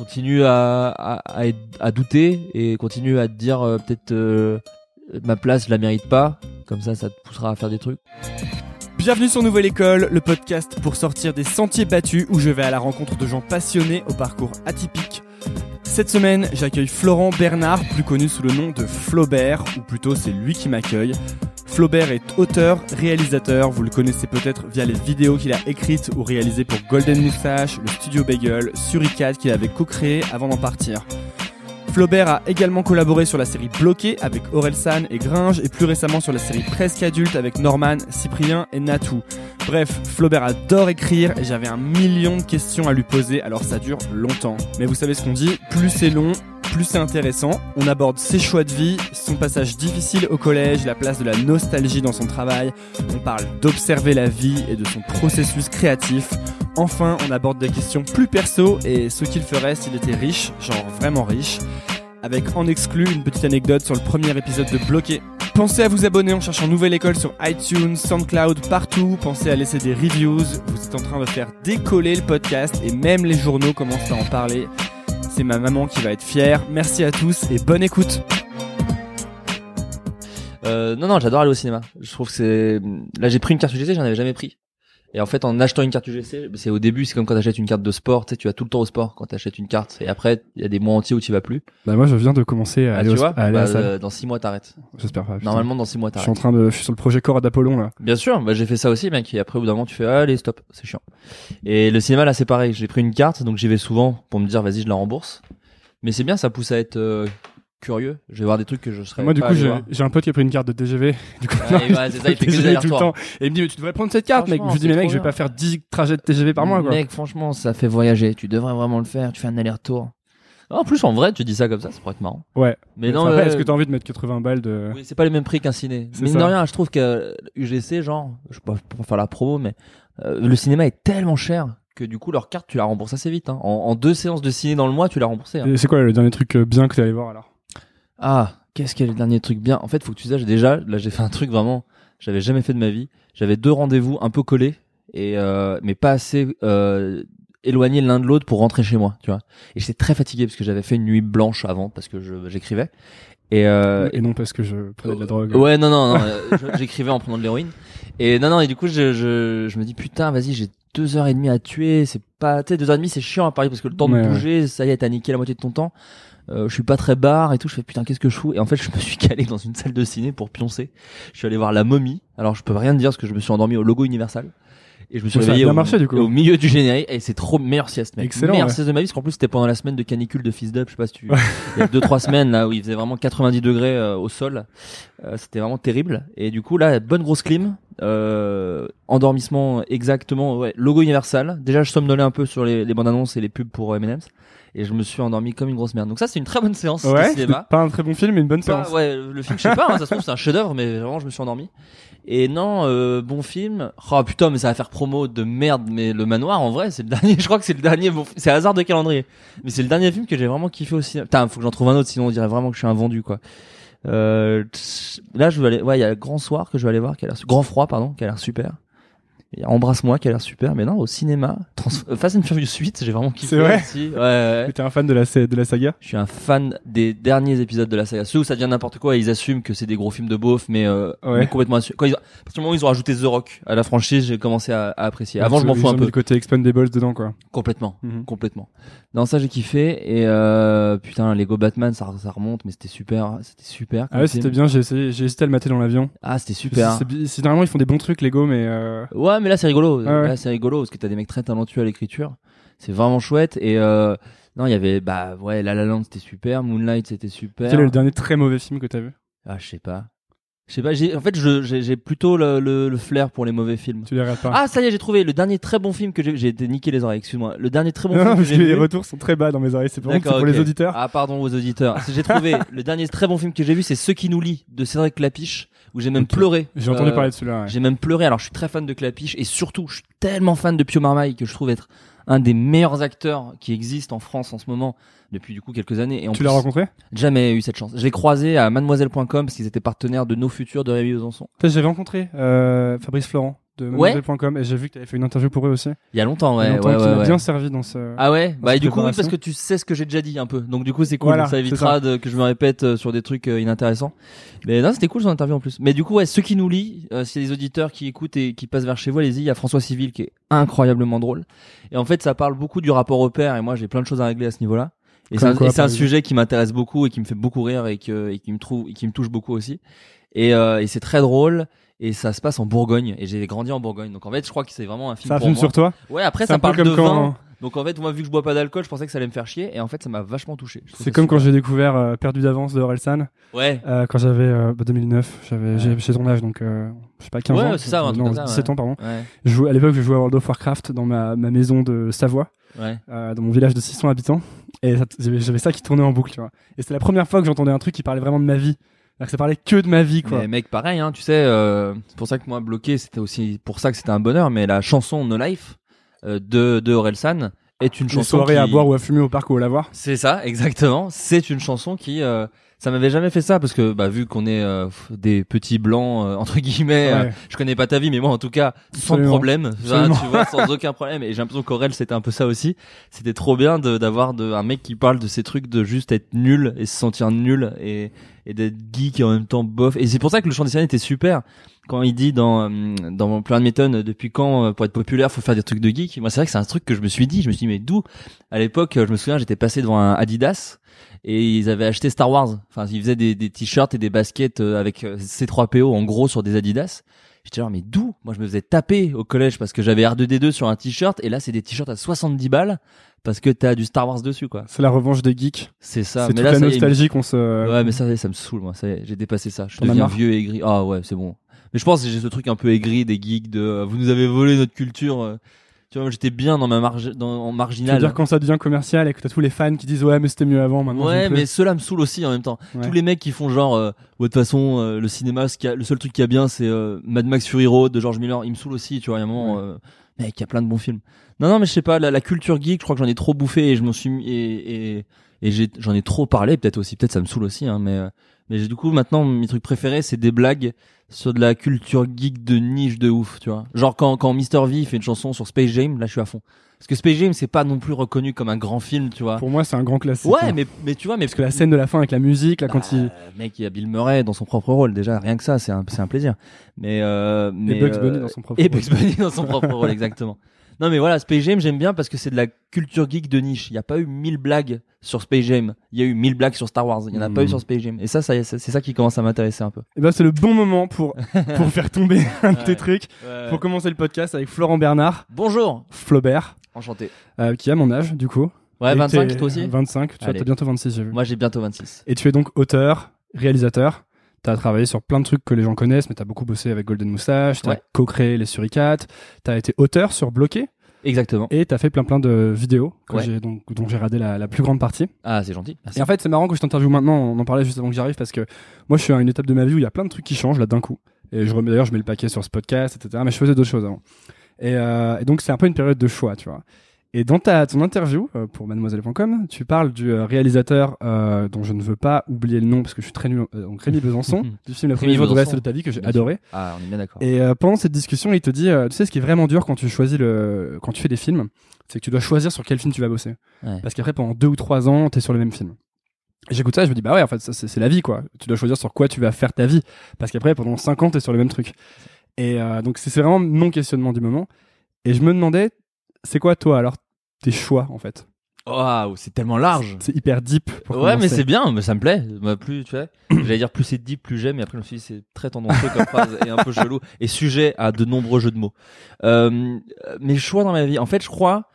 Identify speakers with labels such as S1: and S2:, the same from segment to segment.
S1: continue à, à, douter et continue à te dire euh, peut-être euh, ma place je la mérite pas. Comme ça, ça te poussera à faire des trucs.
S2: Bienvenue sur Nouvelle École, le podcast pour sortir des sentiers battus où je vais à la rencontre de gens passionnés au parcours atypique. Cette semaine, j'accueille Florent Bernard, plus connu sous le nom de Flaubert, ou plutôt c'est lui qui m'accueille. Flaubert est auteur, réalisateur, vous le connaissez peut-être via les vidéos qu'il a écrites ou réalisées pour Golden Moustache, le studio Bagel, Suricat qu'il avait co-créé avant d'en partir. Flaubert a également collaboré sur la série Bloqué avec Orelsan et Gringe et plus récemment sur la série Presque adulte avec Norman, Cyprien et Natou. Bref, Flaubert adore écrire et j'avais un million de questions à lui poser alors ça dure longtemps. Mais vous savez ce qu'on dit, plus c'est long, plus c'est intéressant. On aborde ses choix de vie, son passage difficile au collège, la place de la nostalgie dans son travail. On parle d'observer la vie et de son processus créatif. Enfin, on aborde des questions plus perso et ce qu'il ferait s'il était riche, genre vraiment riche. Avec en exclu une petite anecdote sur le premier épisode de Bloqué. Pensez à vous abonner en cherchant Nouvelle École sur iTunes, SoundCloud, partout. Pensez à laisser des reviews. Vous êtes en train de faire décoller le podcast et même les journaux commencent à en parler. C'est ma maman qui va être fière. Merci à tous et bonne écoute.
S1: Euh, non, non, j'adore aller au cinéma. Je trouve que c'est. Là, j'ai pris une carte UGC, j'en avais jamais pris. Et en fait, en achetant une carte UGC, c'est au début, c'est comme quand t'achètes une carte de sport, tu sais, tu vas tout le temps au sport quand t'achètes une carte. Et après, il y a des mois entiers où tu vas plus.
S3: Bah moi je viens de commencer à
S1: Ah,
S3: aller,
S1: tu
S3: au-
S1: vois,
S3: à aller à
S1: bah,
S3: la salle.
S1: euh, dans six mois, t'arrêtes.
S3: J'espère pas. putain.
S1: Normalement, dans six mois,
S3: je suis en
S1: t'arrêtes.
S3: train de, je suis sur le projet Corps d'Apollon là.
S1: Bien sûr, bah, j'ai fait ça aussi, mec. Et après, au bout d'un moment, tu fais, allez, stop, c'est chiant. Et le cinéma, là, c'est pareil. J'ai pris une carte, donc j'y vais souvent pour me dire, vas-y, je la rembourse. Mais c'est bien, ça pousse à être euh, curieux. Je vais voir des trucs que je serais
S3: Moi du
S1: pas
S3: coup j'ai un pote qui a pris une carte de TGV. Du coup
S1: Ouais, ouais, c'est ça, il fait que
S3: tout le temps. Et il me dit mais tu devrais prendre cette carte mec. Je
S1: Franchement,
S3: lui dis mais mec je vais pas faire 10 trajets de TGV par mois quoi.
S1: Mec, franchement, ça fait voyager. Tu devrais vraiment le faire. Tu fais un aller-retour. En plus, en vrai, tu dis ça comme ça, ça pourrait être marrant.
S3: Ouais.
S1: Mais non, euh,
S3: est-ce que t'as envie de mettre 80 balles de
S1: oui, c'est pas les mêmes prix qu'un ciné.
S3: C'est
S1: Mine
S3: ça.
S1: de rien, je trouve que UGC, genre, je sais pas pour faire la promo, mais euh, le cinéma est tellement cher que du coup, leur carte, tu la rembourses assez vite. Hein. En, en deux séances de ciné dans le mois, tu l'as remboursé. hein.
S3: Et C'est quoi le dernier truc euh, bien que t'es allé voir alors
S1: Ah, qu'est-ce a le dernier truc bien En fait, faut que tu saches déjà, là, j'ai fait un truc vraiment, j'avais jamais fait de ma vie. J'avais deux rendez-vous un peu collés, et euh, mais pas assez euh, éloignés l'un de l'autre pour rentrer chez moi, tu vois. Et j'étais très fatigué parce que j'avais fait une nuit blanche avant parce que j'écrivais. Et, euh,
S3: Et non parce que je prenais de la drogue.
S1: Ouais, non, non, non. euh, J'écrivais en prenant de l'héroïne. Et non, non, et du coup, je, je, je me dis, putain, vas-y, j'ai deux heures et demie à tuer. C'est pas, tu sais, deux heures et demie, c'est chiant à Paris parce que le temps
S3: Ouais,
S1: de
S3: ouais.
S1: bouger, ça y est, t'as niqué la moitié de ton temps. Euh, je suis pas très barre et tout. Je fais, putain, qu'est-ce que je fous? Et en fait, je me suis calé dans une salle de ciné pour pioncer. Je suis allé voir La Momie. Alors, je peux rien dire parce que je me suis endormi au logo Universal. Et je me suis réveillé au,
S3: marché, du coup.
S1: au milieu du générique et c'est trop meilleure sieste mec.
S3: Excellent,
S1: Meilleure
S3: ouais.
S1: sieste de ma vie parce qu'en plus c'était pendant la semaine de canicule de Fils d'Up, je sais pas si tu il y a deux trois semaines là où il faisait vraiment 90 degrés euh, au sol. Euh, c'était vraiment terrible et du coup là bonne grosse clim euh, endormissement exactement ouais logo universal déjà je somnolais un peu sur les, les bandes annonces et les pubs pour M&M's et je me suis endormi comme une grosse merde donc ça c'est une très bonne séance de
S3: Ouais.
S1: cinéma
S3: Pas un très bon film mais une bonne
S1: pas-
S3: séance.
S1: ouais, le film, je sais pas, hein, ça se trouve, c'est un chef-d'œuvre, mais vraiment, je me suis endormi. Et non, euh, bon film. Oh putain, mais ça va faire promo de merde, mais Le Manoir, en vrai, c'est le dernier, je crois que c'est le dernier bon, c'est hasard de calendrier. Mais c'est le dernier film que j'ai vraiment kiffé au cinéma. Putain, faut que j'en trouve un autre, sinon on dirait vraiment que je suis un vendu, quoi. Euh, là, je vais aller, ouais, il y a Grand Soir que je vais aller voir, qui a l'air, Grand Froid, pardon, qui a l'air super. Embrasse-moi qui a l'air super, mais non, au cinéma, Trans euh, Fast and Furious 8, j'ai vraiment kiffé
S3: C'est vrai
S1: aussi. Ouais, ouais,
S3: T'es un fan de la de la saga?
S1: Je suis un fan des derniers épisodes de la saga. Ceux où ça devient n'importe quoi et ils assument que c'est des gros films de beauf, mais, euh,
S3: Ouais.
S1: mais complètement assu- Quand ils, à partir du moment où ils ont rajouté The Rock à la franchise, j'ai commencé à, à apprécier. Avant, je m'en fous un peu.
S3: le côté Expendables dedans quoi.
S1: Complètement.
S3: Mhm.
S1: Complètement. Non, ça, j'ai kiffé. Et, euh, putain, Lego Batman, ça, ça remonte, mais c'était super. C'était super.
S3: Ah ouais c'était bien. J'ai hésité à le mater dans l'avion.
S1: Ah, c'était super.
S3: C'est- Généralement ils font des bons trucs Lego mais euh,
S1: Ouais, mais là, c'est rigolo.
S3: Ah ouais.
S1: Là, c'est rigolo parce que t'as des mecs très talentueux à l'écriture. C'est vraiment chouette. Et, euh, non, il y avait, bah, ouais, La La Land, c'était super. Moonlight, c'était super.
S3: quel est le dernier très mauvais film que t'as vu?
S1: Ah, je sais pas. Je sais pas, j'ai, en fait, j'ai, plutôt le, le, le flair pour les mauvais films.
S3: Tu les regardes pas
S1: Ah, ça y est, j'ai trouvé le dernier très bon film que j'ai, j'ai été niqué les oreilles, excuse-moi. Le dernier très bon
S3: Non,
S1: film que
S3: que
S1: vu.
S3: les retours sont très bas dans mes oreilles. C'est pour, les auditeurs.
S1: Ah, pardon aux auditeurs. J'ai trouvé le dernier très bon film que j'ai vu, c'est Ceux qui nous lient de Cédric Clapiche, où j'ai même pleuré.
S3: J'ai entendu
S1: Euh,
S3: parler de celui-là. ouais.
S1: J'ai même pleuré. Alors, je suis très fan de Clapiche et surtout, je suis tellement fan de Pio Marmaille que je trouve être un des meilleurs acteurs qui existent en France en ce moment depuis du coup quelques années. Et en
S3: Tu l'as rencontré?
S1: Jamais eu cette chance. Je l'ai croisé à mademoiselle.com parce qu'ils étaient partenaires de nos futurs de Rémi Besançon.
S3: J'avais rencontré euh, Fabrice Florent de
S1: Ouais.
S3: mademoiselle.com et j'ai vu que tu avais fait une interview pour eux aussi.
S1: Il y a longtemps,
S3: Il y a
S1: ouais,
S3: longtemps,
S1: ouais, ouais, ouais.
S3: bien servi dans ce.
S1: Ah ouais? Bah
S3: cette
S1: du coup oui, parce que tu sais ce que j'ai déjà dit un peu. Donc du coup c'est cool,
S3: Voilà,
S1: ça
S3: c'est
S1: évitera de, que je me répète euh, sur des trucs euh, inintéressants. Mais non, c'était cool son interview en plus. Mais du coup ouais, ceux qui nous lisent, euh, s'il y a des auditeurs qui écoutent et qui passent vers chez vous, allez-y, il y a François Civil qui est incroyablement drôle. Et en fait, ça parle beaucoup du rapport au père et moi j'ai plein de choses à régler à ce niveau-là. Et c'est un,
S3: quoi,
S1: et sujet qui m'intéresse beaucoup et qui me fait beaucoup rire et, que, et qui me trouve et qui me touche beaucoup aussi. Et, euh, et c'est très drôle et ça se passe en Bourgogne et j'ai grandi en Bourgogne. Donc en fait, je crois que c'est vraiment un film
S3: C'est un
S1: pour
S3: film
S1: moi.
S3: sur toi?
S1: Ouais, après ça parle
S3: comme
S1: de
S3: quand.
S1: vin. Donc en fait, moi vu que je bois pas d'alcool, je pensais que ça allait me faire chier et en fait ça m'a vachement touché.
S3: C'est comme quand j'ai découvert euh, Perdu d'avance de Orelsan,
S1: Ouais.
S3: euh, quand j'avais euh, bah, 2009, j'avais j'ai chez ton âge donc euh, je sais pas 15
S1: Ouais,
S3: ans,
S1: c'est ça,
S3: non,
S1: comme ça,
S3: 17
S1: ouais.
S3: ans pardon.
S1: Ouais.
S3: Je jouais- à l'époque je jouais à World of Warcraft dans ma, ma maison de Savoie,
S1: Ouais.
S3: euh, dans mon village de 600 habitants et j'avais ça qui tournait en boucle, tu vois. Et c'était la première fois que j'entendais un truc qui parlait vraiment de ma vie. Alors que ça parlait que de ma vie quoi.
S1: Mais mec, pareil, hein, tu sais, euh, c'est pour ça que moi bloqué, c'était aussi pour ça que c'était un bonheur. Mais la chanson No Life euh, de de Orelsan est une
S3: Les
S1: chanson
S3: soirées
S1: qui...
S3: à boire ou à fumer au parc ou au lavoir.
S1: C'est ça, exactement. C'est une chanson qui, ça m'avait jamais fait ça parce que, bah, vu qu'on est euh, des petits blancs euh, entre guillemets, euh,
S3: Ouais.
S1: je connais pas ta vie, mais moi en tout cas, sans
S3: Absolument.
S1: problème, tu vois, sans aucun problème. Et j'ai l'impression qu'Aurel c'était un peu ça aussi. C'était trop bien d'avoir un mec qui parle de ces trucs de juste être nul et se sentir nul et, et d'être geek et en même temps bof. Et c'est pour ça que le chant des sirènes était super. Quand il dit dans euh, dans plein de méthodes depuis quand euh, pour être populaire faut faire des trucs de geek? Moi c'est vrai que c'est un truc que je me suis dit. Je me suis dit mais d'où? À l'époque euh, je me souviens j'étais passé devant un Adidas et ils avaient acheté Star Wars. Enfin ils faisaient des, des t-shirts et des baskets euh, avec euh, C3PO en gros sur des Adidas. J'étais genre mais d'où? Moi je me faisais taper au collège parce que j'avais R2D2 sur un t-shirt et là c'est des t-shirts à 70 balles parce que t'as du Star Wars dessus quoi.
S3: C'est la revanche des geeks.
S1: C'est ça.
S3: c'est
S1: mais
S3: toute
S1: là
S3: la nostalgie qu'on se.
S1: Ouais, mais ça, ça, me saoule, moi. Ça j'ai dépassé ça. Je
S3: T'en
S1: deviens vieux et aigri. Ah ouais, c'est bon. Mais je pense que j'ai ce truc un peu aigri des geeks de euh, vous nous avez volé notre culture. Tu vois, j'étais bien dans ma marge, dans, en
S3: Tu veux
S1: marginal.
S3: dire quand ça devient commercial et que t'as tous les fans qui disent ouais mais c'était mieux avant maintenant.
S1: Ouais, mais ceux-là me saoulent aussi en même temps.
S3: Ouais.
S1: Tous les mecs qui font genre, euh, ouais, de toute façon, euh, le cinéma, ce a, le seul truc qui a bien, c'est euh, Mad Max Fury Road de George Miller. Il me saoule aussi, tu vois. Il y a un moment, euh, mec, il y a plein de bons films. Non, non, mais je sais pas, la, la culture geek, je crois que j'en ai trop bouffé et je m'en suis et et, j'en ai trop parlé. Peut-être aussi, peut-être ça me saoule aussi, hein, mais euh, mais du coup maintenant mes trucs préférés, c'est des blagues sur de la culture geek de niche de ouf, tu vois. Genre quand quand Mr V fait une chanson sur Space Jam, là je suis à fond. Parce que Space Jam c'est pas non plus reconnu comme un grand film, tu vois.
S3: Pour moi c'est un grand classique.
S1: Ouais,
S3: hein.
S1: mais mais tu vois, mais
S3: Parce que la scène de la fin avec la musique là quand il.
S1: bah, mec, il y a Bill Murray dans son propre rôle déjà, rien que ça, c'est un c'est un plaisir. Mais euh, mais
S3: Et Bugs
S1: euh,
S3: Bunny dans son propre
S1: et
S3: rôle.
S1: Bugs Bunny dans son propre rôle exactement. Non mais voilà, Space Jam j'aime bien parce que c'est de la culture geek de niche. Il y a pas eu 1000 blagues sur Space Jam, il y a eu 1000 blagues sur Star Wars, il y en a pas eu sur Space Jam. Et ça ça c'est ça qui commence à m'intéresser un peu.
S3: Et ben c'est le bon moment pour pour faire tomber un de tes trucs. Pour commencer le podcast avec Florent Bernard,
S1: Bonjour,
S3: Flaubert,
S1: enchanté.
S3: euh, qui a mon âge du coup.
S1: Ouais,
S3: Et
S1: 25
S3: t'es-
S1: toi aussi?
S3: 25, tu as bientôt 26 j'ai vu.
S1: Moi j'ai bientôt 26.
S3: Et tu es donc auteur, réalisateur. T'as travaillé sur plein de trucs que les gens connaissent, mais t'as beaucoup bossé avec Golden Moustache, t'as
S1: Ouais.
S3: co-créé les Suricates, t'as été auteur sur Bloqué,
S1: Exactement.
S3: et t'as fait plein plein de vidéos que
S1: Ouais.
S3: j'ai donc dont j'ai radé la, la plus grande partie.
S1: Ah, c'est gentil. Merci.
S3: Et en fait, c'est marrant que je t'interviewe maintenant. On en parlait juste avant que j'arrive parce que moi, je suis à une étape de ma vie où il y a plein de trucs qui changent là d'un coup. Et je remets d'ailleurs, je mets le paquet sur ce podcast, etc. Mais je faisais d'autres choses avant. Et, euh, et donc, c'est un peu une période de choix, tu vois. Et dans ta ton interview euh, pour Mademoiselle.com, tu parles du euh, réalisateur euh, dont je ne veux pas oublier le nom parce que je suis très nul. donc Rémi Besançon du film Le
S1: Rémi
S3: premier jour du reste
S1: Besançon.
S3: de ta vie que j'ai adoré.
S1: Ah, on est bien d'accord.
S3: Et pendant cette discussion, il te dit, tu sais, ce qui est vraiment dur quand tu choisis le, quand tu fais des films, c'est que tu dois choisir sur quel film tu vas bosser.
S1: Ouais.
S3: Parce qu'après, pendant deux ou trois ans, t'es sur le même film. J'écoute ça, et je me dis, bah ouais, en fait, ça, c'est la vie, quoi. Tu dois choisir sur quoi tu vas faire ta vie. Parce qu'après, pendant cinq ans, t'es sur le même truc. Et donc, c'est vraiment mon questionnement du moment. Et je me demandais, c'est quoi, toi, alors, tes choix, en fait?
S1: Waouh, c'est tellement large.
S3: C'est hyper deep. Pour
S1: Ouais, mais c'est bien, mais ça me plaît. Bah, plus, tu vois, j'allais dire plus c'est deep, plus j'aime, et après je me suis dit c'est très tendancieux comme phrase et un peu chelou et sujet à de nombreux jeux de mots. Euh, mes choix dans ma vie, en fait, je crois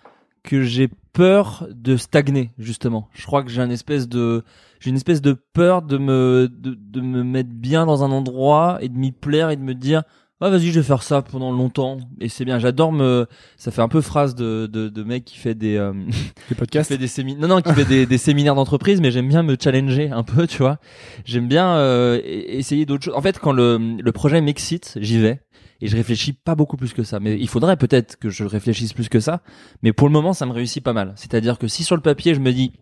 S1: que j'ai peur de stagner justement. Je crois que j'ai une espèce de j'ai une espèce de peur de me de, de me mettre bien dans un endroit et de m'y plaire et de me dire ah vas-y je vais faire ça pendant longtemps. Et c'est bien j'adore me ça fait un peu phrase de de, de mec qui fait des euh, qui
S3: podcasts.
S1: fait des séminaires non non qui fait des, des séminaires d'entreprise mais j'aime bien me challenger un peu tu vois. J'aime bien euh, e- essayer d'autres choses en fait quand le, le projet m'excite j'y vais. Et je réfléchis pas beaucoup plus que ça. Mais il faudrait peut-être que je réfléchisse plus que ça. Mais pour le moment ça me réussit pas mal. C'est à dire que si sur le papier je me dis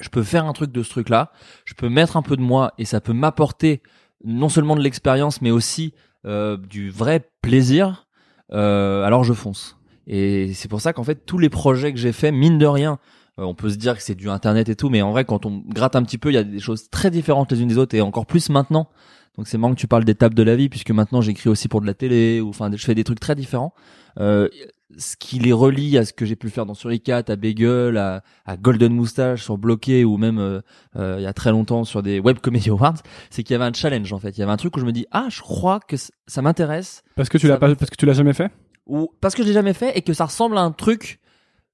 S1: je peux faire un truc de ce truc là je peux mettre un peu de moi et ça peut m'apporter non seulement de l'expérience mais aussi du vrai plaisir euh, alors je fonce. Et c'est pour ça qu'en fait tous les projets que j'ai fait, mine de rien, euh, on peut se dire que c'est du internet et tout, mais en vrai quand on gratte un petit peu, il y a des choses très différentes les unes des autres et encore plus maintenant. Donc c'est marrant que tu parles d'étapes de la vie puisque maintenant j'écris aussi pour de la télé ou enfin je fais des trucs très différents. Euh, ce qui les relie à ce que j'ai pu faire dans Suricat, à Bagel, à, à Golden Moustache sur Bloqué ou même euh, euh, il y a très longtemps sur des Web Comedy Awards, c'est qu'il y avait un challenge en fait. Il y avait un truc où je me dis ah je crois que ça m'intéresse
S3: Parce que tu l'as pas, parce que tu l'as jamais fait?
S1: Ou parce que je l'ai jamais fait et que ça ressemble à un truc.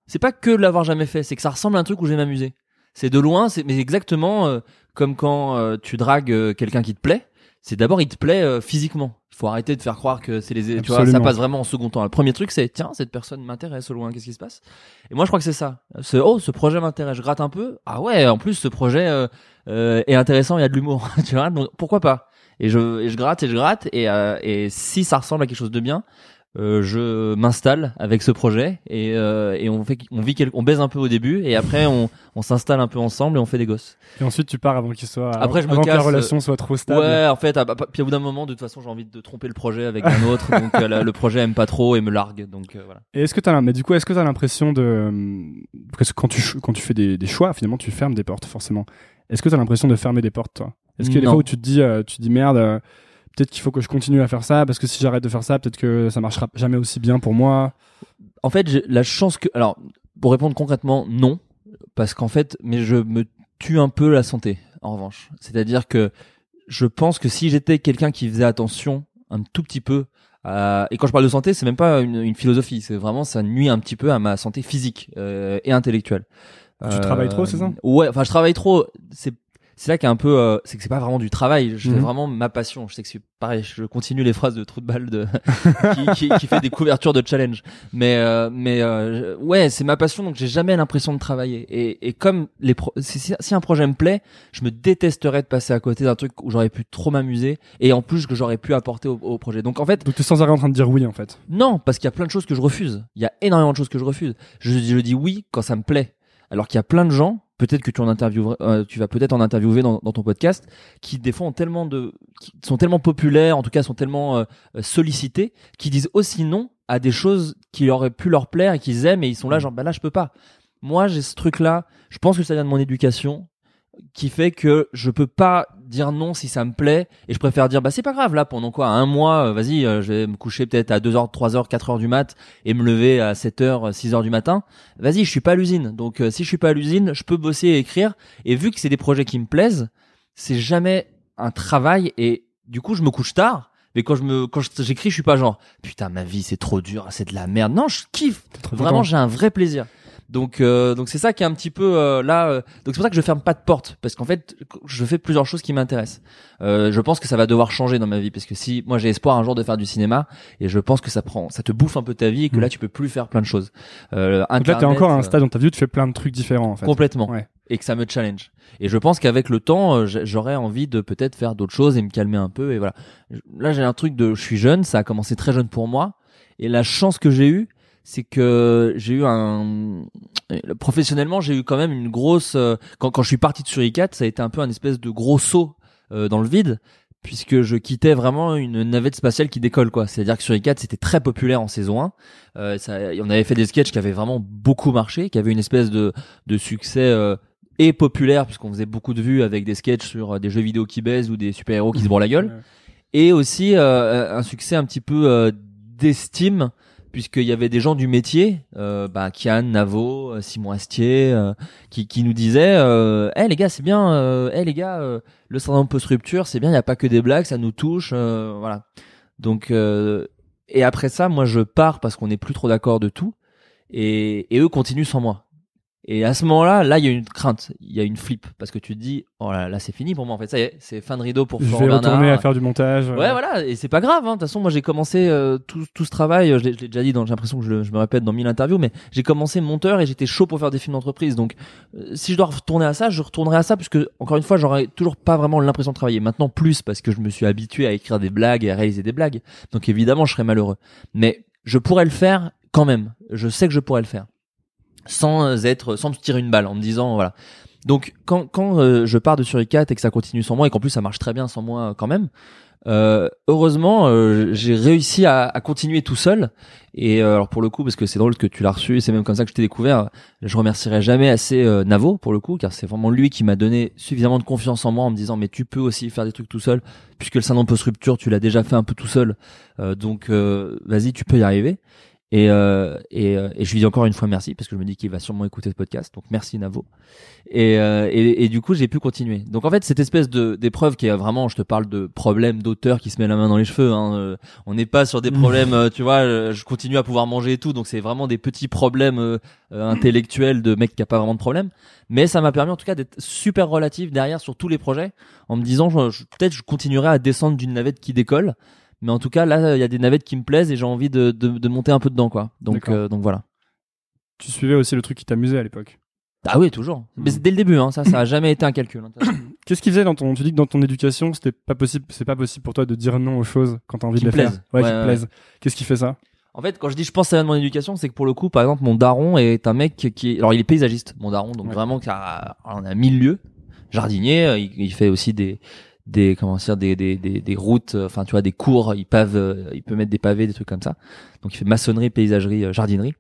S1: C'est pas que de l'avoir jamais fait, c'est que ça ressemble à un truc où je vais m'amuser. C'est de loin, c'est mais exactement euh, comme quand euh, tu dragues euh, quelqu'un qui te plaît. C'est d'abord il te plaît euh, physiquement. Il faut arrêter de faire croire que c'est les tu vois ça passe vraiment en second temps. Le premier truc c'est tiens cette personne m'intéresse au loin qu'est-ce qui se passe? Et moi je crois que c'est ça. Ce oh ce projet m'intéresse. Je gratte un peu. Ah ouais en plus ce projet euh, euh, est intéressant. Il y a de l'humour. tu vois donc pourquoi pas? Et je, et je gratte et je gratte et, euh, et si ça ressemble à quelque chose de bien, euh, je m'installe avec ce projet et, euh, et on fait on vit quel- on baise un peu au début et après on, on s'installe un peu ensemble et on fait des gosses.
S3: Et ensuite tu pars avant qu'il soit,
S1: Après, je me
S3: avant que la
S1: casse,
S3: relation soit trop stable.
S1: Ouais, en fait, à- à- puis au bout d'un moment, de toute façon, j'ai envie de tromper le projet avec un autre, donc euh, la- le projet aime pas trop et me largue, donc euh, voilà.
S3: Et est-ce que t'as, mais du coup, est-ce que t'as l'impression de, euh, parce que quand tu, quand tu fais des, des choix, finalement, tu fermes des portes, forcément. Est-ce que t'as l'impression de fermer des portes, toi? Est-ce qu'il y a des
S1: Non.
S3: fois où tu te dis, euh, tu te dis merde, euh, peut-être qu'il faut que je continue à faire ça, parce que si j'arrête de faire ça, peut-être que ça marchera jamais aussi bien pour moi.
S1: En fait, j'ai la chance que, alors, pour répondre concrètement, non, parce qu'en fait, mais je me tue un peu la santé, en revanche. C'est-à-dire que je pense que si j'étais quelqu'un qui faisait attention un tout petit peu, à- et quand je parle de santé, c'est même pas une, une philosophie, c'est vraiment ça nuit un petit peu à ma santé physique euh, et intellectuelle.
S3: Tu travailles trop, c'est ça?
S1: Ouais, enfin je travaille trop. C'est c'est là qu'il y a un peu, euh, c'est que c'est pas vraiment du travail. Je fais
S3: Mhm.
S1: vraiment ma passion. Je sais que c'est pareil. Je continue les phrases de trou de balle de qui, qui, qui fait des couvertures de challenge. Mais euh, mais euh, ouais, c'est ma passion. Donc j'ai jamais l'impression de travailler. Et, et comme les pro- si, si- si un projet me plaît, je me détesterais de passer à côté d'un truc où j'aurais pu trop m'amuser et en plus que j'aurais pu apporter au, au projet. Donc en fait,
S3: Donc t'es sans arrêt en train de dire oui, en fait.
S1: non, parce qu'il y a plein de choses que je refuse. Il y a énormément de choses que je refuse. Je, je dis oui quand ça me plaît. Alors qu'il y a plein de gens, peut-être que tu en intervieweras, euh, tu vas peut-être en interviewer dans, dans ton podcast, qui des fois ont tellement de, qui sont tellement populaires, en tout cas sont tellement euh, sollicités, qui disent aussi non à des choses qui auraient pu leur plaire et qu'ils aiment et ils sont là genre bah là je peux pas. Moi j'ai ce truc là, je pense que ça vient de mon éducation qui fait que je peux pas dire non si ça me plaît et je préfère dire bah c'est pas grave là pendant quoi un mois euh, vas-y euh, je vais me coucher peut-être à 2h 3h 4h du mat et me lever à 7h 6h du matin. Vas-y je suis pas à l'usine. Donc euh, si je suis pas à l'usine je peux bosser et écrire. Et vu que c'est des projets qui me plaisent c'est jamais un travail et du coup je me couche tard. Mais quand je me quand j'écris je suis pas genre putain ma vie c'est trop dur c'est de la merde. Non je kiffe. Vraiment, j'ai un vrai plaisir. Donc, euh, donc c'est ça qui est un petit peu euh, là. euh, donc c'est pour ça que je ferme pas de porte parce qu'en fait, je fais plusieurs choses qui m'intéressent. Euh, je pense que ça va devoir changer dans ma vie parce que si moi j'ai espoir un jour de faire du cinéma et je pense que ça prend, ça te bouffe un peu ta vie et que
S3: Mm.
S1: là tu peux plus faire plein de choses. Euh,
S3: Donc là, t'es
S1: Internet,
S3: encore à un
S1: euh,
S3: stade dans ta vie où tu fais plein de trucs différents, en fait.
S1: complètement
S3: Ouais.
S1: et que ça me challenge. Et je pense qu'avec le temps, euh, j'aurais envie de peut-être faire d'autres choses et me calmer un peu. Et voilà. Là, j'ai un truc de, je suis jeune, ça a commencé très jeune pour moi. Et la chance que j'ai eue, c'est que j'ai eu un, professionnellement, j'ai eu quand même une grosse, euh, quand, quand je suis parti de Suricat, ça a été un peu un espèce de gros saut euh, dans le vide. Puisque je quittais vraiment une navette spatiale qui décolle quoi. C'est-à-dire que Suricat c'était très populaire en saison 1. Euh, ça, on avait fait des sketchs qui avaient vraiment beaucoup marché, qui avaient une espèce de, de succès euh, et populaire puisqu'on faisait beaucoup de vues avec des sketchs sur euh, des jeux vidéo qui baisent ou des super-héros qui se bourrent la gueule et aussi euh, un succès un petit peu euh, d'estime puisqu'il y avait des gens du métier, euh, bah, Kian, Navo, euh, Simon Astier, euh, qui, qui nous disaient, euh, Eh les gars, c'est bien, euh, eh les gars, le syndrome post-rupture, c'est bien, il n'y a pas que des blagues, ça nous touche, voilà. Donc, et après ça, moi je pars parce qu'on n'est plus trop d'accord de tout, et, et eux continuent sans moi. Et à ce moment-là, là, il y a une crainte, il y a une flip, parce que tu te dis, oh là, là, c'est fini pour moi, en fait, ça y est, c'est fin de rideau pour
S3: Je
S1: Florent
S3: vais retourner
S1: Bernard.
S3: à faire du montage. euh,
S1: Ouais, voilà, et c'est pas grave. hein. De toute façon, moi, j'ai commencé euh, tout, tout ce travail. euh, Je l'ai déjà dit, dans- j'ai l'impression que je, je me répète dans mille interviews, mais j'ai commencé monteur et j'étais chaud pour faire des films d'entreprise. Donc, euh, si je dois retourner à ça, je retournerai à ça, puisque encore une fois, j'aurais toujours pas vraiment l'impression de travailler. Maintenant, plus parce que je me suis habitué à écrire des blagues et à réaliser des blagues. Donc, évidemment, je serais malheureux. Mais je pourrais le faire quand même. Je sais que je pourrais le faire sans euh, être, sans me tirer une balle en me disant voilà. Donc quand quand euh, je pars de Suricat et que ça continue sans moi et qu'en plus ça marche très bien sans moi euh, quand même, euh, heureusement euh, j'ai réussi à, à continuer tout seul. Et euh, alors pour le coup parce que c'est drôle que tu l'as reçu, c'est même comme ça que je t'ai découvert. Je remercierai jamais assez Navo pour le coup car c'est vraiment lui qui m'a donné suffisamment de confiance en moi en me disant mais tu peux aussi faire des trucs tout seul puisque le syndrome post rupture tu l'as déjà fait un peu tout seul. Donc vas-y tu peux y arriver. Et, euh, et, euh, et je lui dis encore une fois merci parce que je me dis qu'il va sûrement écouter ce podcast. Donc merci Navo. Et, euh, et, et du coup j'ai pu continuer. Donc en fait cette espèce de d'épreuve qui est vraiment, je te parle de problème d'auteur qui se met la main dans les cheveux. Hein, euh, on n'est pas sur des problèmes, euh, tu vois. euh, Je continue à pouvoir manger et tout. Donc c'est vraiment des petits problèmes intellectuels de mec qui a pas vraiment de problème. Mais ça m'a permis en tout cas d'être super relatif derrière sur tous les projets en me disant je- je- peut-être je continuerai à descendre d'une navette qui décolle. Mais en tout cas, là, il y a des navettes qui me plaisent et j'ai envie de, de, de monter un peu dedans, quoi. Donc, euh, donc voilà.
S3: Tu suivais aussi le truc qui t'amusait à l'époque.
S1: Ah oui, toujours. Mais c'est dès le début, hein. Ça, ça a jamais été un calcul. hein.
S3: Qu'est-ce qui faisait dans ton, tu dis que dans ton éducation, c'était pas possible, c'est pas possible pour toi de dire non aux choses quand t'as envie
S1: Qui
S3: de les faire? Ouais,
S1: Ouais,
S3: qui te
S1: ouais.
S3: plaisent. Qu'est-ce qui fait ça?
S1: En fait, quand je dis je pense vient de mon éducation, c'est que pour le coup, par exemple, mon daron est un mec qui est, alors il est paysagiste, mon daron, donc
S3: Ouais.
S1: vraiment qui a, on a mille lieux, jardinier, il, il fait aussi des, des, comment dire, des, des, des, des routes, euh, enfin, tu vois, des cours, il pave, il peut mettre des pavés, des trucs comme ça. Donc il fait maçonnerie, paysagerie, euh, jardinerie.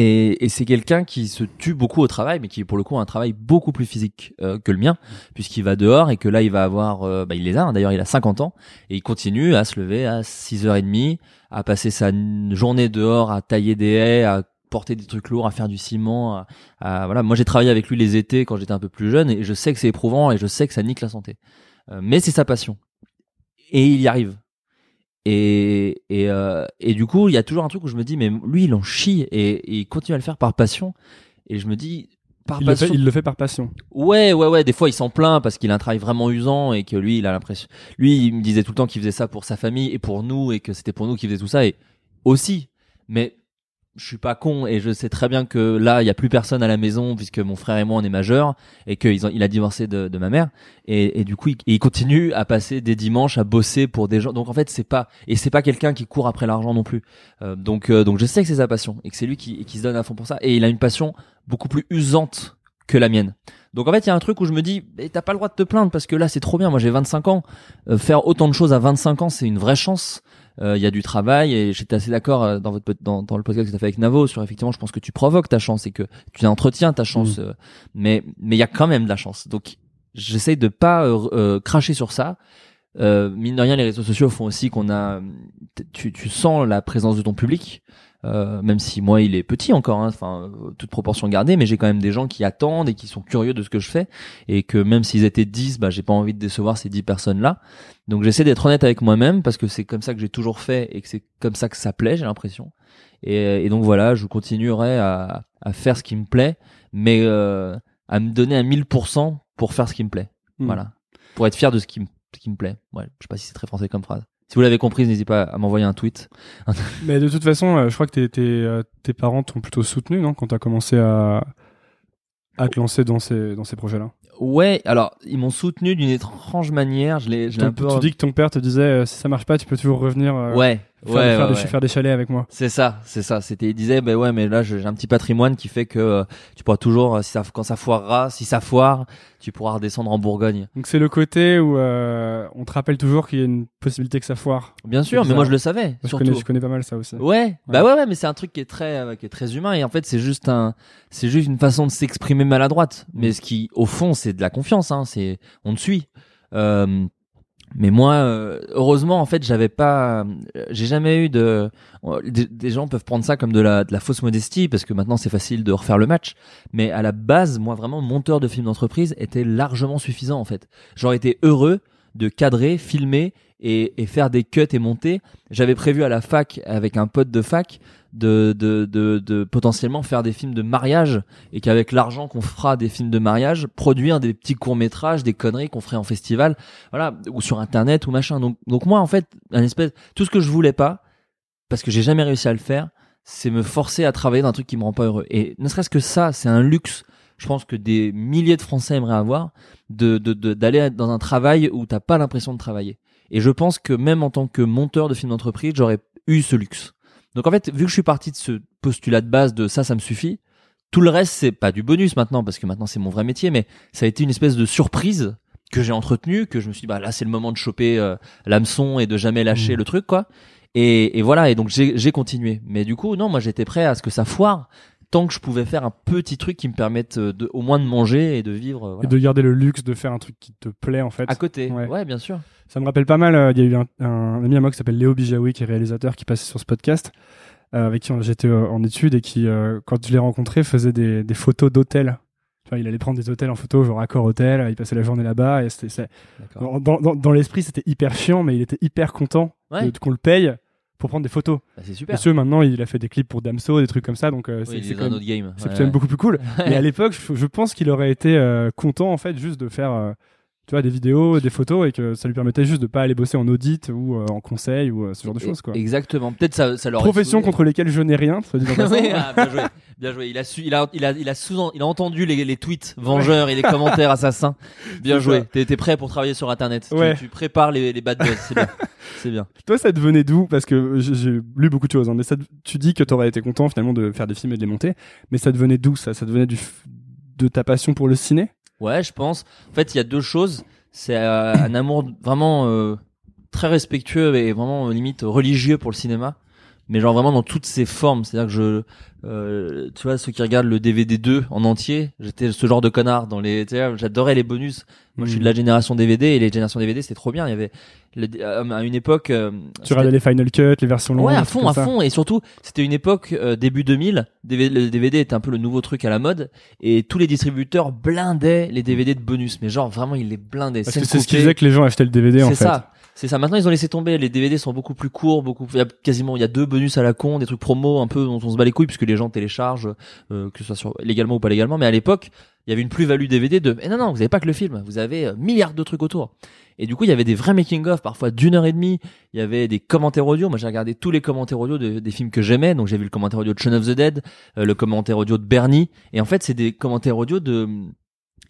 S1: Et, et c'est quelqu'un qui se tue beaucoup au travail, mais qui pour le coup a un travail beaucoup plus physique euh, que le mien, puisqu'il va dehors et que là il va avoir, euh, bah, il les a, hein, d'ailleurs il a 50 ans, et il continue à se lever à 6h30, à passer sa journée dehors, à tailler des haies, à porter des trucs lourds, à faire du ciment, à- voilà. Moi j'ai travaillé avec lui les étés quand j'étais un peu plus jeune, et je sais que c'est éprouvant et je sais que ça nique la santé. Euh, mais c'est sa passion, et il y arrive. Et, et, euh, et du coup, il y a toujours un truc où je me dis, mais lui, il en chie et, et il continue à le faire par passion. Et je me dis, par
S3: Il le,
S1: passion.
S3: fait, il le fait par passion.
S1: Ouais, ouais, ouais. Des fois, il s'en plaint parce qu'il a un travail vraiment usant et que lui, il a l'impression. Lui, il me disait tout le temps qu'il faisait ça pour sa famille et pour nous et que c'était pour nous qu'il faisait tout ça et aussi. Mais je suis pas con et je sais très bien que là, il y a plus personne à la maison puisque mon frère et moi on est majeurs et qu'il il a divorcé de, de ma mère et, et du coup, il, continue à passer des dimanches à bosser pour des gens. Donc en fait, c'est pas et c'est pas quelqu'un qui court après l'argent non plus. Euh, donc euh, donc je sais que c'est sa passion et que c'est lui qui, qui se donne à fond pour ça et il a une passion beaucoup plus usante que la mienne. Donc en fait, il y a un truc où je me dis, t'as pas le droit de te plaindre parce que là, c'est trop bien. Moi, j'ai 25 ans. Euh, faire autant de choses à 25 ans, c'est une vraie chance. Euh, Il y a du travail et j'étais assez d'accord euh, dans votre dans, dans le podcast que t'as fait avec Navo sur effectivement, je pense que tu provoques ta chance et que tu entretiens ta chance. euh, mais mais il y a quand même de la chance. Donc j'essaye de pas cracher sur ça. Euh, mine de rien, les réseaux sociaux font aussi qu'on a, tu, tu sens la présence de ton public. Euh, même si moi il est petit encore, hein, enfin euh, toute proportion gardée, mais j'ai quand même des gens qui attendent et qui sont curieux de ce que je fais et que même s'ils étaient 10, bah j'ai pas envie de décevoir ces 10 personnes là. Donc j'essaie d'être honnête avec moi-même parce que c'est comme ça que j'ai toujours fait et que c'est comme ça que ça plaît, j'ai l'impression. Et, et donc voilà, je continuerai à, à faire ce qui me plaît, mais euh, à me donner à 1000% pour faire ce qui me plaît.
S3: Hmm.
S1: Voilà, pour être fier de ce qui me ce qui me plaît. Ouais, je sais pas si c'est très français comme phrase. Si vous l'avez compris, n'hésitez pas à m'envoyer un tweet.
S3: Mais de toute façon, euh, je crois que tes, tes, euh, tes parents t'ont plutôt soutenu, non, quand t'as commencé à, à te lancer dans ces, dans ces projets-là.
S1: Ouais, alors ils m'ont soutenu d'une étrange manière. Je l'ai, je l'ai
S3: Ton-
S1: un peu.
S3: Tu dis que ton père te disait, euh, si ça marche pas, tu peux toujours revenir euh,
S1: Ouais,
S3: faire,
S1: ouais,
S3: faire
S1: ouais,
S3: des,
S1: ouais.
S3: faire des chalets avec moi.
S1: C'est ça, c'est ça. C'était, il disait, ben ouais, mais là j'ai un petit patrimoine qui fait que euh, tu pourras toujours, euh, si ça, quand ça foirera, si ça foire, tu pourras redescendre en Bourgogne.
S3: Donc c'est le côté où euh, on te rappelle toujours qu'il y a une possibilité que ça foire.
S1: Bien sûr, mais moi je le savais.
S3: Moi, Je connais, je connais pas mal ça aussi.
S1: Ouais, bah ouais, ouais, mais c'est un truc qui est très, euh, qui est très humain et en fait c'est juste un, c'est juste une façon de s'exprimer maladroite. Mais ce qui, au fond, c'est de la confiance. Hein, c'est, on te suit. Euh, mais moi, euh, heureusement, en fait, j'avais pas, j'ai jamais eu de, euh, des, des gens peuvent prendre ça comme de la, de la fausse modestie parce que maintenant c'est facile de refaire le match. Mais à la base, moi vraiment, monteur de film d'entreprise était largement suffisant en fait. J'aurais été heureux de cadrer, filmer et, et faire des cuts et monter. J'avais prévu à la fac avec un pote de fac de, de, de, de potentiellement faire des films de mariage et qu'avec l'argent qu'on fera des films de mariage, produire des petits courts métrages, des conneries qu'on ferait en festival, voilà, ou sur internet ou machin. Donc, donc moi en fait, un espèce, tout ce que je voulais pas, parce que j'ai jamais réussi à le faire, c'est me forcer à travailler dans un truc qui me rend pas heureux. Et ne serait-ce que ça, c'est un luxe. Je pense que des milliers de Français aimeraient avoir de de- de- d'aller dans un travail où t'as pas l'impression de travailler. Et je pense que même en tant que monteur de film d'entreprise, j'aurais eu ce luxe. Donc en fait, vu que je suis parti de ce postulat de base de ça, ça me suffit, Tout le reste, c'est pas du bonus maintenant, parce que maintenant c'est mon vrai métier, mais ça a été une espèce de surprise que j'ai entretenu, que je me suis dit, bah là c'est le moment de choper euh, l'hameçon et de jamais lâcher
S3: Mm.
S1: le truc, quoi. Et, et voilà, et donc j'ai j'ai continué. Mais du coup, non, moi j'étais prêt à ce que ça foire, tant que je pouvais faire un petit truc qui me permette euh, de, au moins de manger et de vivre
S3: Et de garder le luxe de faire un truc qui te plaît en fait.
S1: à côté.
S3: Ouais.
S1: Ouais. bien sûr.
S3: Ça me rappelle pas mal, euh, il y a eu un, un ami à moi qui s'appelle Léo Bijawi, qui est réalisateur, qui passait sur ce podcast, euh, avec qui j'étais en études et qui, euh, quand je l'ai rencontré, faisait des, des photos d'hôtels. Vois, il allait prendre des hôtels en photo, genre Accor Hôtel, il passait la journée là-bas et c'était, dans, dans, dans l'esprit, c'était hyper chiant, mais il était hyper content
S1: Ouais.
S3: qu'on le paye pour prendre des photos.
S1: Bah, c'est super.
S3: Monsieur, maintenant, il a fait des clips pour Damso, des trucs comme ça, donc euh, c'est,
S1: Oui,
S3: c'est
S1: c'est
S3: quand
S1: un
S3: même,
S1: autre game.
S3: c'est
S1: Ouais,
S3: quand même beaucoup plus cool. Mais à l'époque, je, je pense qu'il aurait été euh, content en fait juste de faire euh, tu vois des vidéos, des photos et que ça lui permettait juste de pas aller bosser en audit ou euh, en conseil ou euh, ce genre de choses quoi.
S1: Exactement. Peut-être ça, ça leur
S3: Profession contre lesquelles je n'ai rien, dit
S1: oui, ah, bien joué, bien joué. Il a su, il a, il a, il a sous, il a entendu les, les tweets vengeurs et les commentaires assassins. Bien joué. T'es, t'es prêt pour travailler sur Internet. Tu-
S3: Ouais.
S1: Tu, prépares les, les bad buzz. C'est bien. C'est bien.
S3: Toi, ça te venait d'où? Parce que j'ai lu beaucoup de choses, hein, mais ça, te- tu dis que t'aurais été content finalement de faire des films et de les monter, mais ça te venait d'où ça? Ça te venait du de ta passion pour le ciné?
S1: Ouais, je pense. En fait, il y a deux choses. C'est euh, un amour vraiment euh, très respectueux et vraiment euh, limite religieux pour le cinéma, mais genre vraiment dans toutes ses formes. C'est-à-dire que je, euh, tu vois, ceux qui regardent le DVD 2 en entier, j'étais ce genre de connard dans les. J'adorais les bonus. Moi, je suis de la génération DVD et les générations DVD, c'était trop bien. Il y avait le- euh, à une époque. euh,
S3: Tu regardais les Final Cut, les versions longues
S1: Ouais, à fond, à
S3: ça.
S1: fond. Et surtout, c'était une époque euh, début 2000. DVD, le DVD était un peu le nouveau truc à la mode, et tous les distributeurs blindaient les DVD de bonus. Mais genre vraiment, ils les blindaient.
S3: Parce que c'est ce qui faisait que les gens achetaient le DVD en
S1: C'est
S3: fait.
S1: ça. C'est ça. Maintenant, ils ont laissé tomber. Les DVD sont beaucoup plus courts, beaucoup. Il y a quasiment, il y a deux bonus à la con, des trucs promo un peu dont on se bat les couilles puisque les gens téléchargent, euh, que ce soit sur légalement ou pas légalement. Mais à l'époque, il y avait une plus-value DVD de. Mais non, non, vous avez pas que le film. Vous avez euh, milliards de trucs autour. Et du coup, il y avait des vrais making-of, parfois d'une heure et demie. Il y avait des commentaires audio. Moi, j'ai regardé tous les commentaires audio de- des films que j'aimais. Donc, j'ai vu le commentaire audio de Shaun of the Dead, euh, le commentaire audio de Bernie. Et en fait, c'est des commentaires audio de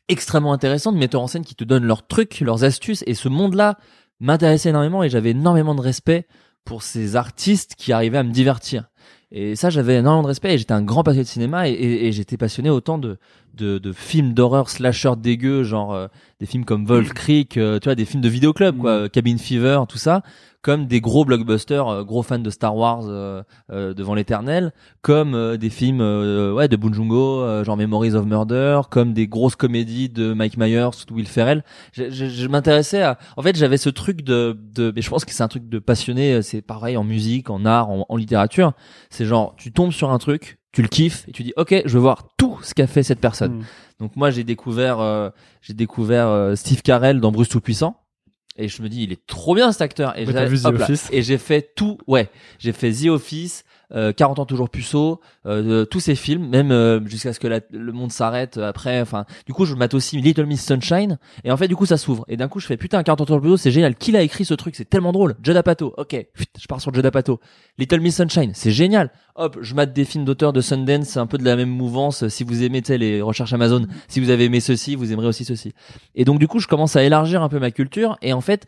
S1: extrêmement intéressants de metteurs en scène qui te donnent leurs trucs, leurs astuces. Et ce monde-là m'intéressait énormément et j'avais énormément de respect pour ces artistes qui arrivaient à me divertir. Et ça, j'avais énormément de respect et j'étais un grand passionné de cinéma et, et- et j'étais passionné autant de, de, de films d'horreur slasher dégueux, genre euh, des films comme Wolf Creek, euh, tu vois, des films de vidéoclub, quoi, euh, Cabin Fever, tout ça, comme des gros blockbusters, euh, gros fans de Star Wars euh, euh, devant l'éternel, comme euh, des films euh, ouais de euh, genre Memories of Murder, comme des grosses comédies de Mike Myers, de Will Ferrell. Je, je, je m'intéressais à, en fait, j'avais ce truc de, de, mais je pense que c'est un truc de passionné. C'est pareil en musique, en art, en, en littérature. C'est genre, tu tombes sur un truc, tu le kiffes et tu dis, ok, je veux voir tout ce qu'a fait cette personne.
S3: Mm.
S1: Donc moi, j'ai découvert, euh, j'ai découvert euh, Steve Carell dans Bruce Tout-Puissant. Et je me dis, il est trop bien cet acteur. Et
S3: Ouais, t'as
S1: j'ai-
S3: vu The
S1: hop là.
S3: Office
S1: Et j'ai fait tout, ouais. J'ai fait The Office, euh, 40 ans toujours puceau, euh, tous ces films, même euh, jusqu'à ce que la- le monde s'arrête euh, après. Enfin, du coup, je mate aussi Little Miss Sunshine. Et en fait, du coup, ça s'ouvre. Et d'un coup, je fais putain, 40 ans toujours puceau, c'est génial. Qui l'a écrit ce truc? C'est tellement drôle. Judd Apatow. Ok, je pars sur Judd Apatow. Little Miss Sunshine, c'est génial. Hop, je mate des films d'auteurs de Sundance, un peu de la même mouvance. Si vous aimez, les recherches Amazon, si vous avez aimé ceci, vous aimerez aussi ceci. Et donc, du coup, je commence à élargir un peu ma culture. Et en fait,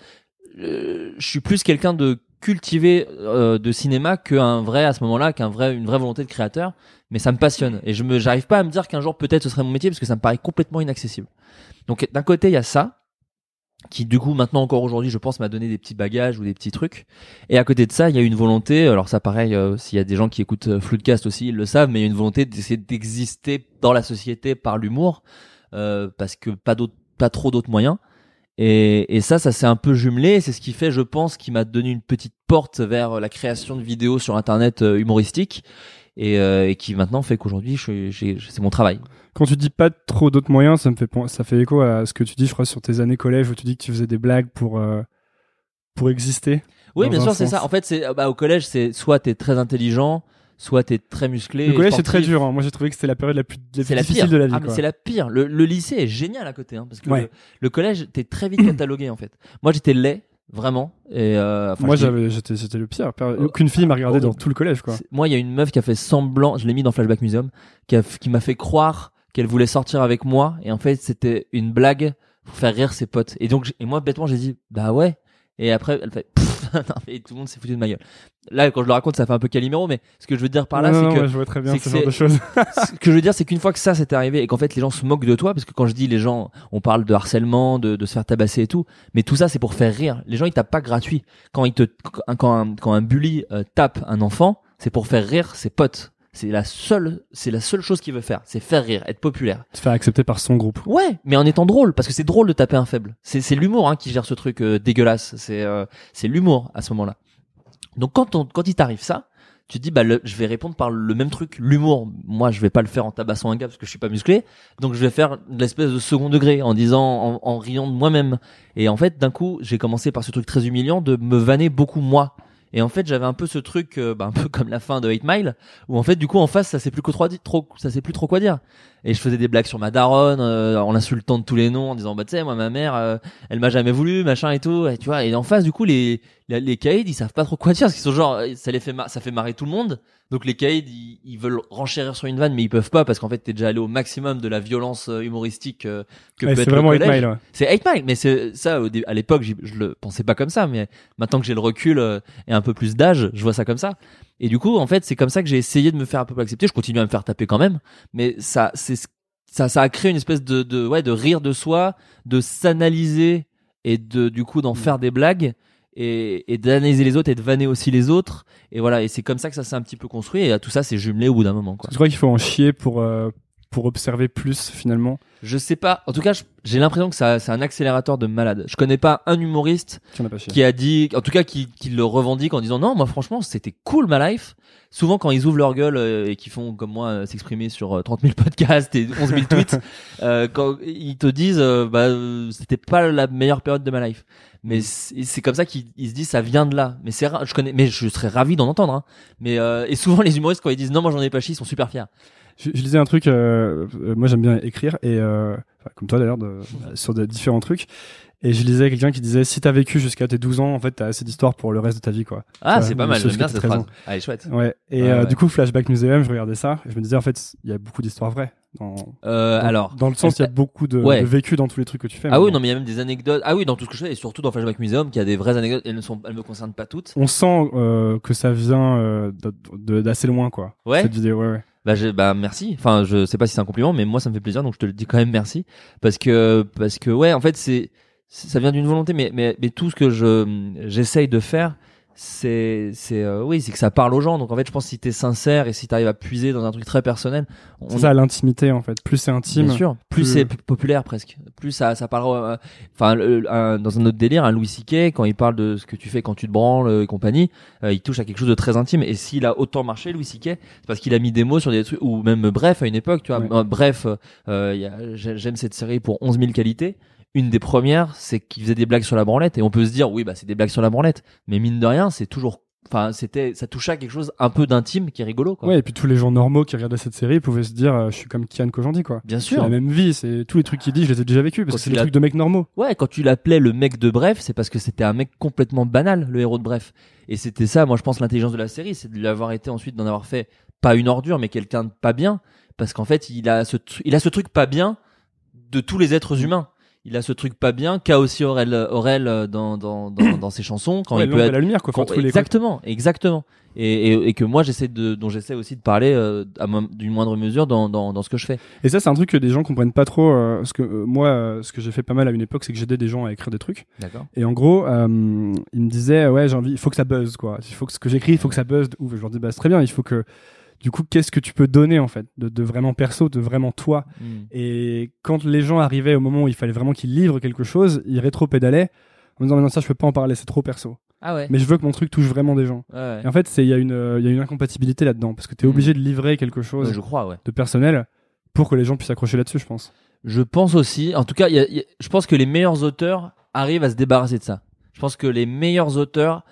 S1: euh, je suis plus quelqu'un de cultivé euh, de cinéma qu'un vrai à ce moment-là, qu'un vrai une vraie volonté de créateur. Mais ça me passionne et je me j'arrive pas à me dire qu'un jour peut-être ce serait mon métier parce que ça me paraît complètement inaccessible. Donc d'un côté il y a ça qui du coup maintenant encore aujourd'hui je pense m'a donné des petits bagages ou des petits trucs et à côté de ça il y a une volonté alors ça pareil euh, s'il y a des gens qui écoutent euh, aussi ils le savent mais il y a une volonté d'essayer d'exister dans la société par l'humour euh, parce que pas d'autres pas trop d'autres moyens et, et ça, ça s'est un peu jumelé. C'est ce qui fait, je pense, qui m'a donné une petite porte vers la création de vidéos sur Internet euh, humoristiques et, euh, et qui maintenant fait qu'aujourd'hui, je- c'est mon travail.
S3: Quand tu dis pas trop d'autres moyens, ça me fait ça fait écho à ce que tu dis, je crois, sur tes années collège où tu dis que tu faisais des blagues pour euh, pour exister.
S1: Oui, bien sûr, c'est ça. En fait, c'est bah, au collège, c'est soit t'es très intelligent, soit t'es très musclé.
S3: Le collège c'est très dur. hein. Moi j'ai trouvé que c'était la période la plus, la
S1: C'est
S3: plus
S1: la
S3: difficile
S1: pire.
S3: de la vie.
S1: Ah, c'est la pire. Le, le lycée est génial à côté, hein, parce que
S3: Ouais.
S1: le, le collège, t'es très vite catalogué en fait. Moi, j'étais laid, vraiment. Et euh,
S3: Moi j'avais j'étais j'étais le pire. Aucune fille m'a regardé dans tout le collège quoi.
S1: Moi, il y a une meuf qui a fait semblant, je l'ai mis dans Flashback Museum, qui, a- qui m'a fait croire qu'elle voulait sortir avec moi, et en fait, c'était une blague pour faire rire ses potes. Et donc, et moi, bêtement, j'ai dit, bah ouais. Et après, elle fait, Pff non, mais tout le monde s'est foutu de ma gueule. Là, quand je le raconte, ça fait un peu Calimero, mais ce que je veux dire par là, c'est que
S3: ouais, je vois très bien ce genre de choses.
S1: ce que je veux dire, c'est qu'une fois que ça s'est arrivé et qu'en fait les gens se moquent de toi, parce que quand je dis les gens, on parle de harcèlement, de, de se faire tabasser et tout, mais tout ça c'est pour faire rire. Les gens ils tapent pas gratuit. Quand ils te, quand un, quand un bully euh, tape un enfant, c'est pour faire rire ses potes. C'est la seule, c'est la seule chose qu'il veut faire, c'est faire rire, être populaire.
S3: Se faire accepter par son groupe.
S1: Ouais, mais en étant drôle, parce que c'est drôle de taper un faible. C'est c'est l'humour hein, qui gère ce truc euh, dégueulasse. C'est euh, c'est l'humour à ce moment-là. Donc quand on, quand il t'arrive ça, tu te dis bah le- je vais répondre par le même truc, l'humour. Moi je vais pas le faire en tabassant un gars parce que je suis pas musclé, donc je vais faire l'espèce de second degré en disant en, en riant de moi-même. Et en fait d'un coup j'ai commencé par ce truc très humiliant de me vanner beaucoup moi. Et en fait, j'avais un peu ce truc, euh, bah, un peu comme la fin de 8 Mile, où en fait, du coup, en face, ça sait plus trop, ça plus trop quoi dire. Et je faisais des blagues sur ma daronne, euh, en l'insultant de tous les noms, en disant, bah, tu sais, moi, ma mère, euh, elle m'a jamais voulu, machin et tout, et tu vois. Et en face, du coup, les, les, les caïds, ils savent pas trop quoi dire, parce qu'ils sont genre, ça les fait, ça fait marrer tout le monde. Donc les caïds, ils, ils veulent renchérir sur une vanne, mais ils peuvent pas, parce qu'en fait, t'es déjà allé au maximum de la violence euh, humoristique euh, que
S3: Ouais,
S1: peut
S3: c'est
S1: être le
S3: vraiment 8
S1: collège.
S3: Mile, ouais.
S1: C'est 8 Mile, mais c'est ça à l'époque, je le pensais pas comme ça, mais maintenant que j'ai le recul euh, et un peu plus d'âge, je vois ça comme ça. Et du coup, en fait, c'est comme ça que j'ai essayé de me faire un peu plus accepter. Je continue à me faire taper quand même, mais ça, c'est ce- ça, ça a créé une espèce de, de ouais, de rire de soi, de s'analyser et de du coup d'en faire des blagues et, et d'analyser les autres et de vanner aussi les autres. Et voilà, et c'est comme ça que ça s'est un petit peu construit. Et tout ça, c'est jumelé au bout d'un moment, quoi.
S3: Je crois qu'il faut en chier pour, euh, pour observer plus, finalement.
S1: Je sais pas. En tout cas, j'ai l'impression que ça, c'est un accélérateur de malade. Je connais pas un humoriste
S3: pas chier.
S1: qui a dit, en tout cas, qui, qui le revendique en disant non, moi franchement, c'était cool ma life. Souvent, quand ils ouvrent leur gueule euh, et qu'ils font comme moi euh, s'exprimer sur euh, 30 000 podcasts et 11 000 tweets, euh, quand ils te disent, euh, bah, euh, c'était pas la meilleure période de ma life. Mais c'est c'est comme ça qu'ils ils se disent, ça vient de là. Mais c'est, je connais, mais je serais ravi d'en entendre. Hein. Mais euh, et souvent les humoristes quand ils disent non, moi j'en ai pas chié, ils sont super fiers.
S3: Je, je lisais un truc, euh, euh, moi j'aime bien écrire, et euh, comme toi d'ailleurs, de- sur de différents trucs. Et je lisais quelqu'un qui disait si t'as vécu jusqu'à tes 12 ans, en fait t'as assez d'histoires pour le reste de ta vie, quoi.
S1: Ah, c'est pas mal. J'aime bien cette phrase.
S3: 13 ans.
S1: Ah, elle est chouette.
S3: Ouais. Et
S1: Ouais,
S3: euh,
S1: ouais.
S3: du coup, Flashback Museum, je regardais ça, et je me disais en fait, il y a beaucoup d'histoires vraies. Dans,
S1: Euh,
S3: dans-
S1: alors.
S3: dans le sens, il y a beaucoup de,
S1: Ouais.
S3: de vécu dans tous les trucs que tu fais.
S1: Ah oui, non, mais il y a même des anecdotes. Ah oui, dans tout ce que je fais, et surtout dans Flashback Museum, qu'il y a des vraies anecdotes. Elles ne sont, elles me concernent pas toutes.
S3: On sent euh, que ça vient euh, d'assez loin, quoi.
S1: Ouais.
S3: Cette vidéo, ouais, ouais.
S1: Bah, je, bah merci. Enfin, je sais pas si c'est un compliment, mais moi ça me fait plaisir, donc je te le dis quand même merci, parce que parce que ouais, en fait c'est ça vient d'une volonté, mais mais mais tout ce que je j'essaye de faire, c'est c'est euh, oui, c'est que ça parle aux gens. Donc en fait, je pense que si t'es sincère et si t'arrives à puiser dans un truc très personnel, on,
S3: C'est ça, l'intimité, en fait. Plus c'est intime.
S1: Bien sûr. Plus
S3: plus-
S1: c'est populaire presque. Plus ça, ça parlera. euh, Enfin, un- dans un autre délire, un Louis C.K. quand il parle de ce que tu fais quand tu te branles euh, et compagnie, euh, il touche à quelque chose de très intime. Et s'il a autant marché, Louis C.K., c'est parce qu'il a mis des mots sur des trucs ou même euh, bref à une époque. Tu vois,
S3: Ouais.
S1: Euh, bref, euh, j'aime cette série pour 11 000 qualités. Une des premières, c'est qu'il faisait des blagues sur la branlette. Et on peut se dire, oui, bah c'est des blagues sur la branlette. Mais mine de rien, c'est toujours. Enfin, c'était, ça touchait à quelque chose un peu d'intime qui est rigolo. Quoi.
S3: Ouais, et puis tous les gens normaux qui regardaient cette série pouvaient se dire, euh, je suis comme Kian Kojandi, quoi.
S1: Bien sûr.
S3: la même vie, c'est tous les trucs qu'il dit, je les ai déjà vécus, parce
S1: Quand
S3: que c'est des trucs de mecs normaux.
S1: Ouais, quand tu l'appelais le mec de Bref, c'est parce que c'était un mec complètement banal, le héros de Bref. Et c'était ça, moi je pense, l'intelligence de la série, c'est de l'avoir été ensuite, d'en avoir fait pas une ordure, mais quelqu'un de pas bien. Parce qu'en fait, il a, ce tru- il a ce truc pas bien de tous les êtres humains. Il a ce truc pas bien qu'a aussi Aurel, Aurel euh, dans, dans, dans, dans ses chansons. Quand
S3: Ouais,
S1: il peut être
S3: la lumière, quoi. Tous les
S1: exactement, exactement. Et, et, et que moi j'essaie de, dont j'essaie aussi de parler euh, d'une moindre mesure dans, dans, dans ce que je fais.
S3: Et ça, c'est un truc que des gens comprennent pas trop. euh, parce que euh, moi, euh, ce que j'ai fait pas mal à une époque, c'est que j'aidais des gens à écrire des trucs.
S1: D'accord.
S3: Et en gros, euh, ils me disaient, ouais, j'ai envie, il faut que ça buzz, quoi. Il faut que ce que j'écris, il faut que ça buzz de ouf. Je leur dis, bah, c'est très bien, il faut que, du coup, qu'est-ce que tu peux donner, en fait, de, de vraiment perso, de vraiment toi.
S1: Mm.
S3: Et quand les gens arrivaient au moment où il fallait vraiment qu'ils livrent quelque chose, ils rétro-pédalaient en disant, mais non, ça, je peux pas en parler, c'est trop perso.
S1: Ah ouais.
S3: Mais je veux que mon truc touche vraiment des gens.
S1: Ouais, ouais.
S3: Et en fait, c'est, il y a une, il y a une incompatibilité là-dedans. Parce que t'es
S1: Mm.
S3: obligé de livrer quelque chose
S1: Ouais, je crois, ouais.
S3: de personnel pour que les gens puissent accrocher là-dessus, je pense.
S1: Je pense aussi, en tout cas, il y a- il y a- je pense que les meilleurs auteurs arrivent à se débarrasser de ça. Je pense que les meilleurs auteurs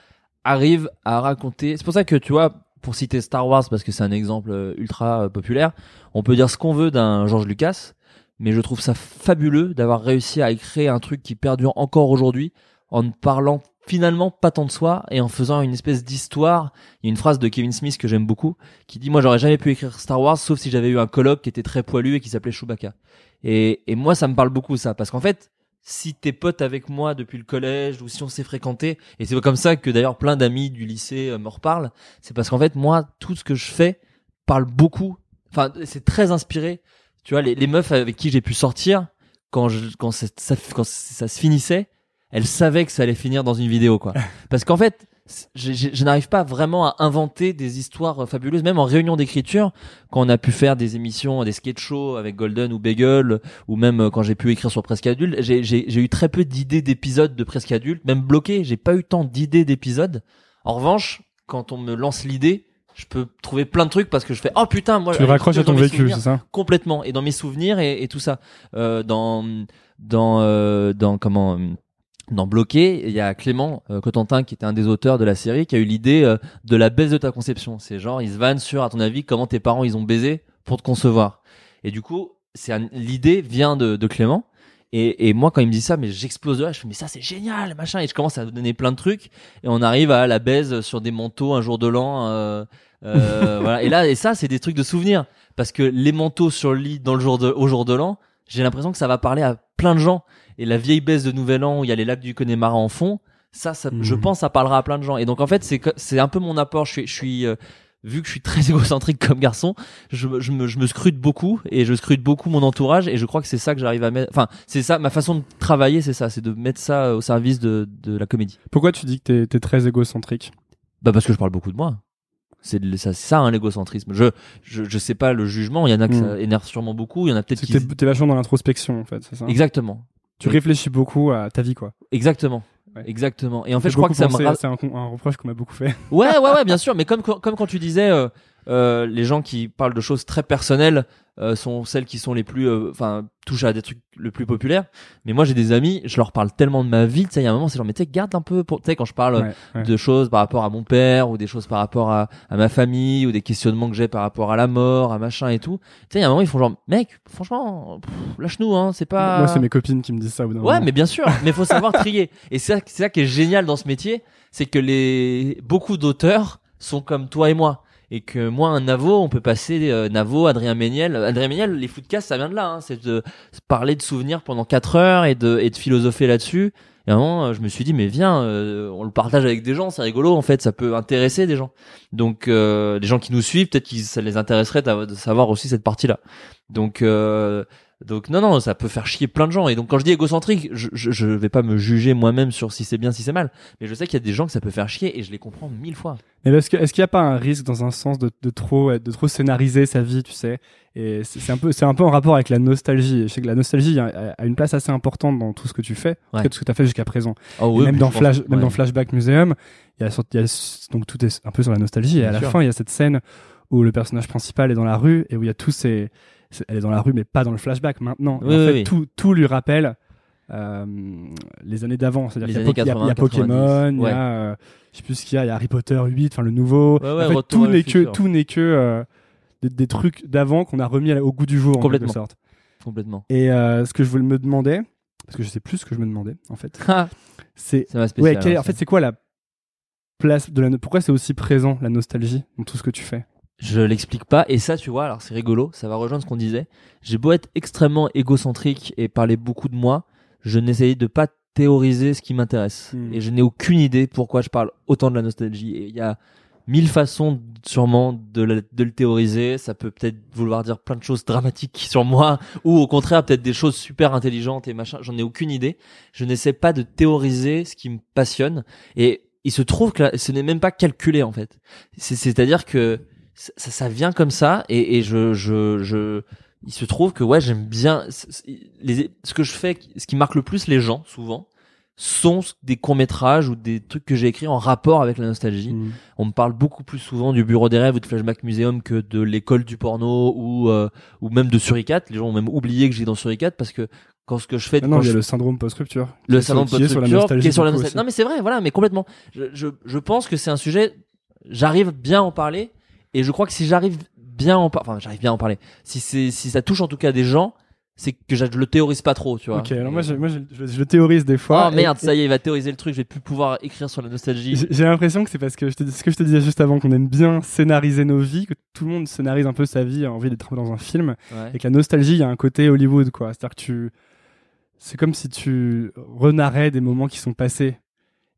S1: arrivent à raconter. C'est pour ça que tu vois, pour citer Star Wars, parce que c'est un exemple euh, ultra euh, populaire, on peut dire ce qu'on veut d'un George Lucas, mais je trouve ça fabuleux d'avoir réussi à créer un truc qui perdure encore aujourd'hui en ne parlant finalement pas tant de soi et en faisant une espèce d'histoire. Il y a une phrase de Kevin Smith que j'aime beaucoup qui dit moi j'aurais jamais pu écrire Star Wars sauf si j'avais eu un colloque qui était très poilu et qui s'appelait Chewbacca. Et, et moi ça me parle beaucoup ça parce qu'en fait si t'es pote avec moi depuis le collège ou si on s'est fréquenté et c'est comme ça que d'ailleurs plein d'amis du lycée euh, me reparlent c'est parce qu'en fait moi tout ce que je fais parle beaucoup. Enfin c'est très inspiré. Tu vois les, les meufs avec qui j'ai pu sortir quand je quand ça, ça- quand ça se finissait elles savaient que ça allait finir dans une vidéo quoi. Parce qu'en fait je, je- je n'arrive pas vraiment à inventer des histoires euh, fabuleuses même en réunion d'écriture quand on a pu faire des émissions des sketch shows avec Golden ou Bagel ou même euh, quand j'ai pu écrire sur Presque Adulte, j'ai, j'ai, j'ai eu très peu d'idées d'épisodes de Presque Adulte, même bloqué, j'ai pas eu tant d'idées d'épisodes. En revanche, quand on me lance l'idée, je peux trouver plein de trucs parce que je fais oh putain moi
S3: Tu raccroches à ton vécu, c'est ça
S1: complètement et dans mes souvenirs et, et tout ça euh, dans dans euh, dans comment euh, dans Bloqué, il y a Clément euh, Cotentin qui était un des auteurs de la série qui a eu l'idée euh, de la baisse de ta conception. C'est genre ils se vannent sur à ton avis comment tes parents ils ont baisé pour te concevoir. Et du coup, c'est un- l'idée vient de, de Clément. Et, et moi quand il me dit ça, mais j'explose de là. Je fais mais ça c'est génial machin. Et je commence à donner plein de trucs et on arrive à la baise sur des manteaux un jour de l'an. Euh, euh, voilà. Et là et ça c'est des trucs de souvenirs parce que les manteaux sur le lit dans le jour de au jour de l'an, j'ai l'impression que ça va parler à plein de gens. Et la vieille baisse de Nouvel An où il y a les lacs du Connemara en fond, ça, ça je
S3: Mhm.
S1: pense, ça parlera à plein de gens. Et donc en fait, c'est c'est un peu mon apport. Je suis, je suis euh, vu que je suis très égocentrique comme garçon, je, me- je me, je me scrute beaucoup et je scrute beaucoup mon entourage et je crois que c'est ça que j'arrive à mettre. Enfin, c'est ça, ma façon de travailler, c'est ça, c'est de mettre ça au service de, de la comédie.
S3: Pourquoi tu dis que t'es t'es très égocentrique?
S1: Bah parce que je parle beaucoup de moi. C'est de- ça, c'est ça, hein, l'égocentrisme. Je, je, je sais pas le jugement. Il y en a que
S3: Mhm.
S1: ça énerve sûrement beaucoup. Il y en a peut-être qui.
S3: t'es vachement dans l'introspection en fait, c'est ça?
S1: Exactement.
S3: Tu réfléchis beaucoup à ta vie quoi.
S1: Exactement.
S3: Ouais.
S1: Exactement. Et en fait, je crois que ça me
S3: C'est un, reproche qu'on m'a beaucoup fait.
S1: Ouais, ouais, ouais, bien sûr. Mais comme comme quand tu disais, euh, euh, les gens qui parlent de choses très personnelles euh, sont celles qui sont les plus, euh, enfin, touchent à des trucs le plus populaires. Mais moi, j'ai des amis, je leur parle tellement de ma vie. Tu sais, il y a un moment, c'est genre, mais tu garde un peu pour, tu sais, quand je parle
S3: Ouais, ouais.
S1: de choses par rapport à mon père ou des choses par rapport à, à ma famille ou des questionnements que j'ai par rapport à la mort, à machin et tout. Tu sais, il y a un moment, ils font genre, mec, franchement, pff, lâche-nous, hein, c'est pas.
S3: Moi, c'est mes copines qui me disent ça au bout
S1: Ouais,
S3: moment.
S1: mais bien sûr, mais faut savoir trier. Et c'est ça, c'est ça qui est génial dans ce métier, c'est que les beaucoup d'auteurs sont comme toi et moi. Et que moi, un Navo, on peut passer euh, Navo, Adrien Méniel. Adrien Méniel, les footcasts, ça vient de là. Hein, c'est de parler de souvenirs pendant quatre heures et de, et de philosopher là-dessus. Et à un moment, je me suis dit, mais viens, euh, on le partage avec des gens, c'est rigolo, en fait, ça peut intéresser des gens. Donc, euh, les gens qui nous suivent, peut-être que ça les intéresserait de savoir aussi cette partie-là. Donc, euh, donc non, non, ça peut faire chier plein de gens. Et donc quand je dis égocentrique, je, je, je vais pas me juger moi-même sur si c'est bien, si c'est mal. Mais je sais qu'il y a des gens que ça peut faire chier et je les comprends mille fois.
S3: Mais est-ce que- est-ce qu'il n'y a pas un risque dans un sens de, de trop de trop scénariser sa vie, tu sais? Et c'est un peu c'est un peu en rapport avec la nostalgie. Je sais que la nostalgie a, a une place assez importante dans tout ce que tu fais,
S1: Ouais.
S3: tout ce que tu as fait jusqu'à présent.
S1: Oh, oui,
S3: même dans Flash, même
S1: ouais.
S3: dans Flashback Museum, il y a, il y a donc tout est un peu sur la nostalgie. et à la fin, il y a cette scène où le personnage principal est dans la rue et où il y a tous ces elle est dans la rue mais pas dans le flashback maintenant.
S1: Oui,
S3: en
S1: oui,
S3: fait,
S1: oui.
S3: tout tout lui rappelle. euh, les années d'avant, c'est-à-dire qu'il y a,
S1: années
S3: Po- il y a- il y a
S1: 80,
S3: Pokémon, il y a, euh, je sais plus ce qu'il y a, il y a Harry Potter 8, enfin le nouveau.
S1: Ouais, ouais,
S3: en fait, tout n'est que tout n'est que euh, des, des trucs d'avant qu'on a remis au goût du jour en quelque sorte.
S1: Complètement.
S3: Et euh, ce que je voulais me demander, parce que je sais plus ce que je me demandais en fait,
S1: Ah,
S3: c'est en fait c'est quoi la place de la pourquoi c'est aussi présent la nostalgie dans tout ce que tu fais?
S1: Je l'explique pas. Et ça, tu vois, alors c'est rigolo. Ça va rejoindre ce qu'on disait. J'ai beau être extrêmement égocentrique et parler beaucoup de moi, je n'essaye de pas théoriser ce qui m'intéresse.
S3: Hmm.
S1: Et je n'ai aucune idée pourquoi je parle autant de la nostalgie. Et il y a mille façons sûrement de, le- de le théoriser. Ça peut peut-être vouloir dire plein de choses dramatiques sur moi, ou au contraire peut-être des choses super intelligentes et machin. J'en ai aucune idée. Je n'essaie pas de théoriser ce qui me passionne. Et il se trouve que là, ce n'est même pas calculé en fait. C'est- C'est-à-dire que ça, ça- vient comme ça et, et je, je, je, il se trouve que ouais j'aime bien les, ce que je fais, ce qui marque le plus les gens souvent sont des courts métrages ou des trucs que j'ai écrits en rapport avec la nostalgie.
S3: Hmm.
S1: On me parle beaucoup plus souvent du Bureau des rêves ou de Flashback Museum que de l'école du porno ou euh, ou même de Suricat. Les gens ont même oublié que j'ai dans Suricat parce que quand ce que je fais,
S3: Ah non,
S1: quand
S3: il y a
S1: je-
S3: le syndrome post-rupture.
S1: le
S3: qui est sur-
S1: salon de
S3: qui est sur la nostalgie.
S1: Non mais c'est vrai, voilà, mais complètement. Je, je, je pense que c'est un sujet, j'arrive bien à en parler, et je crois que si j'arrive bien à en parler, enfin j'arrive bien à en parler, si c'est, si ça touche en tout cas des gens, c'est que je, le théorise pas trop, tu vois.
S3: Ok, alors moi, je, moi je, je- théorise des fois.
S1: Oh merde,
S3: et-
S1: ça y est, il va théoriser le truc, je vais plus pouvoir écrire sur la nostalgie.
S3: J'ai l'impression que c'est parce que je te, ce que je te disais juste avant, qu'on aime bien scénariser nos vies, que tout le monde scénarise un peu sa vie, a envie d'être dans un film,
S1: Ouais.
S3: et que la nostalgie, il y a un côté Hollywood, quoi. C'est-à-dire que tu, c'est comme si tu renarrais des moments qui sont passés.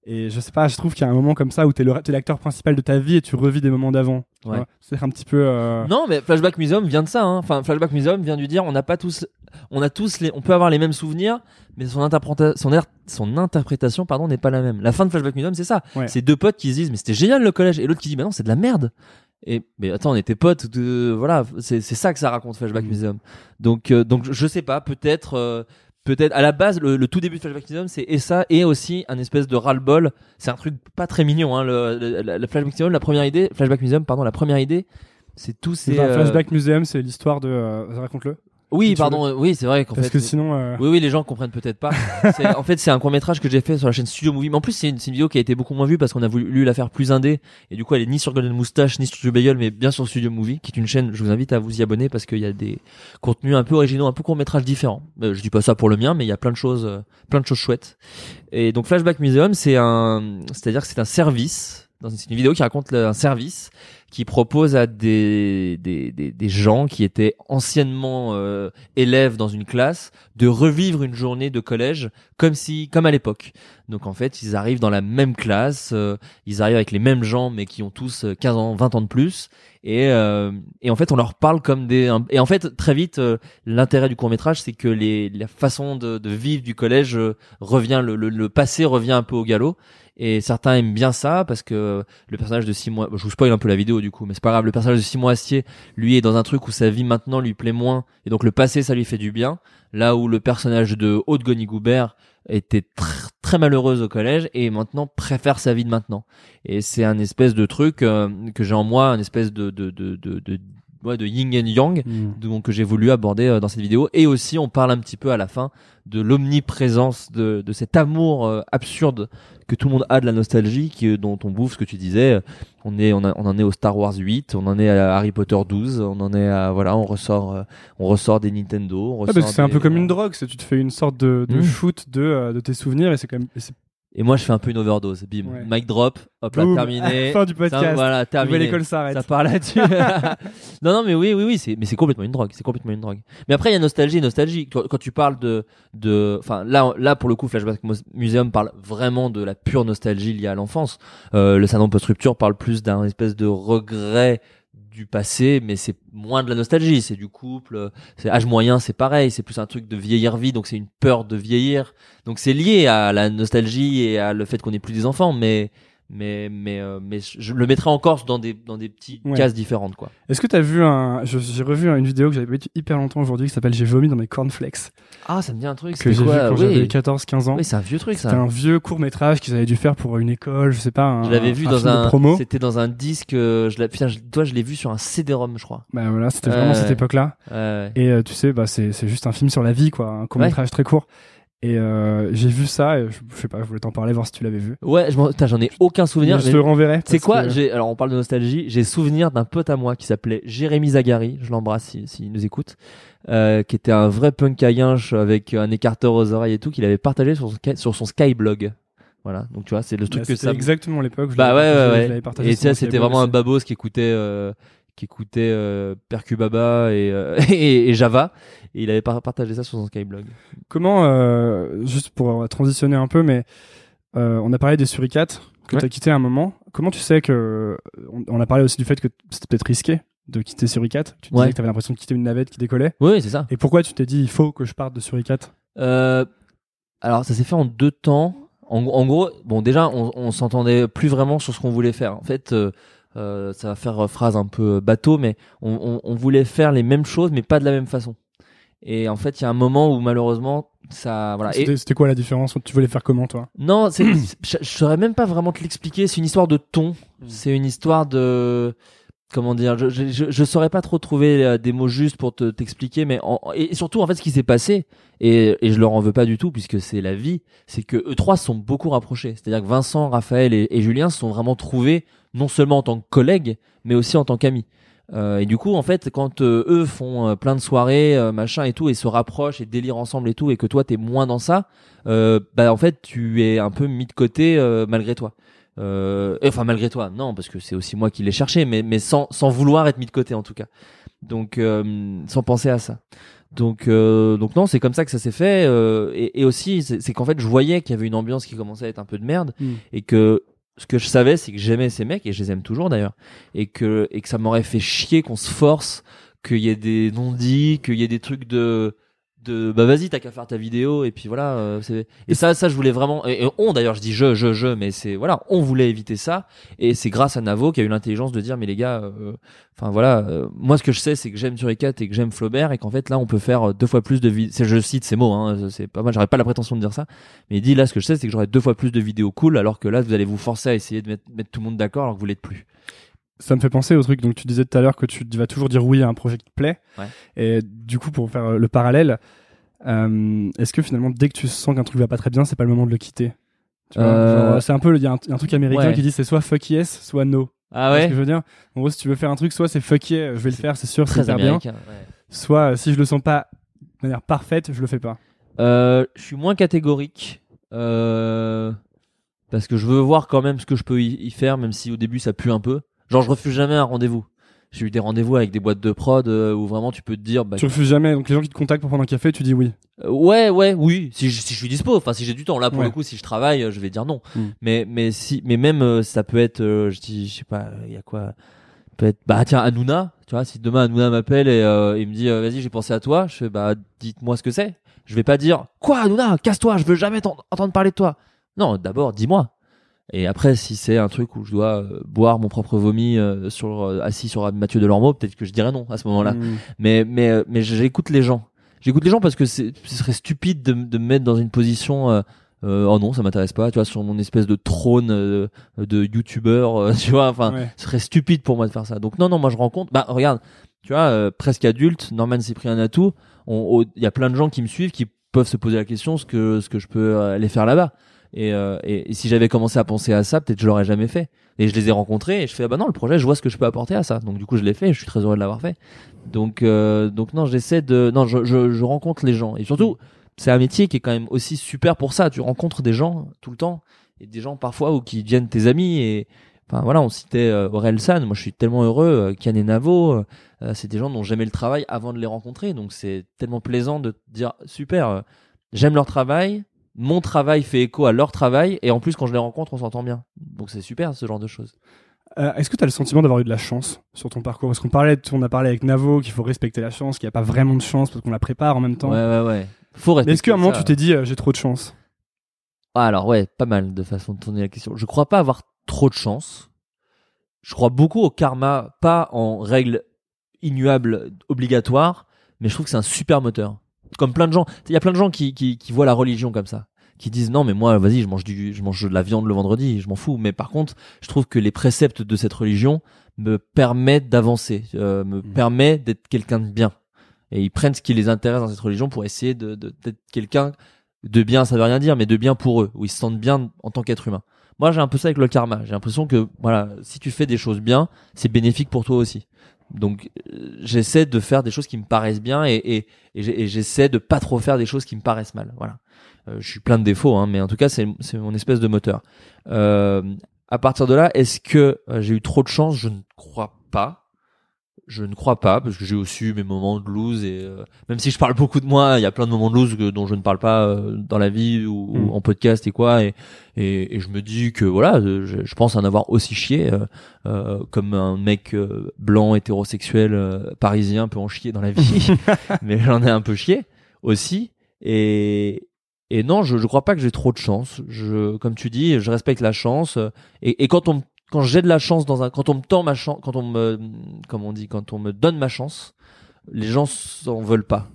S3: Et je sais pas, je trouve qu'il y a un moment comme ça où t'es l'acteur principal de ta vie et tu revis des moments d'avant.
S1: Ouais.
S3: C'est un petit peu. euh,
S1: Non, mais Flashback Museum vient de ça. Hein. Enfin, Flashback Museum vient du dire on n'a pas tous, on a tous les, on peut avoir les mêmes souvenirs, mais son interprétation, son, son interprétation, pardon, n'est pas la même. La fin de Flashback Museum, c'est ça.
S3: Ouais.
S1: C'est deux potes qui se disent mais c'était génial le collège, et l'autre qui dit bah non c'est de la merde. Et mais attends, on était potes de, voilà, c'est ça que ça raconte Flashback
S3: Mhm.
S1: Museum. Donc euh, donc je sais pas, peut-être. euh, Peut-être à la base le, le tout début de Flashback Museum c'est et ça et aussi un espèce de ras-le-bol c'est un truc pas très mignon hein le, le- la- la Flashback Museum la première idée Flashback Museum pardon la première idée c'est tout
S3: c'est
S1: euh,
S3: Flashback Museum, c'est l'histoire de. euh, raconte-le.
S1: Oui, pardon, euh, oui, c'est vrai qu'en
S3: Parce
S1: fait.
S3: que sinon. euh,
S1: Oui, oui, les gens comprennent peut-être pas. C'est- en fait, c'est un court métrage que j'ai fait sur la chaîne Studio Movie. Mais en plus, c'est une, c'est une vidéo qui a été beaucoup moins vue parce qu'on a voulu la faire plus indé. Et du coup, elle est ni sur Golden Moustache, ni sur Studio Bagel, mais bien sur Studio Movie, qui est une chaîne, je vous invite à vous y abonner parce qu'il y a des contenus un peu originaux, un peu court métrages différents. Euh, je dis pas ça pour le mien, mais il y a plein de choses, euh, plein de choses chouettes. Et donc, Flashback Museum, c'est un, c'est-à-dire que c'est un service, dans une, vidéo qui raconte un service qui propose à des, des, des, gens qui étaient anciennement euh, élèves dans une classe de revivre une journée de collège comme si comme à l'époque. Donc en fait, ils arrivent dans la même classe, euh, ils arrivent avec les mêmes gens mais qui ont tous euh, 15 ans, 20 ans de plus et euh, et en fait, on leur parle comme des et en fait, très vite euh, l'intérêt du court-métrage, c'est que les la façon de, de vivre du collège euh, revient le, le, le passé revient un peu au galop et certains aiment bien ça parce que le personnage de Simon je vous spoil un peu la vidéo du coup mais c'est pas grave. Le personnage de Simon Astier lui est dans un truc où sa vie maintenant lui plaît moins. Et donc le passé ça lui fait du bien. Là où le personnage de Aude Goni-Goubert était tr- très malheureuse au collège et maintenant préfère sa vie de maintenant. Et c'est un espèce de truc euh, que j'ai en moi un espèce de de de de, de, ouais, de yin and yang
S3: hmm.
S1: donc que j'ai voulu aborder euh, dans cette vidéo et aussi on parle un petit peu à la fin de l'omniprésence de, de cet amour euh, absurde que tout le monde a de la nostalgie qui, euh, dont on bouffe ce que tu disais on est on, a- on en est au Star Wars 8 on en est à Harry Potter 12 on en est à voilà on ressort euh, on ressort des Nintendo on
S3: parce que c'est un peu comme une drogue, c'est tu te fais une sorte de, de
S1: Mm.
S3: shoot de, de tes souvenirs et c'est quand même. Et
S1: moi je fais un peu une overdose bim
S3: Ouais.
S1: mic drop hop là terminé
S3: fin du
S1: Ça,
S3: podcast.
S1: voilà terminé
S3: Nouvelle école s'arrête.
S1: Ça part là-dessus. non, non, mais oui, oui, oui, c'est, mais c'est complètement une drogue. C'est complètement une drogue. Mais après, il y a nostalgie, nostalgie. Quand, quand tu parles de, de, enfin, là, là, pour le coup, Flashback Mus- Museum parle vraiment de la pure nostalgie liée à l'enfance. Euh, le salon post-rupture parle plus d'un espèce de regret du passé, mais c'est moins de la nostalgie. C'est du couple. C'est âge moyen, c'est pareil. C'est plus un truc de vieillir vie, donc c'est une peur de vieillir. Donc c'est lié à la nostalgie et à le fait qu'on n'est plus des enfants, mais mais mais euh, mais je le mettrais encore dans des dans des petites
S3: Ouais.
S1: cases différentes quoi.
S3: Est-ce que t'as vu un. J'ai revu une vidéo que j'avais vue hyper longtemps aujourd'hui qui s'appelle J'ai vomi dans mes cornflakes.
S1: Ah, ça me dit un truc.
S3: Que
S1: C'était
S3: j'ai vu quand
S1: Oui.
S3: j'avais 14-15 ans.
S1: Oui, c'est un vieux truc
S3: C'était
S1: ça.
S3: un vieux court métrage qu'ils avaient dû faire pour une école, je sais pas. Un,
S1: Je l'avais vu
S3: un
S1: dans un
S3: promo.
S1: c'était dans un disque euh, je l'ai putain, je- toi je l'ai vu sur un CD-ROM, je crois.
S3: Bah voilà, c'était vraiment
S1: Ouais.
S3: cette époque-là.
S1: Ouais.
S3: Et euh, tu sais, bah c'est c'est juste un film sur la vie, quoi, un court métrage très court. Et euh, j'ai vu ça, et je, je sais pas, je voulais t'en parler, voir si tu l'avais vu.
S1: Ouais, je j'en ai aucun souvenir.
S3: je te le renverrai.
S1: C'est quoi
S3: que-
S1: alors on parle de nostalgie. J'ai souvenir d'un pote à moi qui s'appelait Jérémy Zagari. Je l'embrasse s'il si, nous écoute. Euh, qui était un vrai punk à yinche avec un écarteur aux oreilles et tout qu'il avait partagé sur son, sur son Skyblog. Voilà. Donc tu vois, c'est le truc
S3: Bah,
S1: que ça.
S3: exactement l'époque.
S1: Bah ouais ouais ouais.
S3: partagé
S1: Et ça c'était vraiment un babos qui écoutait euh, qui écoutait euh, Percubaba et, euh, et, et Java. Et il avait par- partagé ça sur son Skyblog.
S3: Comment, euh, juste pour transitionner un peu, mais euh, on a parlé des suricates que
S1: Ouais.
S3: tu as quitté à un moment. Comment tu sais que. On, on a parlé aussi du fait que c'était peut-être risqué de quitter Suricate. Tu
S1: Ouais.
S3: disais que tu avais l'impression de quitter une navette qui décollait.
S1: Oui, c'est ça.
S3: Et pourquoi tu t'es dit il faut que je parte de Suricate
S1: Euh, alors ça s'est fait en deux temps. En, en gros, bon déjà on, on s'entendait plus vraiment sur ce qu'on voulait faire. En fait, euh, euh, ça va faire phrase un peu bateau, mais on, on, on voulait faire les mêmes choses, mais pas de la même façon. Et en fait, il y a un moment où malheureusement ça voilà. Et-
S3: C'était quoi la différence Tu voulais faire comment, toi?
S1: Non, c'est, je, je saurais même pas vraiment te l'expliquer. C'est une histoire de ton. C'est une histoire de comment dire. Je, je, je, je saurais pas trop trouver euh, des mots justes pour te t'expliquer, mais en, et surtout en fait, ce qui s'est passé et, et je leur en veux pas du tout puisque c'est la vie. C'est que eux trois sont beaucoup rapprochés. C'est-à-dire que Vincent, Raphaël et, et Julien se sont vraiment trouvés non seulement en tant que collègues, mais aussi en tant qu'amis. Euh, et du coup, en fait, quand euh, eux font euh, plein de soirées, euh, machin et tout, et se rapprochent et délirent ensemble et tout, et que toi t'es moins dans ça, euh, bah en fait tu es un peu mis de côté euh, malgré toi. Euh, enfin malgré toi, non, parce que c'est aussi moi qui l'ai cherché, mais mais sans sans vouloir être mis de côté en tout cas. Donc euh, sans penser à ça. Donc, euh, donc non, c'est comme ça que ça s'est fait. euh, et, et aussi, c'est qu'en fait, je voyais qu'il y avait une ambiance qui commençait à être un peu de merde,
S3: Mm.
S1: et que ce que je savais, c'est que j'aimais ces mecs et je les aime toujours d'ailleurs, et que et que ça m'aurait fait chier qu'on se force, qu'il y ait des non-dits, qu'il y ait des trucs de de bah vas-y t'as qu'à faire ta vidéo et puis voilà euh, c'est et ça ça je voulais vraiment et, on d'ailleurs je dis je je je mais c'est voilà on voulait éviter ça et c'est grâce à Navo qui a eu l'intelligence de dire mais les gars euh, enfin voilà euh, moi ce que je sais c'est que j'aime Turicat et que j'aime Flaubert et qu'en fait là on peut faire euh, deux fois plus de vidéos je cite ces mots hein, c'est pas mal j'aurais pas la prétention de dire ça mais il dit là ce que je sais c'est que j'aurai deux fois plus de vidéos cool alors que là vous allez vous forcer à essayer de mettre, mettre tout le monde d'accord alors que vous l'êtes plus
S3: Ça me fait penser au truc. Donc, tu disais tout à l'heure que tu vas toujours dire oui à un projet qui te plaît.
S1: Ouais.
S3: Et du coup, pour faire euh, le parallèle, euh, est-ce que finalement, dès que tu sens qu'un truc va pas très bien, c'est pas le moment de le quitter?
S1: Euh,
S3: C'est un peu, il y, a un il y a un truc américain
S1: Ouais.
S3: qui dit c'est soit fuck yes, soit no.
S1: ah
S3: Tu vois ce
S1: ouais
S3: que je veux dire? En gros, si tu veux faire un truc, soit c'est fuck yeah, je vais le faire, c'est sûr, c'est
S1: très
S3: bien.
S1: ouais.
S3: Soit si je le sens pas de manière parfaite, je le fais pas.
S1: Euh, je suis moins catégorique parce que je veux voir quand même ce que je peux y, y faire, même si au début ça pue un peu. Genre, je refuse jamais un rendez-vous. J'ai eu des rendez-vous avec des boîtes de prod euh, où vraiment tu peux te dire, bah,
S3: Tu refuses jamais. Donc les gens qui te contactent pour prendre un café, tu dis oui.
S1: euh, ouais, ouais, oui, si je, si je suis dispo, enfin si j'ai du temps. Là, pour
S3: Ouais.
S1: le coup, si je travaille, euh, je vais dire non.
S3: Mm.
S1: Mais mais si, mais même euh, ça peut être, je dis, je sais pas, il y a quoi peut être bah tiens Hanouna tu vois si demain Hanouna m'appelle et il me dit vas-y j'ai pensé à toi je fais bah dites-moi ce que c'est je vais pas dire quoi Hanouna casse-toi je veux jamais t'en- entendre parler de toi non d'abord dis-moi et après si c'est un truc où je dois euh, boire mon propre vomi euh, sur euh, assis sur Mathieu Delormeau peut-être que je dirais non à ce moment-là
S3: Mm.
S1: mais mais euh, mais j'écoute les gens j'écoute les gens parce que ce serait stupide de, de me mettre dans une position euh, euh, oh non ça m'intéresse pas tu vois sur mon espèce de trône euh, de youtubeur euh, tu vois enfin
S3: Ouais.
S1: ce serait stupide pour moi de faire ça. Donc non, non, moi je rencontre. Bah regarde, tu vois, euh, presque adulte, Norman Cyprien Natou, on- au- il y a plein de gens qui me suivent qui peuvent se poser la question ce que ce que je peux aller faire là-bas. Et, euh, et, si j'avais commencé à penser à ça, peut-être je l'aurais jamais fait. Et je les ai rencontrés et je fais ah bah non, le projet, je vois ce que je peux apporter à ça. Donc du coup, je l'ai fait. Et je suis très heureux de l'avoir fait. Donc euh, donc non, j'essaie de non, je, je je rencontre les gens et surtout c'est un métier qui est quand même aussi super pour ça. Tu rencontres des gens tout le temps et des gens parfois ou qui deviennent tes amis et Enfin voilà, on citait euh, Aurel San. Moi, je suis tellement heureux. Euh, Kian et Navo, euh, c'est des gens dont j'aimais le travail avant de les rencontrer. Donc c'est tellement plaisant de dire super. j'aime leur travail. Mon travail fait écho à leur travail et en plus quand je les rencontre, on s'entend bien. Donc c'est super ce genre de choses.
S3: Euh, Est-ce que tu as le sentiment d'avoir eu de la chance sur ton parcours? Parce qu'on parlait, on a parlé avec Navo qu'il faut respecter la chance, qu'il n'y a pas vraiment de chance parce qu'on la prépare en même temps.
S1: Ouais ouais ouais. Faut respecter.
S3: est-ce qu'à un moment
S1: ça.
S3: tu t'es dit euh, j'ai trop de chance?
S1: Ah, alors ouais, pas mal de façon de tourner la question. Je crois pas avoir trop de chance. Je crois beaucoup au karma, pas en règle immuable obligatoire, mais je trouve que c'est un super moteur. Comme plein de gens, il y a plein de gens qui, qui, qui voient la religion comme ça, qui disent non mais moi vas-y je mange du je mange de la viande le vendredi, je m'en fous. Mais par contre, je trouve que les préceptes de cette religion me permettent d'avancer, euh, me permettent d'être quelqu'un de bien. Et ils prennent ce qui les intéresse dans cette religion pour essayer de de- d'être quelqu'un de bien, ça veut rien dire, mais de bien pour eux, où ils se sentent bien en tant qu'être humain. Moi, j'ai un peu ça avec le karma. J'ai l'impression que, voilà, si tu fais des choses bien, c'est bénéfique pour toi aussi. Donc, euh, j'essaie de faire des choses qui me paraissent bien et, et, et j'essaie de pas trop faire des choses qui me paraissent mal. Voilà. Euh, je suis plein de défauts, hein, mais en tout cas, c'est c'est mon espèce de moteur. Euh, à partir de là, est-ce que euh, j'ai eu trop de chance? Je ne crois pas. Je ne crois pas parce que j'ai aussi eu mes moments de lose et euh, même si je parle beaucoup de moi, il y a plein de moments de lose que- dont je ne parle pas euh, dans la vie ou, ou
S3: Mm.
S1: en podcast et quoi et, et, et je me dis que voilà, euh, je, je pense en avoir aussi chié euh, euh, comme un mec euh, blanc hétérosexuel euh, parisien peut en chier dans la vie, mais j'en ai un peu chié aussi et et non, je je crois pas que j'ai trop de chance. Je comme tu dis, je respecte la chance et, et quand on quand j'ai de la chance dans un quand on me tend ma chance quand on me comme on dit quand on me donne ma chance les gens s'en veulent pas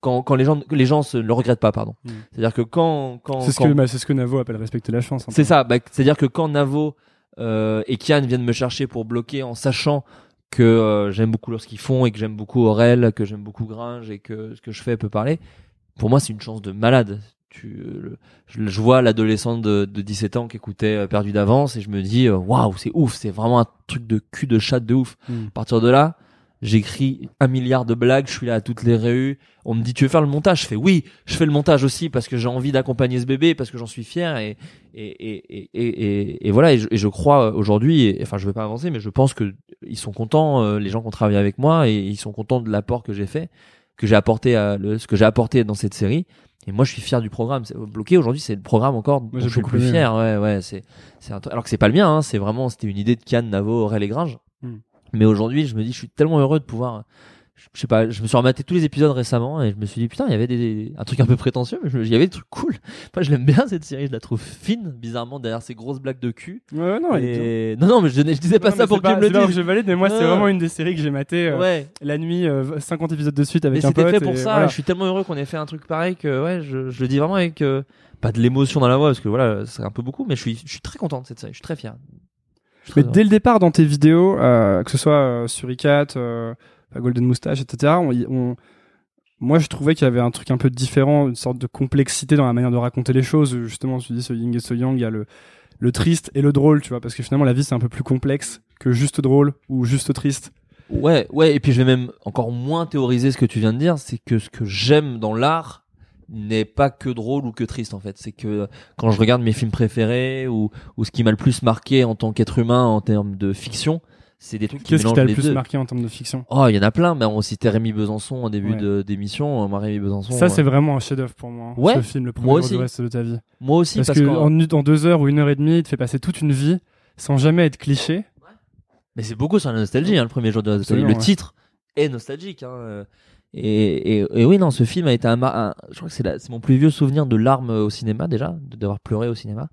S1: quand quand les gens les gens se le regrettent pas pardon
S3: Mm.
S1: c'est à dire que quand quand,
S3: C'est ce,
S1: quand-
S3: que bah, c'est ce que Navo appelle respecter la chance.
S1: c'est ça bah, c'est à dire que quand Navo euh, et Kian viennent me chercher pour bloquer en sachant que euh, j'aime beaucoup ce qu'ils font et que j'aime beaucoup Aurel que j'aime beaucoup Gringe et que ce que je fais peut parler pour moi c'est une chance de malade tu euh, je, je vois l'adolescente de, de 17 ans qui écoutait euh, Perdu d'avance et je me dis euh, waouh c'est ouf c'est vraiment un truc de cul de chat de ouf.
S3: Mm.
S1: à partir de là j'écris un milliard de blagues je suis là à toutes les réus. On me dit tu veux faire le montage? Je fais oui je fais le montage aussi parce que j'ai envie d'accompagner ce bébé parce que j'en suis fier et et et et et, voilà et je, et je crois aujourd'hui et- enfin je vais pas avancer mais je pense que ils sont contents euh, les gens qui ont travaillé avec moi et ils sont contents de l'apport que j'ai fait que j'ai apporté à le, ce que j'ai apporté dans cette série. Et moi, je suis fier du programme. Bloqué aujourd'hui, c'est le programme encore
S3: j'ai
S1: je suis plus fier. Ouais, ouais, c'est, c'est un truc- alors que c'est pas le mien. Hein, c'est vraiment, c'était une idée de Kian, Navo, Aurel et Gringe.
S3: Hmm.
S1: Mais aujourd'hui, je me dis, je suis tellement heureux de pouvoir. Je je sais pas, je me suis rematé tous les épisodes récemment et je me suis dit putain, il y avait des, un truc un peu prétentieux, mais il y avait des trucs cool. Enfin, je l'aime bien cette série, je la trouve fine, bizarrement derrière ces grosses blagues de cul.
S3: Ouais, non.
S1: Et... Non, non, mais je, je disais pas
S3: Non,
S1: ça
S3: mais
S1: pour que tu me le dises.
S3: je valide, mais moi, c'est vraiment une des séries que j'ai maté euh,
S1: Ouais,
S3: la nuit, euh, 50 épisodes de suite
S1: mais
S3: avec un
S1: c'était
S3: pote.
S1: fait pour ça.
S3: voilà.
S1: Je suis tellement heureux qu'on ait fait un truc pareil que ouais, je, je le dis vraiment avec euh, pas de l'émotion dans la voix parce que voilà, c'est un peu beaucoup, mais je suis, je suis très content de cette série. Je suis très fier. Je suis
S3: Mais
S1: très
S3: dès le départ dans tes vidéos, euh, que ce soit sur Icat, la Golden Moustache, etc., moi je trouvais qu'il y avait un truc un peu différent, une sorte de complexité dans la manière de raconter les choses. Justement, tu dis ce yin et ce yang, il y a le, le triste et le drôle, tu vois, parce que finalement la vie c'est un peu plus complexe que juste drôle ou juste triste.
S1: Ouais, ouais, et puis je vais même encore moins théoriser ce que tu viens de dire, c'est que ce que j'aime dans l'art n'est pas que drôle ou que triste en fait. C'est que quand je regarde mes films préférés ou, ou ce qui m'a le plus marqué en tant qu'être humain en termes de fiction, c'est des trucs qui
S3: Qu'est-ce qui t'a le plus
S1: deux.
S3: marqué en termes de fiction?
S1: Oh, il y en a plein, mais on citait Rémi Besançon en début
S3: Ouais.
S1: de- d'émission. Moi, Rémi Besançon.
S3: Ça
S1: euh,
S3: c'est vraiment un chef-d'œuvre pour moi. hein,
S1: Ouais,
S3: ce film, le premier
S1: moi
S3: jour
S1: aussi.
S3: reste de ta vie.
S1: Moi aussi,
S3: Parce,
S1: parce,
S3: que
S1: qu'en-
S3: en, deux heures ou une heure et demie, il te fait passer toute une vie sans jamais être cliché.
S1: Mais c'est beaucoup sur la nostalgie, hein, le premier jour de la nostalgie. Le titre est nostalgique. Hein. euh, Et, et, et oui, non, ce film a été un, je crois que c'est la- c'est mon plus vieux souvenir de larmes au cinéma déjà, d'avoir pleuré au cinéma.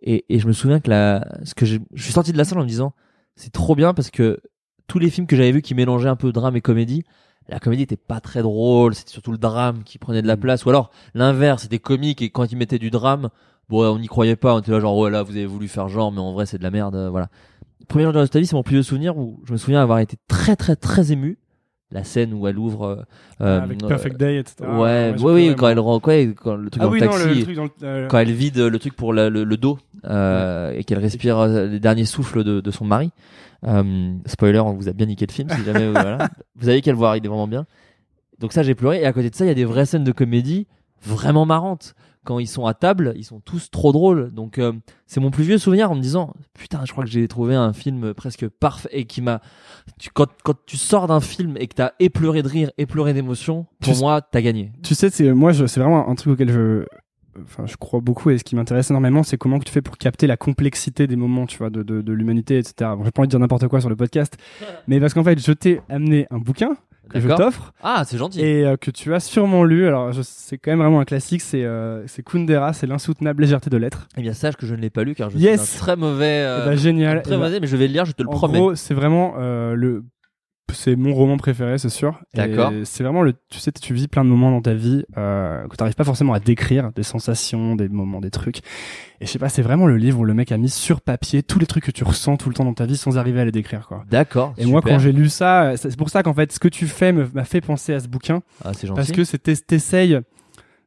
S1: Et, et je me souviens que la, ce que j'ai- je suis sorti de la salle en me disant, c'est trop bien parce que tous les films que j'avais vus qui mélangeaient un peu drame et comédie, la comédie était pas très drôle, c'était surtout le drame qui prenait de la
S3: Mm.
S1: place, ou alors l'inverse, c'était comique et quand ils mettaient du drame, bon, on n'y croyait pas, on était là genre, ouais, là, vous avez voulu faire genre, mais en vrai, c'est de la merde, euh, voilà. Premier jour de nostalgie, c'est mon plus vieux souvenir où je me souviens avoir été très, très, très ému. La scène où elle ouvre, euh, euh,
S3: avec
S1: euh,
S3: Perfect Day, etc.
S1: ouais,
S3: j'ai
S1: oui, oui, quand elle rentre, ouais, quand le truc
S3: Ah
S1: dans
S3: oui,
S1: le
S3: non,
S1: taxi,
S3: le, le truc dans le. euh,
S1: quand elle vide le truc pour la- le, le dos euh, et qu'elle respire euh, les derniers souffles de, de son mari. Euh, spoiler, on vous a bien niqué le film. Si jamais, voilà. Vous avez qu'à le voir, il est vraiment bien. Donc ça, j'ai pleuré. Et à côté de ça, il y a des vraies scènes de comédie vraiment marrantes. Quand ils sont à table, ils sont tous trop drôles. Donc euh, c'est mon plus vieux souvenir en me disant putain, je crois que j'ai trouvé un film presque parfait et qui m'a. Tu, quand, quand tu sors d'un film et que t'as et pleuré de rire et pleuré d'émotion, pour
S3: Tu-
S1: moi, t'as gagné.
S3: Tu sais, c'est moi, je- c'est vraiment un truc auquel je, enfin, je crois beaucoup et ce qui m'intéresse énormément, c'est comment que tu fais pour capter la complexité des moments, tu vois, de, de, de l'humanité, etc. Bon, j'ai pas envie de dire n'importe quoi sur le podcast, mais parce qu'en fait, je t'ai amené un bouquin que je t'offre
S1: Ah, c'est gentil.
S3: et euh, que tu as sûrement lu. Alors, c'est quand même vraiment un classique. C'est euh, c'est Kundera, c'est l'insoutenable légèreté de l'être.
S1: Eh bien, sache que je ne l'ai pas lu car je
S3: Yes.
S1: suis un très mauvais. euh,
S3: Eh ben, génial.
S1: Très
S3: ben,
S1: mauvais, mais je vais le lire, je te le
S3: en
S1: promets.
S3: gros, c'est vraiment euh, le c'est mon roman préféré, c'est sûr.
S1: D'accord.
S3: C'est vraiment le. Tu sais, tu vis plein de moments dans ta vie euh, que t'arrives pas forcément à décrire, des sensations, des moments, des trucs. Et je sais pas, c'est vraiment le livre où le mec a mis sur papier tous les trucs que tu ressens tout le temps dans ta vie sans arriver à les décrire, quoi.
S1: D'accord.
S3: Et moi, quand j'ai lu ça, c'est pour ça qu'en fait, ce que tu fais m'a fait penser à ce bouquin,
S1: Ah, c'est gentil.
S3: parce que c'est t'essayes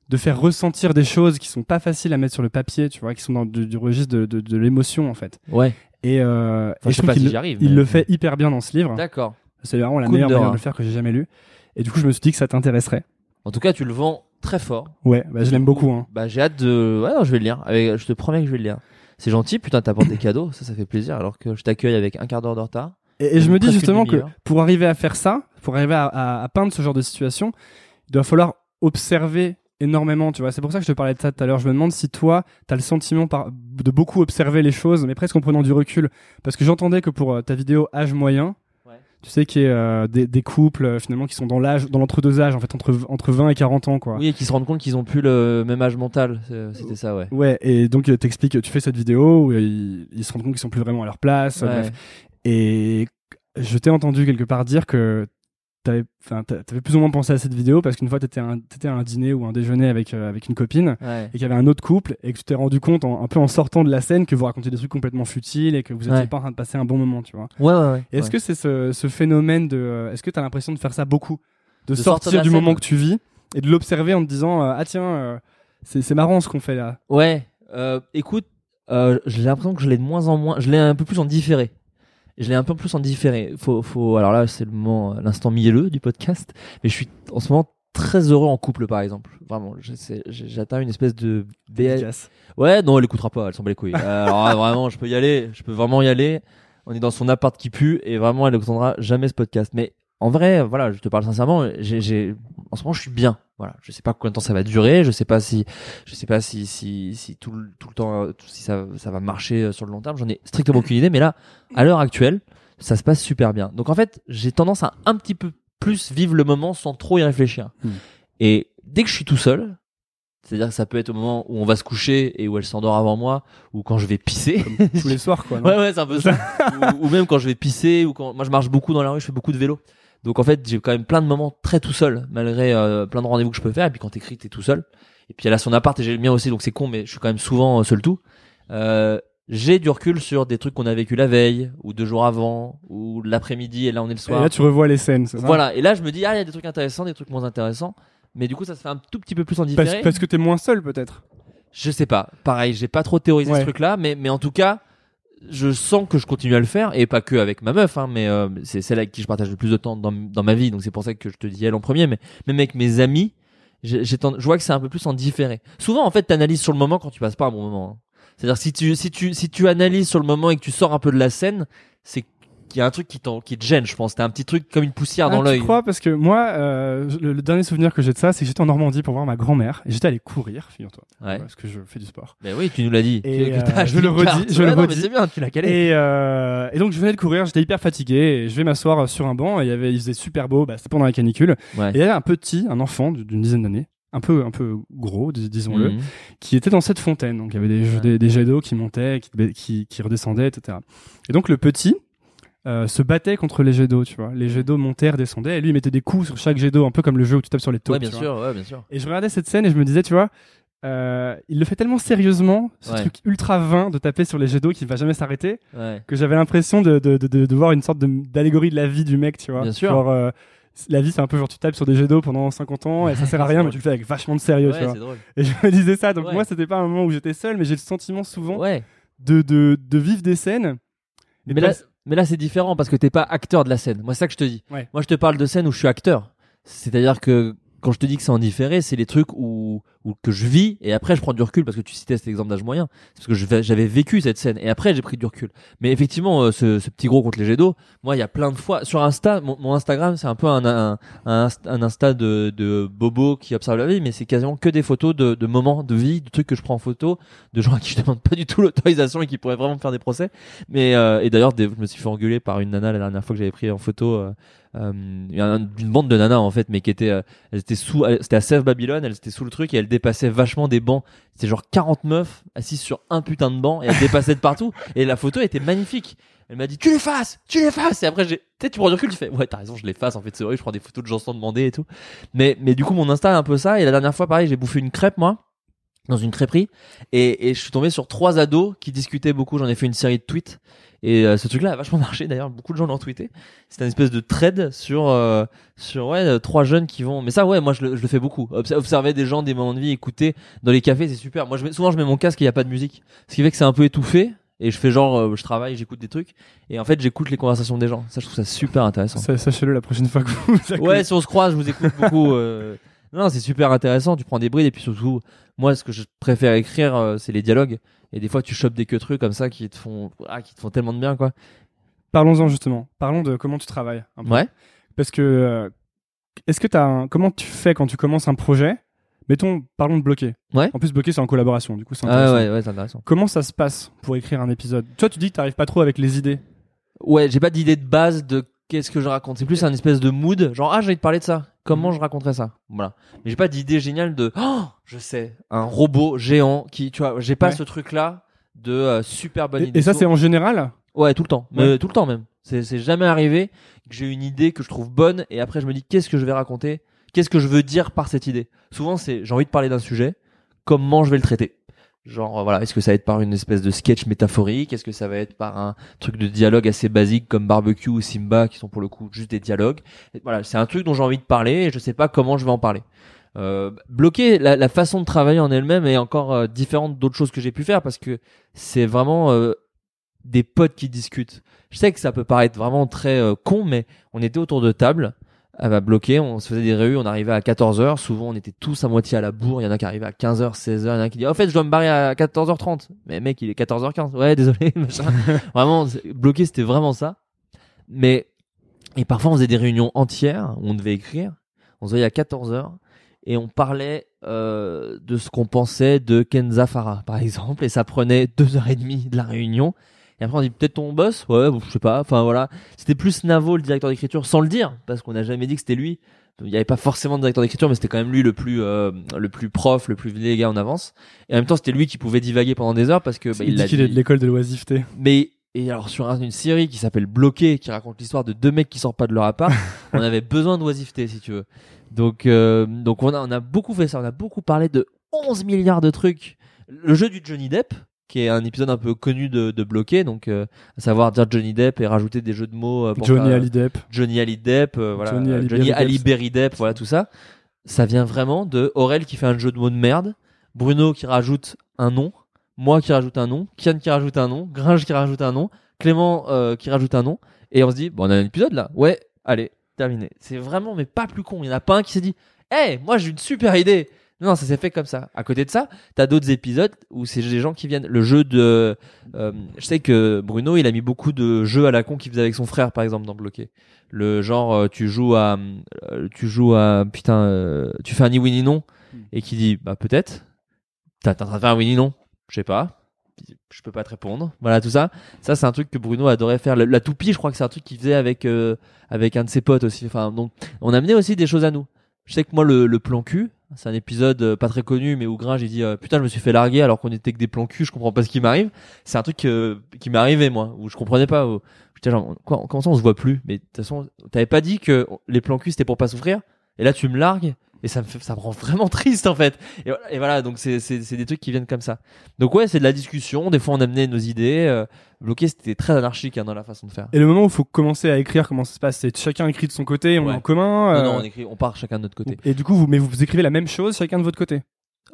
S3: de faire ressentir des choses qui sont pas faciles à mettre sur le papier, tu vois, qui sont dans du, du registre de, de, de l'émotion en fait.
S1: Ouais.
S3: Et, euh,
S1: Enfin,
S3: et
S1: je sais
S3: trouve
S1: pas
S3: qu'il
S1: si j'y arrive.
S3: il
S1: mais-
S3: le fait hyper bien dans ce livre.
S1: D'accord.
S3: C'est vraiment la meilleure manière de le faire que j'ai jamais lu. Et du coup, je me suis dit que ça t'intéresserait.
S1: En tout cas, tu le vends très fort.
S3: Ouais, bah, je l'aime beaucoup. Hein.
S1: Bah, j'ai hâte de. Ouais, non, je vais le lire. Avec- Je te promets que je vais le lire. C'est gentil, putain, t'apportes des cadeaux, ça, ça fait plaisir. Alors que je t'accueille avec un quart d'heure de retard.
S3: Et, et je me dis justement que pour arriver à faire ça, pour arriver à, à- à peindre ce genre de situation, il doit falloir observer énormément, tu vois. C'est pour ça que je te parlais de ça tout à l'heure. Je me demande si toi, t'as le sentiment par- de beaucoup observer les choses, mais presque en prenant du recul. Parce que j'entendais que pour euh, ta vidéo âge moyen. Tu sais qu'il y a euh, des, des couples euh, finalement qui sont dans l'âge, dans l'entre-deux âges, en fait, entre, entre 20 et 40 ans, quoi.
S1: Oui, et qui se rendent compte qu'ils ont plus le même âge mental. C'est- C'était ça, ouais.
S3: Ouais, et donc euh, t'expliques, tu fais cette vidéo où euh, ils, ils se rendent compte qu'ils sont plus vraiment à leur place. euh,
S1: Ouais.
S3: bref. Et je t'ai entendu quelque part dire que t'avais, t'avais plus ou moins pensé à cette vidéo parce qu'une fois t'étais un, t'étais à un dîner ou un déjeuner avec euh, avec une copine
S1: Ouais.
S3: et qu'il y avait un autre couple et que tu t'es rendu compte en- un peu en sortant de la scène que vous racontiez des trucs complètement futiles et que vous étiez
S1: Ouais.
S3: pas en train de passer un bon moment, tu vois.
S1: Ouais, ouais,
S3: Est-ce que c'est ce, ce phénomène de, euh, est-ce que t'as l'impression de faire ça beaucoup, de,
S1: De sortir
S3: sortir,
S1: de la
S3: du moment que tu vis et de l'observer en te disant euh, ah tiens c'est c'est marrant ce qu'on fait là.
S1: Ouais, écoute, j'ai l'impression que je l'ai de moins en moins, je l'ai un peu plus en différé. Je l'ai un peu plus en différé. Faut, faut, alors là, c'est le moment, l'instant mielleux du podcast, mais je suis en ce moment très heureux en couple, par exemple. Vraiment, j'atteins une espèce de BL. Ouais, non, elle écoutera pas, elle s'en bat les couilles. Euh, alors là, vraiment, je peux y aller, je peux vraiment y aller. On est dans son appart qui pue et vraiment, elle n'entendra jamais ce podcast. Mais en vrai, voilà, je te parle sincèrement, j'ai, j'ai, en ce moment, je suis bien. Voilà, je sais pas combien de temps ça va durer, je sais pas si, je sais pas si, si, si tout, le- tout le temps, si ça, ça va marcher euh, sur le long terme. J'en ai strictement aucune idée, mais là, à l'heure actuelle, ça se passe super bien. Donc en fait, j'ai tendance à un petit peu plus vivre le moment sans trop y réfléchir.
S3: Hmm.
S1: Et dès que je suis tout seul, c'est-à-dire que ça peut être au moment où on va se coucher et où elle s'endort avant moi, ou quand je vais pisser.
S3: Tous les soirs, quoi.
S1: Ouais, ouais, c'est un peu ça. ou, ou même quand je vais pisser, ou quand moi je marche beaucoup dans la rue, je fais beaucoup de vélo. Donc en fait, j'ai quand même plein de moments très tout seul, malgré euh, plein de rendez-vous que je peux faire. Et puis quand t'écris, t'es tout seul. Et puis elle a son appart et j'ai le mien aussi, donc c'est con, mais je suis quand même souvent euh, seul tout. Euh, j'ai du recul sur des trucs qu'on a vécu la veille, ou deux jours avant, ou l'après-midi, et là on est le
S3: Et
S1: soir.
S3: là, tu revois les scènes, c'est ça?
S1: Voilà. Et là, je me dis, ah, il y a des trucs intéressants, des trucs moins intéressants. Mais du coup, ça se fait un tout petit peu plus en différé.
S3: Parce, parce que t'es moins seul, peut-être?
S1: Je sais pas. Pareil, j'ai pas trop théorisé
S3: Ouais.
S1: ce truc-là, mais mais en tout cas, je sens que je continue à le faire et pas que avec ma meuf, hein, mais euh, c'est celle avec qui je partage le plus de temps dans ma vie, donc c'est pour ça que je te dis elle en premier. Mais même avec mes amis, j'ai je vois que c'est un peu plus en différé. Souvent, en fait, t'analyses sur le moment quand tu passes pas un bon moment. hein. C'est-à-dire si tu si tu si tu analyses sur le moment et que tu sors un peu de la scène, c'est qu'il y a un truc qui qui te gêne, je pense. T'as un petit truc comme une poussière dans
S3: Ah,
S1: l'œil.
S3: Tu crois Parce que moi, euh, le, le dernier souvenir que j'ai de ça, c'est que j'étais en Normandie pour voir ma grand-mère et j'étais allé courir, figure-toi.
S1: Ouais.
S3: Parce que je fais du sport.
S1: Mais oui, tu nous l'as dit.
S3: Et, euh, je le redis,
S1: carte.
S3: je
S1: Ouais,
S3: le
S1: non,
S3: redis.
S1: c'est bien, tu l'as calé.
S3: Et, euh, et donc je venais de courir, j'étais hyper fatigué et je vais m'asseoir sur un banc et il, y avait, il faisait super beau, bah, c'était pendant la canicule.
S1: Ouais.
S3: Et il y avait un petit, un enfant d'une dizaine d'années, un peu, un peu gros, dis- disons-le,
S1: Mhm.
S3: qui était dans cette fontaine. Donc il y avait des,
S1: Ouais.
S3: des, des jets d'eau qui montaient, qui, qui, qui redescendaient, etc. Et donc le petit euh, se battait contre les jets d'eau, tu vois. Les jets d'eau montaient, redescendaient, et lui il mettait des coups sur chaque jet d'eau, un peu comme le jeu où tu tapes sur les taupes.
S1: Ouais, bien
S3: tu vois.
S1: sûr, ouais, bien sûr.
S3: Et je regardais cette scène et je me disais, tu vois, euh, il le fait tellement sérieusement, ce
S1: Ouais.
S3: truc ultra vain de taper sur les jets d'eau qui va jamais s'arrêter,
S1: Ouais.
S3: que j'avais l'impression de, de, de, voir une sorte d'allégorie de la vie du mec, tu vois.
S1: Bien sûr.
S3: Genre, euh, la vie, c'est un peu genre tu tapes sur des jets d'eau pendant 50 ans et ça sert à rien, mais tu le fais avec vachement de sérieux, tu vois.
S1: drôle.
S3: Et je me disais ça, donc moi, c'était pas un moment où j'étais seul, mais j'ai le sentiment souvent de, de, de vivre des scènes. Et
S1: Mais là, mais là, c'est différent parce que t'es pas acteur de la scène. Moi, c'est ça que je te dis.
S3: Ouais.
S1: Moi, je te parle de scène où je suis acteur. C'est-à-dire que quand je te dis que c'est en différé, c'est les trucs où, où que je vis et après je prends du recul parce que tu citais cet exemple d'âge moyen. C'est parce que j'avais vécu cette scène et après j'ai pris du recul. Mais effectivement, euh, ce, ce petit gros contre les jets d'eau, moi, il y a plein de fois sur Insta, mon, mon Instagram, c'est un peu un, un, un, Inst- un Insta de, de bobo qui observe la vie, mais c'est quasiment que des photos de, de moments de vie, de trucs que je prends en photo, de gens à qui je demande pas du tout l'autorisation et qui pourraient vraiment me faire des procès. Mais euh, et d'ailleurs, je me suis fait engueuler par une nana la dernière fois que j'avais pris en photo. Euh, euh, une bande de nanas en fait, mais qui était, euh, elles étaient sous, c'était à Sèvres Babylone, elles étaient sous le truc et elles dépassaient vachement des bancs. C'était genre 40 meufs assises sur un putain de banc et elles dépassaient de partout. Et la photo était magnifique. Elle m'a dit tu l'effaces, tu l'effaces. Et après j'ai, tu tu prends du recul, tu fais ouais t'as raison, je l'efface. En fait c'est vrai, je prends des photos de gens sans demander et tout. Mais mais du coup mon Insta est un peu ça. Et la dernière fois pareil, j'ai bouffé une crêpe moi dans une crêperie et, et je suis tombé sur trois ados qui discutaient beaucoup. J'en ai fait une série de tweets et euh, ce truc-là a vachement marché. D'ailleurs, beaucoup de gens l'ont tweeté. C'est un espèce de thread sur euh, sur ouais euh, trois jeunes qui vont. Mais ça, ouais, moi je le, je le fais beaucoup. Obs- Observer des gens, des moments de vie, écouter dans les cafés, c'est super. Moi, je mets, souvent je mets mon casque et il y a pas de musique, ce qui fait que c'est un peu étouffé. Et je fais genre, euh, je travaille, j'écoute des trucs, et en fait j'écoute les conversations des gens. Ça, je trouve ça super intéressant.
S3: Sa- Sachez-le la prochaine fois que vous vous
S1: Ouais, si on se croise, je vous écoute beaucoup. euh. Non, c'est super intéressant. Tu prends des brides et puis surtout, moi, ce que je préfère écrire, euh, c'est les dialogues. Et des fois, tu chopes des queues comme ça qui te font, ah, qui te font tellement de bien, quoi.
S3: Parlons-en justement. Parlons de comment tu travailles. un peu.
S1: Ouais.
S3: Parce que euh, est-ce que t'as un... comment tu fais quand tu commences un projet? Mettons, parlons de bloquer.
S1: Ouais.
S3: En plus, bloquer c'est en collaboration. Du coup, c'est
S1: Ah
S3: intéressant.
S1: ouais, ouais, c'est intéressant.
S3: Comment ça se passe pour écrire un épisode? Toi, tu dis que t'arrives pas trop avec les idées.
S1: Ouais, j'ai pas d'idée de base de qu'est-ce que je raconte? C'est plus un espèce de mood, genre ah j'ai envie de parler de ça. Comment
S3: Mhm.
S1: je raconterais ça? Voilà. Mais j'ai pas d'idée géniale de oh je sais un robot géant qui tu vois j'ai pas
S3: Ouais.
S1: ce truc là de euh, super bonne
S3: Et,
S1: idée.
S3: et ça, c'est en général?
S1: Ouais, tout le temps. Mais tout le temps même. C'est jamais arrivé que j'ai une idée que je trouve bonne et après je me dis qu'est-ce que je vais raconter? Qu'est-ce que je veux dire par cette idée? Souvent c'est j'ai envie de parler d'un sujet, comment je vais le traiter? Genre euh, voilà, est-ce que ça va être par une espèce de sketch métaphorique? Est-ce que ça va être par un truc de dialogue assez basique comme Barbecue ou Simba qui sont pour le coup juste des dialogues? Voilà, c'est un truc dont j'ai envie de parler et je sais pas comment je vais en parler. Euh, bloquer la, la façon de travailler en elle-même est encore euh, différente d'autres choses que j'ai pu faire parce que c'est vraiment euh, des potes qui discutent. Je sais que ça peut paraître vraiment très euh, con, mais on était autour de table, elle va bloquer, on se faisait des réunions, on arrivait à 14h, souvent on était tous à moitié à la bourre, il y en a qui arrivaient à 15h, 16h, il y en a qui dit, en fait je dois me barrer à 14h30. Mais mec, il est 14h15. Ouais, désolé, machin. vraiment, bloquer c'était vraiment ça. Mais Et parfois, on faisait des réunions entières où on devait écrire. On se voyait à 14 heures et on parlait euh, de ce qu'on pensait de Kenza Farah, par exemple. Et ça prenait deux heures et demie de la réunion. Et après, on dit peut-être ton boss? Ouais, bon, je sais pas. Enfin, voilà. C'était plus Navo, le directeur d'écriture, sans le dire, parce qu'on n'a jamais dit que c'était lui. Il n'y avait pas forcément de directeur d'écriture, mais c'était quand même lui le plus, euh, le plus prof, le plus gars en avance. Et en même temps, c'était lui qui pouvait divaguer pendant des heures parce que bah,
S3: il, dit qu'il est de l'école de l'oisiveté.
S1: Mais et alors sur une série qui s'appelle Bloqué, qui raconte l'histoire de deux mecs qui sortent pas de leur appart, on avait besoin d'oisiveté si tu veux. Donc euh, donc on a on a beaucoup fait ça, on a beaucoup parlé de 11 milliards de trucs. Le jeu du Johnny Depp, qui est un épisode un peu connu de, de Bloqué, donc euh, à savoir dire Johnny Depp et rajouter des jeux de mots. Euh, pour
S3: Johnny Ali Depp.
S1: Johnny Ali Depp, voilà. Johnny Ali, Berry Depp, voilà tout ça. Ça vient vraiment de Aurel qui fait un jeu de mots de merde, Bruno qui rajoute un nom moi qui rajoute un nom, Kian qui rajoute un nom, Gringe qui rajoute un nom, Clément euh, qui rajoute un nom, et on se dit, bon, on a un épisode là, ouais, allez, terminé. C'est vraiment, mais pas plus con. Il y en a pas un qui s'est dit, hé, moi j'ai une super idée. Non, ça s'est fait comme ça. À côté de ça, t'as d'autres épisodes où c'est des gens qui viennent. Le jeu de, euh, je sais que Bruno, il a mis beaucoup de jeux à la con qu'il faisait avec son frère, par exemple, dans Bloqué. Le genre, euh, tu joues à, tu joues à, putain, tu fais un ni oui ni non, hmm. et qui dit, bah peut-être. T'es en train de faire un oui ni non je sais pas. Je peux pas te répondre. Voilà tout ça. Ça c'est un truc que Bruno adorait faire. La, toupie, je crois que c'est un truc qu'il faisait avec euh, avec un de ses potes aussi. Enfin donc on amenait aussi des choses à nous. Je sais que moi le, le plan cul, c'est un épisode euh, pas très connu mais où Gringe j'ai dit euh, putain je me suis fait larguer alors qu'on était que des plans cul, je comprends pas ce qui m'arrive. C'est un truc qui m'est arrivé moi où je comprenais pas. Où, j'étais genre comment ça on se voit plus? Mais de toute façon t'avais pas dit que les plans cul c'était pour pas souffrir? Et là tu me largues? Et ça me fait, ça me rend vraiment triste en fait. Et voilà, donc c'est c'est des trucs qui viennent comme ça. Donc ouais, c'est de la discussion. Des fois, on amenait nos idées. Euh, bloqué, c'était très anarchique hein, dans la façon de faire.
S3: Et le moment où il faut commencer à écrire, comment ça se passe? C'est chacun écrit de son côté, on est en commun.
S1: Non, non, euh, on écrit, on part chacun de notre côté.
S3: Et du coup, vous, mais vous écrivez la même chose chacun de votre côté?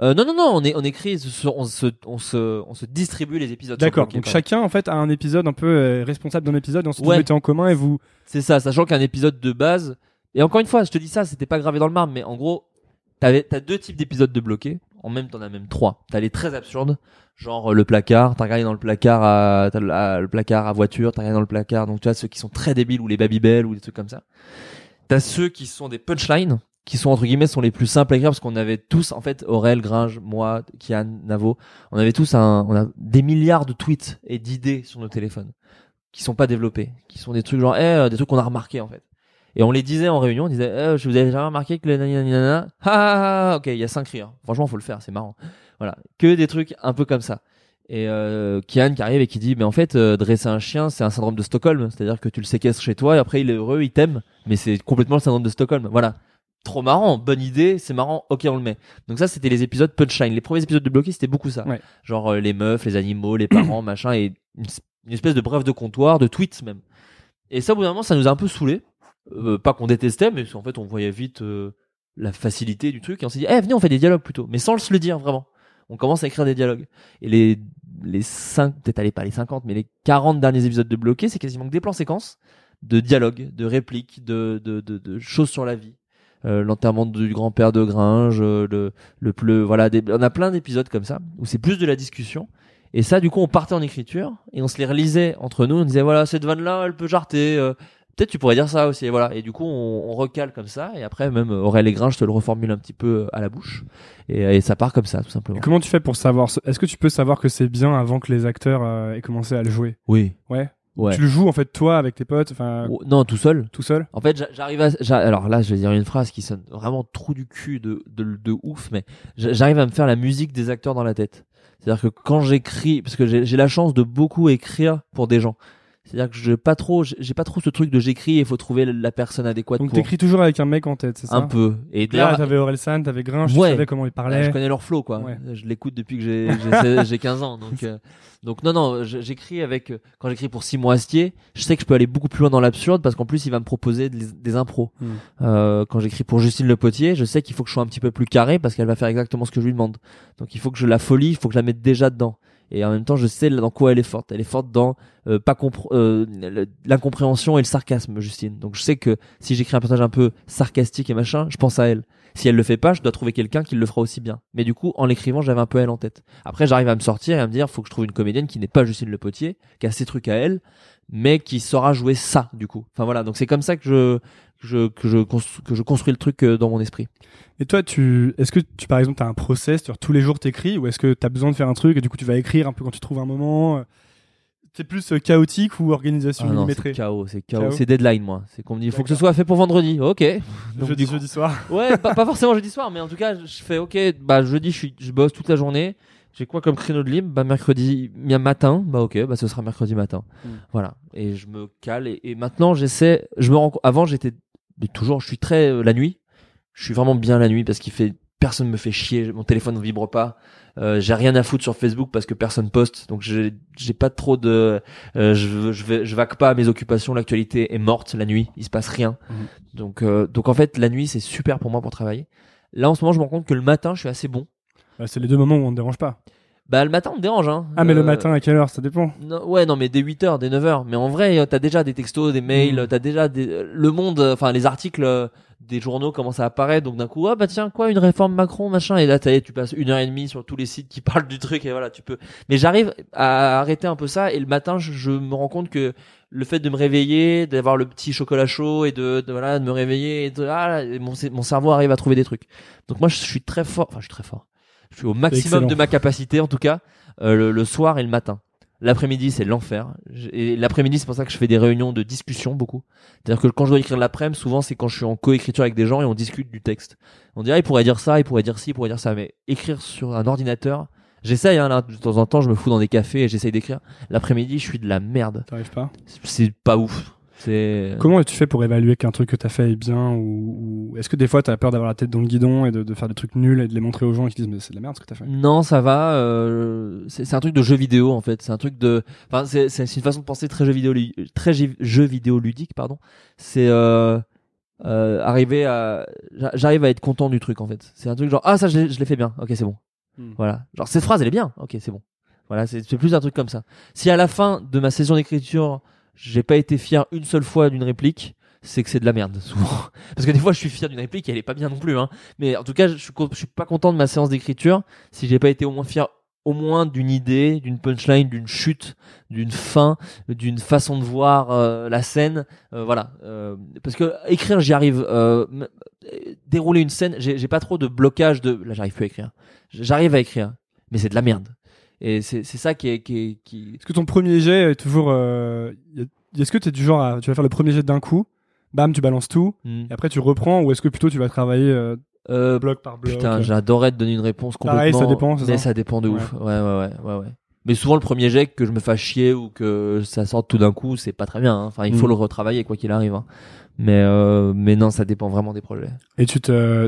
S1: Euh, non, non, non, on, est, on écrit, on se, on se, on se distribue les épisodes.
S3: D'accord. Donc chacun, en fait, a un épisode un peu euh, responsable d'un épisode, et ensuite vous mettez en commun et vous.
S1: C'est ça, sachant qu'un épisode de base. Et encore une fois, je te dis ça, c'était pas gravé dans le marbre, mais en gros, t'as deux types d'épisodes de bloqués. En même, t'en as même trois. T'as les très absurdes, genre euh, le placard. T'as regardé dans le placard à, le placard à voiture. T'as regardé dans le placard. Donc tu vois ceux qui sont très débiles ou les Babybel ou des trucs comme ça. T'as ceux qui sont des punchlines, qui sont entre guillemets sont les plus simples à écrire parce qu'on avait tous en fait Aurel, Gringe, moi, Kian, Navo, on avait tous un, on a des milliards de tweets et d'idées sur nos téléphones qui sont pas développés, qui sont des trucs genre eh, des trucs qu'on a remarqué en fait. Et on les disait en réunion, on disait, eh, je vous avais déjà remarqué que le nanana, ah, ok, il y a cinq rires. Franchement, faut le faire, c'est marrant. Voilà, que des trucs un peu comme ça. Et euh, Kian qui arrive et qui dit, mais en fait, euh, dresser un chien, c'est un syndrome de Stockholm, c'est-à-dire que tu le séquestres chez toi et après il est heureux, il t'aime, mais c'est complètement le syndrome de Stockholm. Voilà. Trop marrant, bonne idée, c'est marrant, ok on le met. Donc ça c'était les épisodes punchline. Les premiers épisodes de Bloqué c'était beaucoup ça. Genre euh, les meufs, les animaux, les parents, machin, et une, une, espèce de bref de comptoir, de tweets même. Et ça au bout d'un moment ça nous a un peu saoulé euh, pas qu'on détestait, mais en fait on voyait vite euh, la facilité du truc et on s'est dit, eh venez on fait des dialogues plutôt, mais sans se le dire vraiment. On commence à écrire des dialogues. Et les les 5, peut-être allez pas les 50, mais les 40 derniers épisodes de bloqué, c'est quasiment que des plans séquences de dialogues, de répliques, de, de, de, de choses sur la vie. Euh, l'enterrement du grand-père de Gringe, le, le pleu, voilà, on a plein d'épisodes comme ça où c'est plus de la discussion. Et ça, du coup, on partait en écriture et on se les relisait entre nous. On disait voilà, cette vanne là, elle peut jarter. Euh, peut-être tu pourrais dire ça aussi. Et voilà. Et du coup, on, on, recale comme ça. Et après, même Aurèle et je te le reformule un petit peu à la bouche. Et, et ça part comme ça, tout simplement.
S3: comment tu fais pour savoir Est-ce que tu peux savoir que c'est bien avant que les acteurs euh, aient commencé à le jouer?
S1: Oui.
S3: Ouais. Ouais. Tu le joues en fait toi avec tes potes enfin
S1: non tout seul
S3: tout seul?
S1: En fait j'arrive à alors là je vais dire une phrase qui sonne vraiment trou du cul de de, de ouf mais j'arrive à me faire la musique des acteurs dans la tête c'est-à-dire que quand j'écris parce que j'ai la chance de beaucoup écrire pour des gens c'est-à-dire que je pas trop, j'ai pas trop ce truc de j'écris et il faut trouver la personne adéquate.
S3: Donc t'écris toujours avec un mec en tête, c'est ça?
S1: Un peu.
S3: Et là, t'avais Orelsan, t'avais Grinch, ouais. tu savais comment il parlait.
S1: je connais leur flow, quoi. Je l'écoute depuis que j'ai j'ai 15 ans, donc euh, donc non non, j'écris avec quand j'écris pour Simon Astier, je sais que je peux aller beaucoup plus loin dans l'absurde parce qu'en plus il va me proposer des, des impros. Hmm. Euh, quand j'écris pour Justine Le Potier, je sais qu'il faut que je sois un petit peu plus carré parce qu'elle va faire exactement ce que je lui demande. Donc il faut que je la folie, il faut que je la mette déjà dedans et en même temps je sais dans quoi elle est forte elle est forte dans euh, pas euh, l'incompréhension et le sarcasme Justine donc je sais que si j'écris un personnage un peu sarcastique et machin je pense à elle Si elle le fait pas, je dois trouver quelqu'un qui le fera aussi bien. Mais du coup, en l'écrivant, j'avais un peu elle en tête. Après, j'arrive à me sortir et à me dire, faut que je trouve une comédienne qui n'est pas Justine Le Potier, qui a ses trucs à elle, mais qui saura jouer ça, du coup. Enfin voilà, donc c'est comme ça que je je que je, que je construis le truc euh, dans mon esprit.
S3: Et toi, tu, est-ce que tu, par exemple, t'as un process, tu tous les jours t'écris, ou est-ce que t'as besoin de faire un truc et du coup tu vas écrire un peu quand tu trouves un moment euh, C'est plus euh, chaotique ou organisation
S1: Ah non, c'est chaos, c'est chaos, c'est deadline moi. C'est qu'on me dit, il faut que ce soit fait pour vendredi. Ok. Donc,
S3: jeudi,
S1: coup-
S3: jeudi soir.
S1: Ouais, pas, pas forcément jeudi soir, mais en tout cas, je fais ok. Bah jeudi, je suis, je bosse toute la journée. J'ai quoi comme créneau de libre? Bah mercredi matin. Bah ok, bah ce sera mercredi matin.
S3: Mm.
S1: Voilà. Et je me cale. Et, et maintenant, j'essaie. Je me rends. Avant, j'étais mais toujours. Je suis très euh, la nuit. Je suis vraiment bien la nuit parce qu'il fait. Personne me fait chier. Mon téléphone ne vibre pas. Euh, j'ai rien à foutre sur Facebook parce que personne poste. Donc j'ai j'ai pas trop de. euh, je je vais je vaque pas à mes occupations. L'actualité est morte la nuit. Il se passe rien.
S3: Mhm.
S1: Donc euh, donc en fait la nuit c'est super pour moi pour travailler. Là en ce moment je me rends compte que le matin je suis assez bon.
S3: Bah, c'est les deux moments où on ne dérange pas.
S1: Bah le matin on me dérange hein.
S3: Ah, mais le
S1: Euh,
S3: matin, à quelle heure? Ça dépend.
S1: non, ouais non mais dès 8h, dès 9h. Mais en vrai euh, t'as déjà des textos, des mails,
S3: Mm.
S1: t'as déjà des... le monde, euh, enfin les articles des journaux commencent à apparaître. Donc d'un coup ah bah tiens quoi une réforme Macron machin et là t'as- tu passes une heure et demie sur tous les sites qui parlent du truc et voilà tu peux. Mais j'arrive à arrêter un peu ça et le matin je, je me rends compte que le fait de me réveiller, d'avoir le petit chocolat chaud et de, de voilà de me réveiller et de ah, mon, mon cerveau arrive à trouver des trucs. Donc moi je suis très fort, enfin je suis très fort. Je suis au maximum
S3: excellent.
S1: de ma capacité en tout cas euh, le, le soir et le matin. L'après-midi, c'est l'enfer. Et l'après-midi, c'est pour ça que je fais des réunions de discussion beaucoup. C'est-à-dire que quand je dois écrire l'après-midi, souvent c'est quand je suis en coécriture avec des gens et on discute du texte. On dirait, il pourrait dire ça, il pourrait dire ci, il pourrait dire ça. Mais écrire sur un ordinateur, j'essaye, hein, là, de temps en temps, je me fous dans des cafés et j'essaye d'écrire. L'après-midi, je suis de la merde.
S3: T'arrives pas?
S1: C'est pas ouf. C'est.
S3: Comment tu fais pour évaluer qu'un truc que t'as fait est bien ou, ou est-ce que des fois t'as peur d'avoir la tête dans le guidon et de, de faire des trucs nuls et de les montrer aux gens et qui disent mais c'est de la merde ce que t'as fait?
S1: Non, ça va. euh, c'est c'est un truc de jeu vidéo en fait. C'est un truc de. Enfin, c'est c'est une façon de penser très jeu vidéo, très jeu vidéo ludique, pardon. C'est euh, euh, arriver à. j'a- J'arrive à être content du truc en fait. C'est un truc genre ah ça je l'ai je l'ai fait bien. Ok c'est bon.
S3: Hmm.
S1: Voilà. Genre cette phrase elle est bien. Ok c'est bon. Voilà c'est c'est plus un truc comme ça. Si à la fin de ma session d'écriture j'ai pas été fier une seule fois d'une réplique. C'est que c'est de la merde souvent parce que des fois je suis fier d'une réplique et elle est pas bien non plus hein mais en tout cas je suis suis pas content de ma séance d'écriture si j'ai pas été au moins fier au moins d'une idée, d'une punchline, d'une chute, d'une fin, d'une façon de voir euh, la scène, euh, voilà. Euh, parce que écrire, j'y arrive. Euh, dérouler une scène, j'ai pas trop de blocage de. Là, j'arrive plus à écrire. J'arrive à écrire, mais c'est de la merde. Et c'est ça qui est qui est qui.
S3: Est-ce que ton premier jet est toujours euh, est-ce que t'es du genre à tu vas faire le premier jet d'un coup, bam tu balances tout
S1: Hmm.
S3: et après tu reprends ou est-ce que plutôt tu vas travailler euh,
S1: Euh,
S3: bloc par bloc
S1: Putain, j'adorerais te donner une réponse complètement.
S3: Pareil, ça dépend,
S1: Mais
S3: ça
S1: ça dépend de
S3: Ouais.
S1: ouf. Ouais, ouais, ouais, ouais, ouais. Mais souvent, le premier jet, que je me fasse chier ou que ça sorte tout d'un coup, c'est pas très bien. hein. Enfin, il faut
S3: Mm.
S1: le retravailler quoi qu'il arrive. hein. Mais, euh, mais non, ça dépend vraiment des projets.
S3: Et tu te,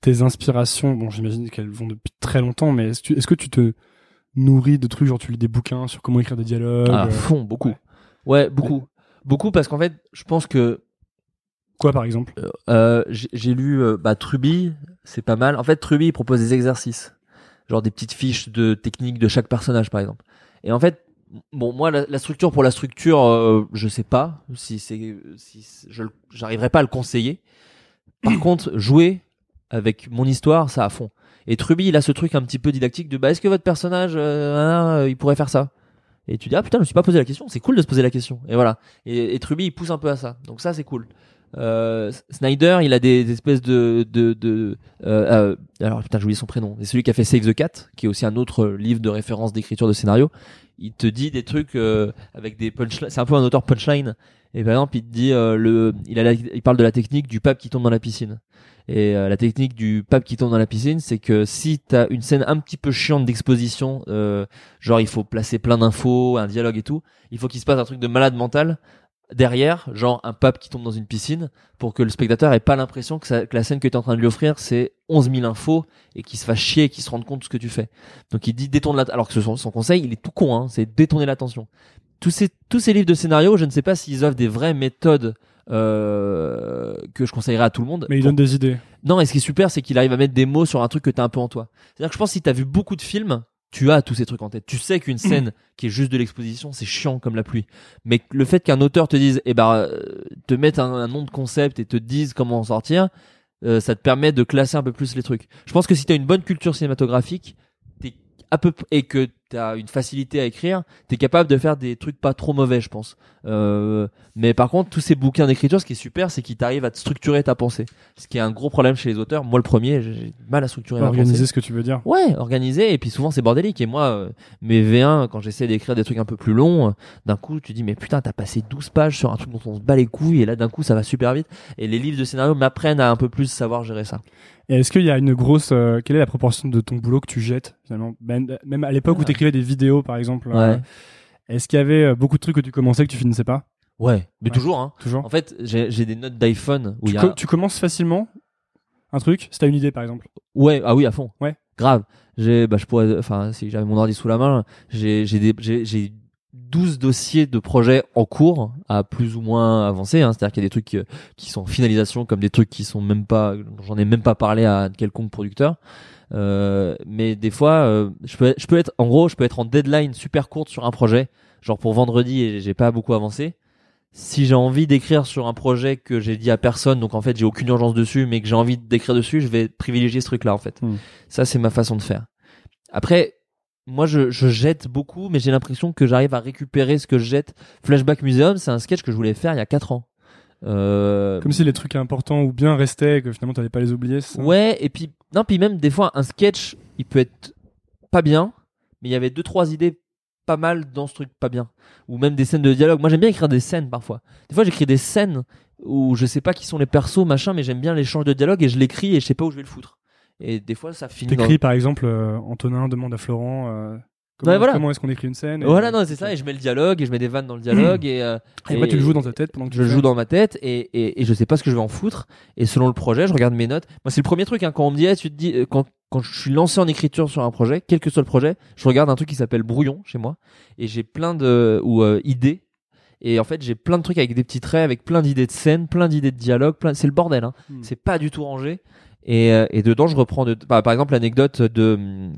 S3: tes inspirations, bon, j'imagine qu'elles vont depuis très longtemps, mais est-ce que, est-ce que tu te nourris de trucs, genre tu lis des bouquins sur comment écrire des dialogues
S1: à
S3: euh,
S1: fond, beaucoup.
S3: ouais.
S1: Beaucoup. Beaucoup parce qu'en fait, je pense que
S3: Quoi, par exemple?
S1: Euh, j'ai j'ai lu euh, bah, Truby, c'est pas mal. En fait, Truby, il propose des exercices. Genre des petites fiches de technique de chaque personnage, par exemple. Et en fait, bon, moi, la, la structure pour la structure, euh, je sais pas si c'est, si je, j'arriverai pas à le conseiller. Par contre, jouer avec mon histoire, ça à fond. Et Truby, il a ce truc un petit peu didactique de, bah, est-ce que votre personnage, euh, ah, il pourrait faire ça? Et tu dis, ah putain, je me suis pas posé la question. C'est cool de se poser la question. Et voilà. Et, Truby, il pousse un peu à ça. Donc ça, c'est cool. Euh, Snyder, il a des, espèces de, de, de euh, euh, alors putain, j'ai oublié son prénom. C'est celui qui a fait Save the Cat, qui est aussi un autre livre de référence d'écriture de scénario. Il te dit des trucs euh, avec des punchlines. C'est un peu un auteur punchline. Et par exemple, il te dit euh, le, il, a la- il parle de la technique du pape qui tombe dans la piscine. Et euh, la technique du pape qui tombe dans la piscine, c'est que si t'as une scène un petit peu chiante d'exposition, euh, genre il faut placer plein d'infos, un dialogue et tout, il faut qu'il se passe un truc de malade mental derrière, genre un pape qui tombe dans une piscine, pour que le spectateur ait pas l'impression que, la scène que tu es en train de lui offrir, c'est 11 000 infos et qu'il se fasse chier et qu'il se rende compte de ce que tu fais. Donc il dit détourne la, alors que son, son conseil, il est tout con, hein, c'est détourner l'attention. Tous ces, tous ces livres de scénario, je ne sais pas s'ils offrent des vraies méthodes euh, que je conseillerais à tout le monde.
S3: Mais il donne des idées.
S1: Non, et ce qui est super, c'est qu'il arrive à mettre des mots sur un truc que t'as un peu en toi. C'est-à-dire que je pense que si t'as vu beaucoup de films, tu as tous ces trucs en tête. Tu sais qu'une scène qui est juste de l'exposition, c'est chiant comme la pluie. Mais le fait qu'un auteur te dise, eh ben, euh, te mette un, un nom de concept et te dise comment en sortir, euh, ça te permet de classer un peu plus les trucs. Je pense que si t'as une bonne culture cinématographique, à peu et que t'as une facilité à écrire, t'es capable de faire des trucs pas trop mauvais, je pense. Euh, mais par contre, tous ces bouquins d'écriture, ce qui est super, c'est qu'ils t'arrivent à te structurer ta pensée. Ce qui est un gros problème chez les auteurs. Moi, le premier, j'ai mal à structurer ma
S3: Organiser
S1: pensée.
S3: ce que tu veux dire.
S1: Ouais, organisé et puis souvent c'est bordélique et moi euh, mes V1 quand j'essaie d'écrire des trucs un peu plus longs, d'un coup tu dis mais putain t'as passé 12 pages sur un truc dont on se bat les couilles et là d'un coup ça va super vite et les livres de scénario m'apprennent à un peu plus savoir gérer ça.
S3: Et est-ce qu'il y a une grosse, euh, quelle est la proportion de ton boulot que tu jettes finalement, Ben- même à l'époque où tu écrivais des vidéos par exemple. euh,
S1: Ouais.
S3: est-ce qu'il y avait euh, beaucoup de trucs que tu commençais que tu finissais pas?
S1: Ouais, mais
S3: Ouais.
S1: toujours hein.
S3: Toujours.
S1: En fait, j'ai des notes d'iPhone où il
S3: tu,
S1: y a
S3: co- tu commences facilement un truc si t'as une idée par exemple?
S1: Ouais, ah oui, à fond.
S3: Ouais.
S1: Grave. J'ai, bah, je pourrais, enfin, si j'avais mon ordi sous la main, j'ai, j'ai des, j'ai, j'ai 12 dossiers de projets en cours, à plus ou moins avancés, hein. C'est-à-dire qu'il y a des trucs qui, qui sont en finalisation, comme des trucs qui sont même pas, j'en ai même pas parlé à quelconque producteur. Euh, mais des fois, euh, je peux, je peux être, en gros, je peux être en deadline super courte sur un projet, genre pour vendredi et j'ai pas beaucoup avancé. Si j'ai envie d'écrire sur un projet que j'ai dit à personne, donc en fait j'ai aucune urgence dessus, mais que j'ai envie d'écrire dessus, je vais privilégier ce truc-là en fait.
S3: Hmm.
S1: Ça c'est ma façon de faire. Après, moi je, je jette beaucoup, mais j'ai l'impression que j'arrive à récupérer ce que je jette. Flashback Museum, c'est un sketch que je voulais faire il y a 4 ans. Euh,
S3: Comme si les trucs importants ou bien restaient que finalement t'allais pas les oublier. ça
S1: Ouais, et puis non, puis même des fois un sketch, il peut être pas bien, mais il y avait deux trois idées pas mal dans ce truc pas bien, ou même des scènes de dialogue. Moi j'aime bien écrire des scènes parfois. Des fois j'écris des scènes où je sais pas qui sont les persos machin, mais j'aime bien l'échange de dialogue et je l'écris et je sais pas où je vais le foutre. Et des fois ça finit. dans-
S3: T'écris par exemple euh, Antonin demande à Florent euh, comment,
S1: Ouais, voilà.
S3: comment est-ce qu'on écrit une scène. et-
S1: Voilà non c'est ça et je mets le dialogue et je mets des vannes dans le dialogue et, euh,
S3: Et après tu le joues dans ta tête pendant que tu
S1: je le
S3: fais.
S1: joue dans ma tête et, et, et je sais pas ce que je vais en foutre. Et selon le projet, je regarde mes notes. Moi, c'est le premier truc hein, quand on me dit, eh, tu te dis, euh, quand, quand je suis lancé en écriture sur un projet, quel que soit le projet, je regarde un truc qui s'appelle brouillon chez moi et j'ai plein de ou euh, idées. Et en fait, j'ai plein de trucs avec des petits traits, avec plein d'idées de scènes, plein d'idées de dialogue, plein. C'est le bordel. Hein.
S3: Hmm.
S1: C'est pas du tout rangé. Et, euh, et dedans, je reprends de, bah, par exemple l'anecdote de hum,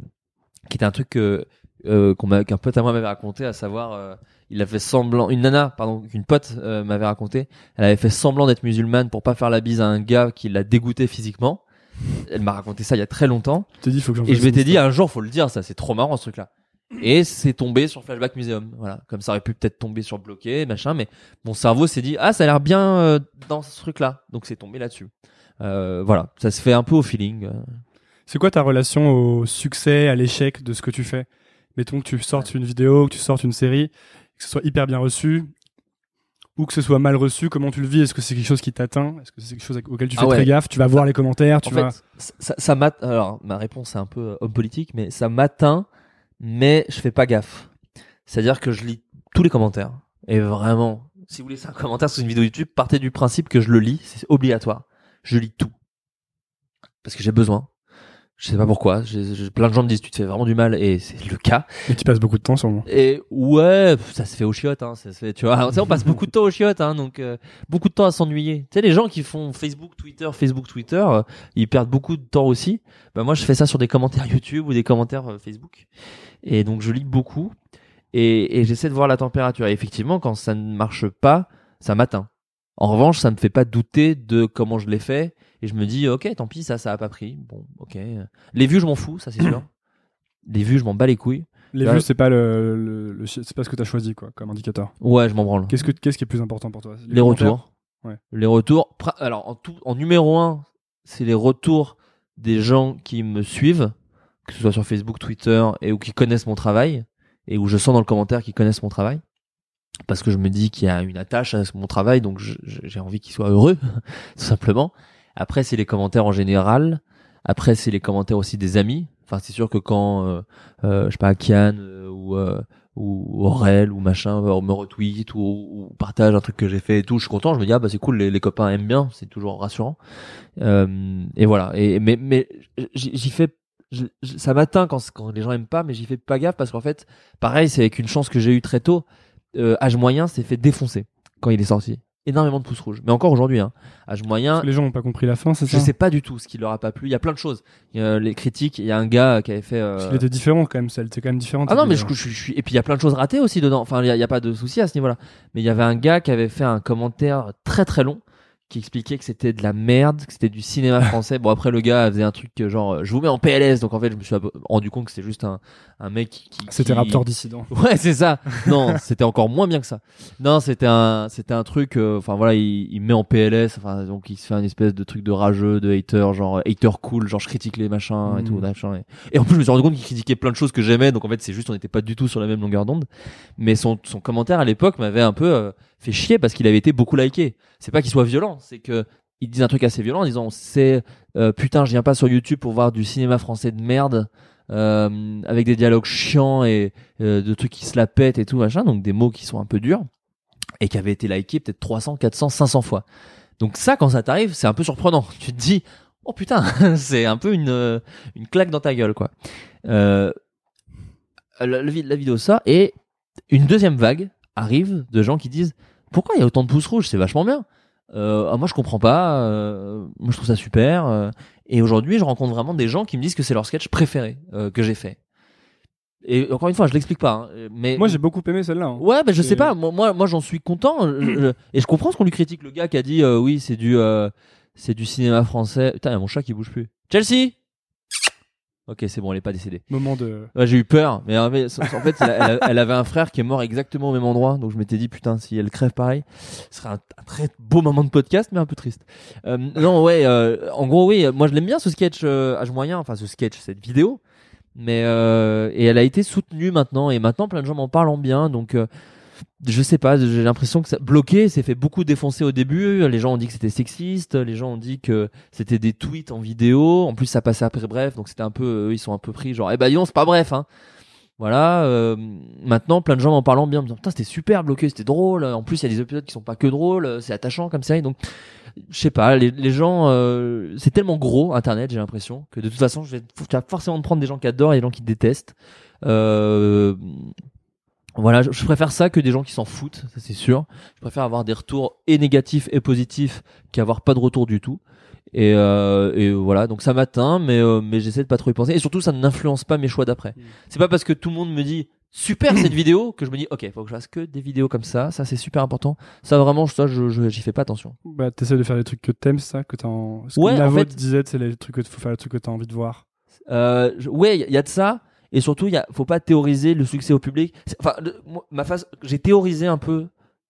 S1: qui était un truc que euh, qu'un pote à moi m'avait raconté, à savoir, euh, il a fait semblant, une nana, pardon, qu'une pote euh, m'avait raconté, elle avait fait semblant d'être musulmane pour pas faire la bise à un gars qui l'a dégoûté physiquement. Elle m'a raconté ça il y a très longtemps.
S3: T'es dit faut que
S1: Et je m'étais dit un jour faut le dire ça c'est trop marrant ce truc là. Et c'est tombé sur Flashback Museum. Voilà, comme ça aurait pu peut-être tomber sur bloqué, machin, mais mon cerveau s'est dit ah ça a l'air bien euh, dans ce truc là, donc c'est tombé là-dessus. Euh, voilà, ça se fait un peu au feeling.
S3: C'est quoi ta relation au succès, à l'échec de ce que tu fais? Mettons que tu sortes une vidéo, que tu sortes une série, que ce soit hyper bien reçu ou que ce soit mal reçu, comment tu le vis? Est-ce que c'est quelque chose qui t'atteint? Est-ce que c'est quelque chose auquel tu
S1: Ah
S3: fais
S1: ouais.
S3: très gaffe? Tu vas voir les commentaires, tu
S1: en
S3: vas
S1: fait, ça, alors ma réponse est un peu euh, homme politique, mais ça m'atteint, mais je fais pas gaffe. C'est-à-dire que je lis tous les commentaires. Et vraiment, si vous laissez un commentaire sur une vidéo YouTube, partez du principe que je le lis, c'est obligatoire. Je lis tout. Parce que j'ai besoin. Je sais pas pourquoi. J'ai, j'ai- plein de gens me disent tu te fais vraiment du mal et c'est le cas.
S3: et tu passes beaucoup de temps sûrement.
S1: Et ouais, ça se fait au chiottes, hein, ça se fait, tu vois. On passe beaucoup de temps au chiottes, hein, donc euh, beaucoup de temps à s'ennuyer. Tu sais, les gens qui font Facebook, Twitter, Facebook, Twitter, euh, ils perdent beaucoup de temps aussi. Bah moi, je fais ça sur des commentaires YouTube ou des commentaires euh, Facebook, et donc je lis beaucoup et, et j'essaie de voir la température. Et effectivement, quand ça ne marche pas, ça m'atteint. En revanche, ça me fait pas douter de comment je l'ai fait, et je me dis, ok, tant pis, ça, ça a pas pris. Bon, ok. Les vues, je m'en fous, ça c'est sûr. Les vues, je m'en bats les couilles.
S3: Les vues, c'est pas le, le- c'est pas ce que t'as choisi quoi, comme indicateur.
S1: Ouais, je m'en branle.
S3: Qu'est-ce que qu'est-ce qui est plus important pour toi?
S1: Les retours.
S3: Ouais.
S1: Les retours. Alors en tout, en numéro un, c'est les retours des gens qui me suivent, que ce soit sur Facebook, Twitter, et ou qui connaissent mon travail, et où je sens dans le commentaire qu'ils connaissent mon travail, parce que je me dis qu'il y a une attache à mon travail, donc j'ai envie qu'ils soient heureux, tout simplement. Après, c'est les commentaires en général. Après, c'est les commentaires aussi des amis. Enfin, c'est sûr que quand, euh, euh, je sais pas, Kian euh, ou euh, ou Aurel ou machin euh, me retweet ou, ou partage un truc que j'ai fait et tout, je suis content. Je me dis ah bah c'est cool, les, copains aiment bien, c'est toujours rassurant. Euh, et voilà. Et mais mais j'y fais, ça m'atteint quand quand les gens aiment pas, mais j'y fais pas gaffe parce qu'en fait, pareil, c'est avec une chance que j'ai eu très tôt. Euh, âge moyen s'est fait défoncer quand il est sorti. Énormément de pouces rouges. Mais encore aujourd'hui, hein. Âge moyen,
S3: Parce que les gens ont pas compris la fin, c'est
S1: je
S3: ça
S1: sais pas du tout ce qui leur a pas plu. Il y a plein de choses. Il y a les critiques. Il y a un gars qui avait fait. euh,
S3: Parce qu'il était différent quand même, ça, elle était quand même différente.
S1: Ah non, mais je, je, je suis. Et puis il y a plein de choses ratées aussi dedans. Enfin, il y, y a pas de souci à ce niveau-là. Mais il y avait un gars qui avait fait un commentaire très très long qui expliquait que c'était de la merde, que c'était du cinéma français. Bon après le gars faisait un truc genre je vous mets en PLS donc en fait je me suis rendu compte que c'était juste un, un mec qui, qui-
S3: C'était
S1: qui-
S3: Raptor dissident.
S1: Ouais, c'est ça. Non, c'était encore moins bien que ça. Non, c'était un, c'était un truc. euh, Enfin voilà, il, il met en PLS. Enfin donc il se fait un espèce de truc de rageux, de hater, genre hater cool, genre je critique les machins et tout, machin. Et, et en plus je me suis rendu compte qu'il critiquait plein de choses que j'aimais. Donc en fait c'est juste on n'était pas du tout sur la même longueur d'onde. Mais son, son commentaire à l'époque m'avait un peu euh, fait chier parce qu'il avait été beaucoup liké. C'est pas qu'il soit violent, c'est que il disait un truc assez violent en disant c'est euh, putain je viens pas sur YouTube pour voir du cinéma français de merde. euh, avec des dialogues chiants et euh, de trucs qui se la pètent et tout machin donc des mots qui sont un peu durs et qui avaient été likés peut-être 300 400 500 fois donc ça quand ça t'arrive c'est un peu surprenant tu te dis oh putain c'est un peu une euh, une claque dans ta gueule quoi euh, la, la vidéo ça et une deuxième vague arrive de gens qui disent pourquoi il y a autant de pouces rouges? C'est vachement bien euh, ah, moi je comprends pas euh, moi je trouve ça super euh, et aujourd'hui je rencontre vraiment des gens qui me disent que c'est leur sketch préféré euh, que j'ai fait et encore une fois je l'explique pas hein, mais
S3: Moi, j'ai beaucoup aimé celle-là. hein.
S1: Ouais, bah je sais pas. Moi, moi, moi, j'en suis content. Je- je- et je comprends ce qu'on lui critique. Le gars qui a dit euh, oui, c'est du, euh, c'est du cinéma français. Putain, il y a mon chat qui bouge plus. Chelsea. Ok, c'est bon, elle est pas décédée.
S3: Moment de.
S1: Ouais, j'ai eu peur, mais en fait, elle, avait un frère qui est mort exactement au même endroit, donc je m'étais dit putain, si elle crève pareil, ce serait un, un très beau moment de podcast, mais un peu triste. Euh, non, ouais, euh, en gros, oui, moi je l'aime bien ce sketch euh, âge moyen, enfin ce sketch, cette vidéo, mais euh, et elle a été soutenue maintenant, et maintenant plein de gens m'en parlent en bien, donc. Je sais pas, j'ai l'impression que ça bloqué, c'est fait beaucoup défoncer au début. Les gens ont dit que c'était sexiste, les gens ont dit que c'était des tweets en vidéo. En plus, ça passait après bref, donc c'était un peu, eux, ils sont un peu pris, genre, eh ben, non, c'est pas bref, hein. Voilà. euh, maintenant, plein de gens m'en parlant bien, me disant putain, c'était super bloqué, c'était drôle. En plus, il y a des épisodes qui sont pas que drôles, euh, c'est attachant comme série. Donc, je sais pas, les, gens, euh, c'est tellement gros Internet, j'ai l'impression que de toute façon, je vais, tu vas forcément prendre des gens qui adorent et des gens qui détestent. Euh, voilà, je, je préfère ça que des gens qui s'en foutent, ça c'est sûr. Je préfère avoir des retours et négatifs et positifs qu'avoir pas de retour du tout. Et, euh, et voilà, donc ça m'atteint, mais euh, mais j'essaie de pas trop y penser. Et surtout, ça n'influence pas mes choix d'après. C'est pas parce que tout le monde me dit super cette vidéo que je me dis ok, faut que je fasse que des vidéos comme ça. Ça c'est super important. Ça vraiment, ça je je- j'y fais pas attention.
S3: Bah, t'essaies de faire les trucs que t'aimes, ça que t'as. En... Ce
S1: Ouais,
S3: que
S1: en fait-
S3: disait, c'est les trucs que faut faire les trucs que t'as envie de voir.
S1: Euh, je- ouais, il y a de ça. Et surtout, il faut pas théoriser le succès au public. Enfin, ma phase, j'ai théorisé un peu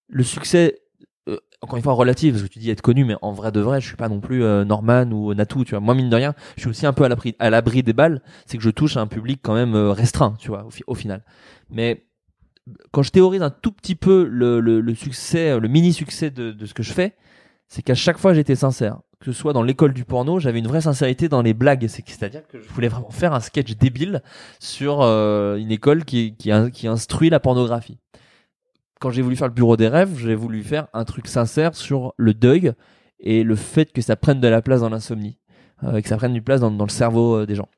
S1: le succès. euh, encore une fois relatif, parce que tu dis être connu, mais en vrai de vrai, je suis pas non plus euh, Norman ou Natou, tu vois. Moi, mine de rien, je suis aussi un peu à l'abri, à l'abri des balles. C'est que je touche à un public quand même euh, restreint, tu vois, au, au final. Mais quand je théorise un tout petit peu le, le, le succès, le mini succès de, de ce que je fais, c'est qu'à chaque fois j'étais sincère. Que ce soit dans l'école du porno, j'avais une vraie sincérité dans les blagues. C'est- C'est-à-dire que je voulais vraiment faire un sketch débile sur euh, une école qui, qui, qui instruit la pornographie. Quand j'ai voulu faire le bureau des rêves, j'ai voulu faire un truc sincère sur le deuil et le fait que ça prenne de la place dans l'insomnie, euh, que ça prenne du place dans, le cerveau euh, des gens.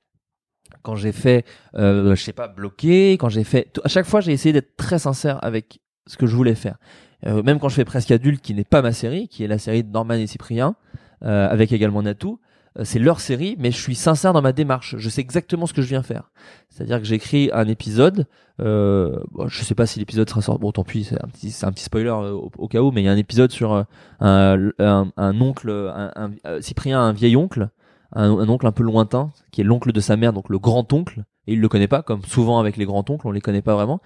S1: Quand j'ai fait, euh, je sais pas, bloqué, quand j'ai fait, à chaque fois j'ai essayé d'être très sincère avec ce que je voulais faire. Euh, même quand je fais presque adulte, qui n'est pas ma série, qui est la série de Norman et Cyprien, avec également Natou, euh, c'est leur série, mais je suis sincère dans ma démarche. Je sais exactement ce que je viens faire. C'est-à-dire que j'écris un épisode. Euh, bon, je sais pas si l'épisode sera sorti. Bon, tant pis, c'est un petit, spoiler euh, au, cas où, mais il y a un épisode sur euh, un, un, un oncle, un, euh, Cyprien, a un vieil oncle, un, oncle un peu lointain, qui est l'oncle de sa mère, donc le grand oncle, et il le connaît pas, comme souvent avec les grands oncles, on les connaît pas vraiment.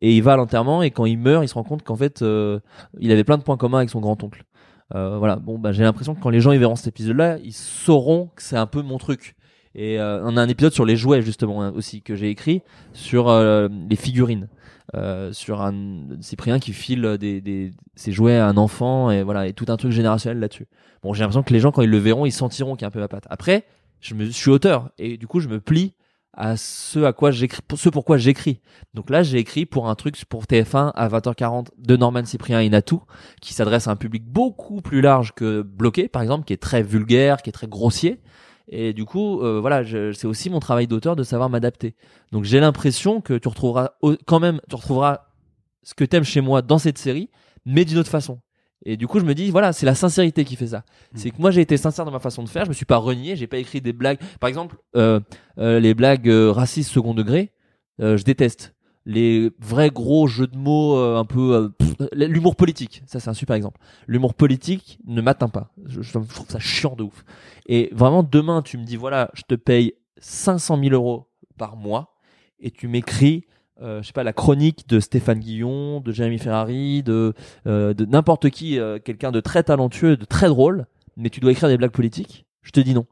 S1: Et il va à l'enterrement et quand il meurt, il se rend compte qu'en fait, euh, il avait plein de points communs avec son grand oncle. Euh, voilà. Bon, bah, j'ai l'impression que quand les gens ils verront cet épisode-là, ils sauront que c'est un peu mon truc. Et euh, on a un épisode sur les jouets justement hein, aussi que j'ai écrit sur euh, les figurines, euh, sur un Cyprien qui file des, des ses jouets à un enfant et voilà et tout un truc générationnel là-dessus. Bon, j'ai l'impression que les gens quand ils le verront, ils sentiront qu'il y a un peu ma patte. Après, je me je suis auteur et du coup je me plie à ce à quoi j'écris, ce pourquoi j'écris. Donc là, j'ai écrit pour un truc pour TF1 à 20h40 de Norman Cyprien et Natou, qui s'adresse à un public beaucoup plus large que Bloqué, par exemple, qui est très vulgaire, qui est très grossier. Et du coup, euh, voilà, c'est aussi mon travail d'auteur de savoir m'adapter. Donc j'ai l'impression que tu retrouveras quand même, tu retrouveras ce que t'aimes chez moi dans cette série, mais d'une autre façon. Et du coup, je me dis, voilà, c'est la sincérité qui fait ça. C'est que moi, j'ai été sincère dans ma façon de faire. Je me suis pas renié. J'ai pas écrit des blagues. Par exemple, euh, euh, les blagues euh, racistes second degré, je déteste. les vrais gros jeux de mots un peu l'humour politique ça c'est un super exemple l'humour politique ne m'atteint pas je, je trouve ça chiant de ouf et vraiment demain tu me dis voilà je te paye 500 000 euros par mois et tu m'écris euh, je sais pas la chronique de Stéphane Guillon de Jérémy Ferrari de euh, de n'importe qui euh, quelqu'un de très talentueux de très drôle mais tu dois écrire des blagues politiques je te dis non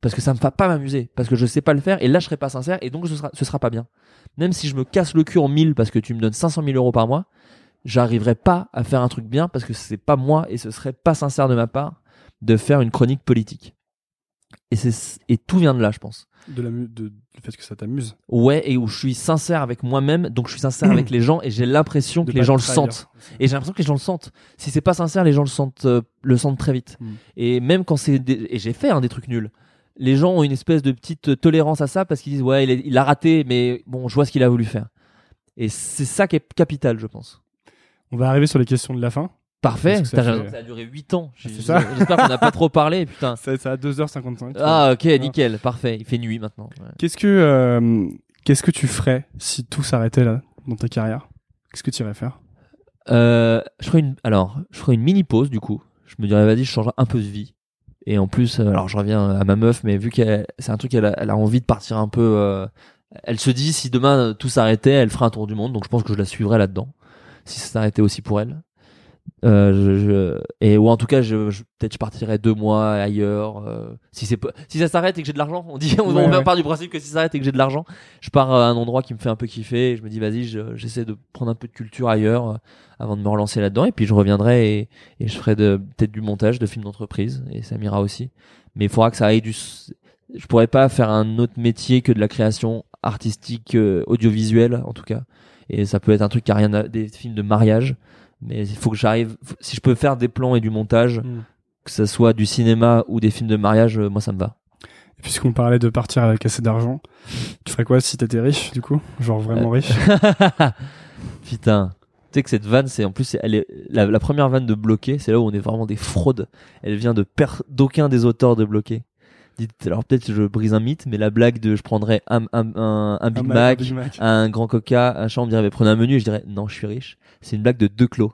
S1: parce que ça me va pas m'amuser parce que je sais pas le faire et là je serai pas sincère et donc ce sera sera pas bien même si je me casse le cul en mille parce que tu me donnes 500 000 euros par mois, j'arriverai pas à faire un truc bien parce que c'est pas moi et ce serait pas sincère de ma part de faire une chronique politique. Et c'est et tout vient de là, je pense.
S3: De la de, du fait que ça t'amuse.
S1: Ouais, et où je suis sincère avec moi-même, donc je suis sincère avec les gens et j'ai l'impression que les gens le sentent. Et j'ai l'impression que les gens le sentent. Si c'est pas sincère, les gens le sentent, euh, le sentent très vite.
S3: Mm.
S1: Et même quand c'est des... et j'ai fait hein, des trucs nuls. Les gens ont une espèce de petite tolérance à ça parce qu'ils disent ouais il, est- il a raté mais bon je vois ce qu'il a voulu faire. Et c'est ça qui est capital je pense.
S3: On va arriver sur les questions de la fin.
S1: Parfait.
S3: Ça
S1: raison.
S3: fait-
S1: Ça a duré 8 ans.
S3: Ça.
S1: J'espère qu'on n'a pas trop parlé putain.
S3: Ça, ça a 2h55.
S1: Ah ok nickel parfait. Il fait nuit maintenant. Ouais.
S3: Qu'est-ce que euh, qu'est-ce que tu ferais si tout s'arrêtait là dans ta carrière? Qu'est-ce que tu irais faire?
S1: Euh, je ferais une alors je ferais une mini pause du coup. Je me dirais vas-y je change un peu de vie. Et en plus, euh, alors je reviens à ma meuf, mais vu qu'elle, c'est un truc a, elle a envie de partir un peu. euh, elle se dit si demain euh, tout s'arrêtait, elle ferait un tour du monde. Donc je pense que je la suivrais là-dedans, si ça s'arrêtait aussi pour elle. Euh, je, je- et ou en tout cas, je, je- peut-être je partirais deux mois ailleurs. euh, si c'est si ça s'arrête et que j'ai de l'argent, on dit, on,
S3: Ouais,
S1: on
S3: ouais.
S1: part du principe que si ça s'arrête et que j'ai de l'argent, je pars à un endroit qui me fait un peu kiffer. Et je me dis vas-y, je- j'essaie de prendre un peu de culture ailleurs euh, avant de me relancer là-dedans. Et puis je reviendrai et, et je ferai peut-être du montage de films d'entreprise et ça m'ira aussi. Mais il faudra que ça aille du. Je pourrais pas faire un autre métier que de la création artistique euh, audiovisuelle en tout cas. Et ça peut être un truc qui a rien à, des films de mariage. Mais il faut que j'arrive. Si je peux faire des plans et du montage,
S3: Mm.
S1: que ça soit du cinéma ou des films de mariage, euh, moi ça me va.
S3: Et Puisqu'on parlait de partir avec assez d'argent, tu ferais quoi si t'étais riche du coup? Genre vraiment riche?
S1: Putain. Tu sais que cette vanne, c'est en plus, elle est la, la première vanne de bloqué. C'est là où on est vraiment des fraudes. Elle vient de per- d'aucun des auteurs de bloqué. Dites, alors peut-être je brise un mythe, mais la blague de je prendrais un, un, un, un Big Mac,
S3: Big Mac.
S1: un grand Coca, un champ, on me dirait mais prenez un menu, et je dirais non, je suis riche. C'est une blague de Declos,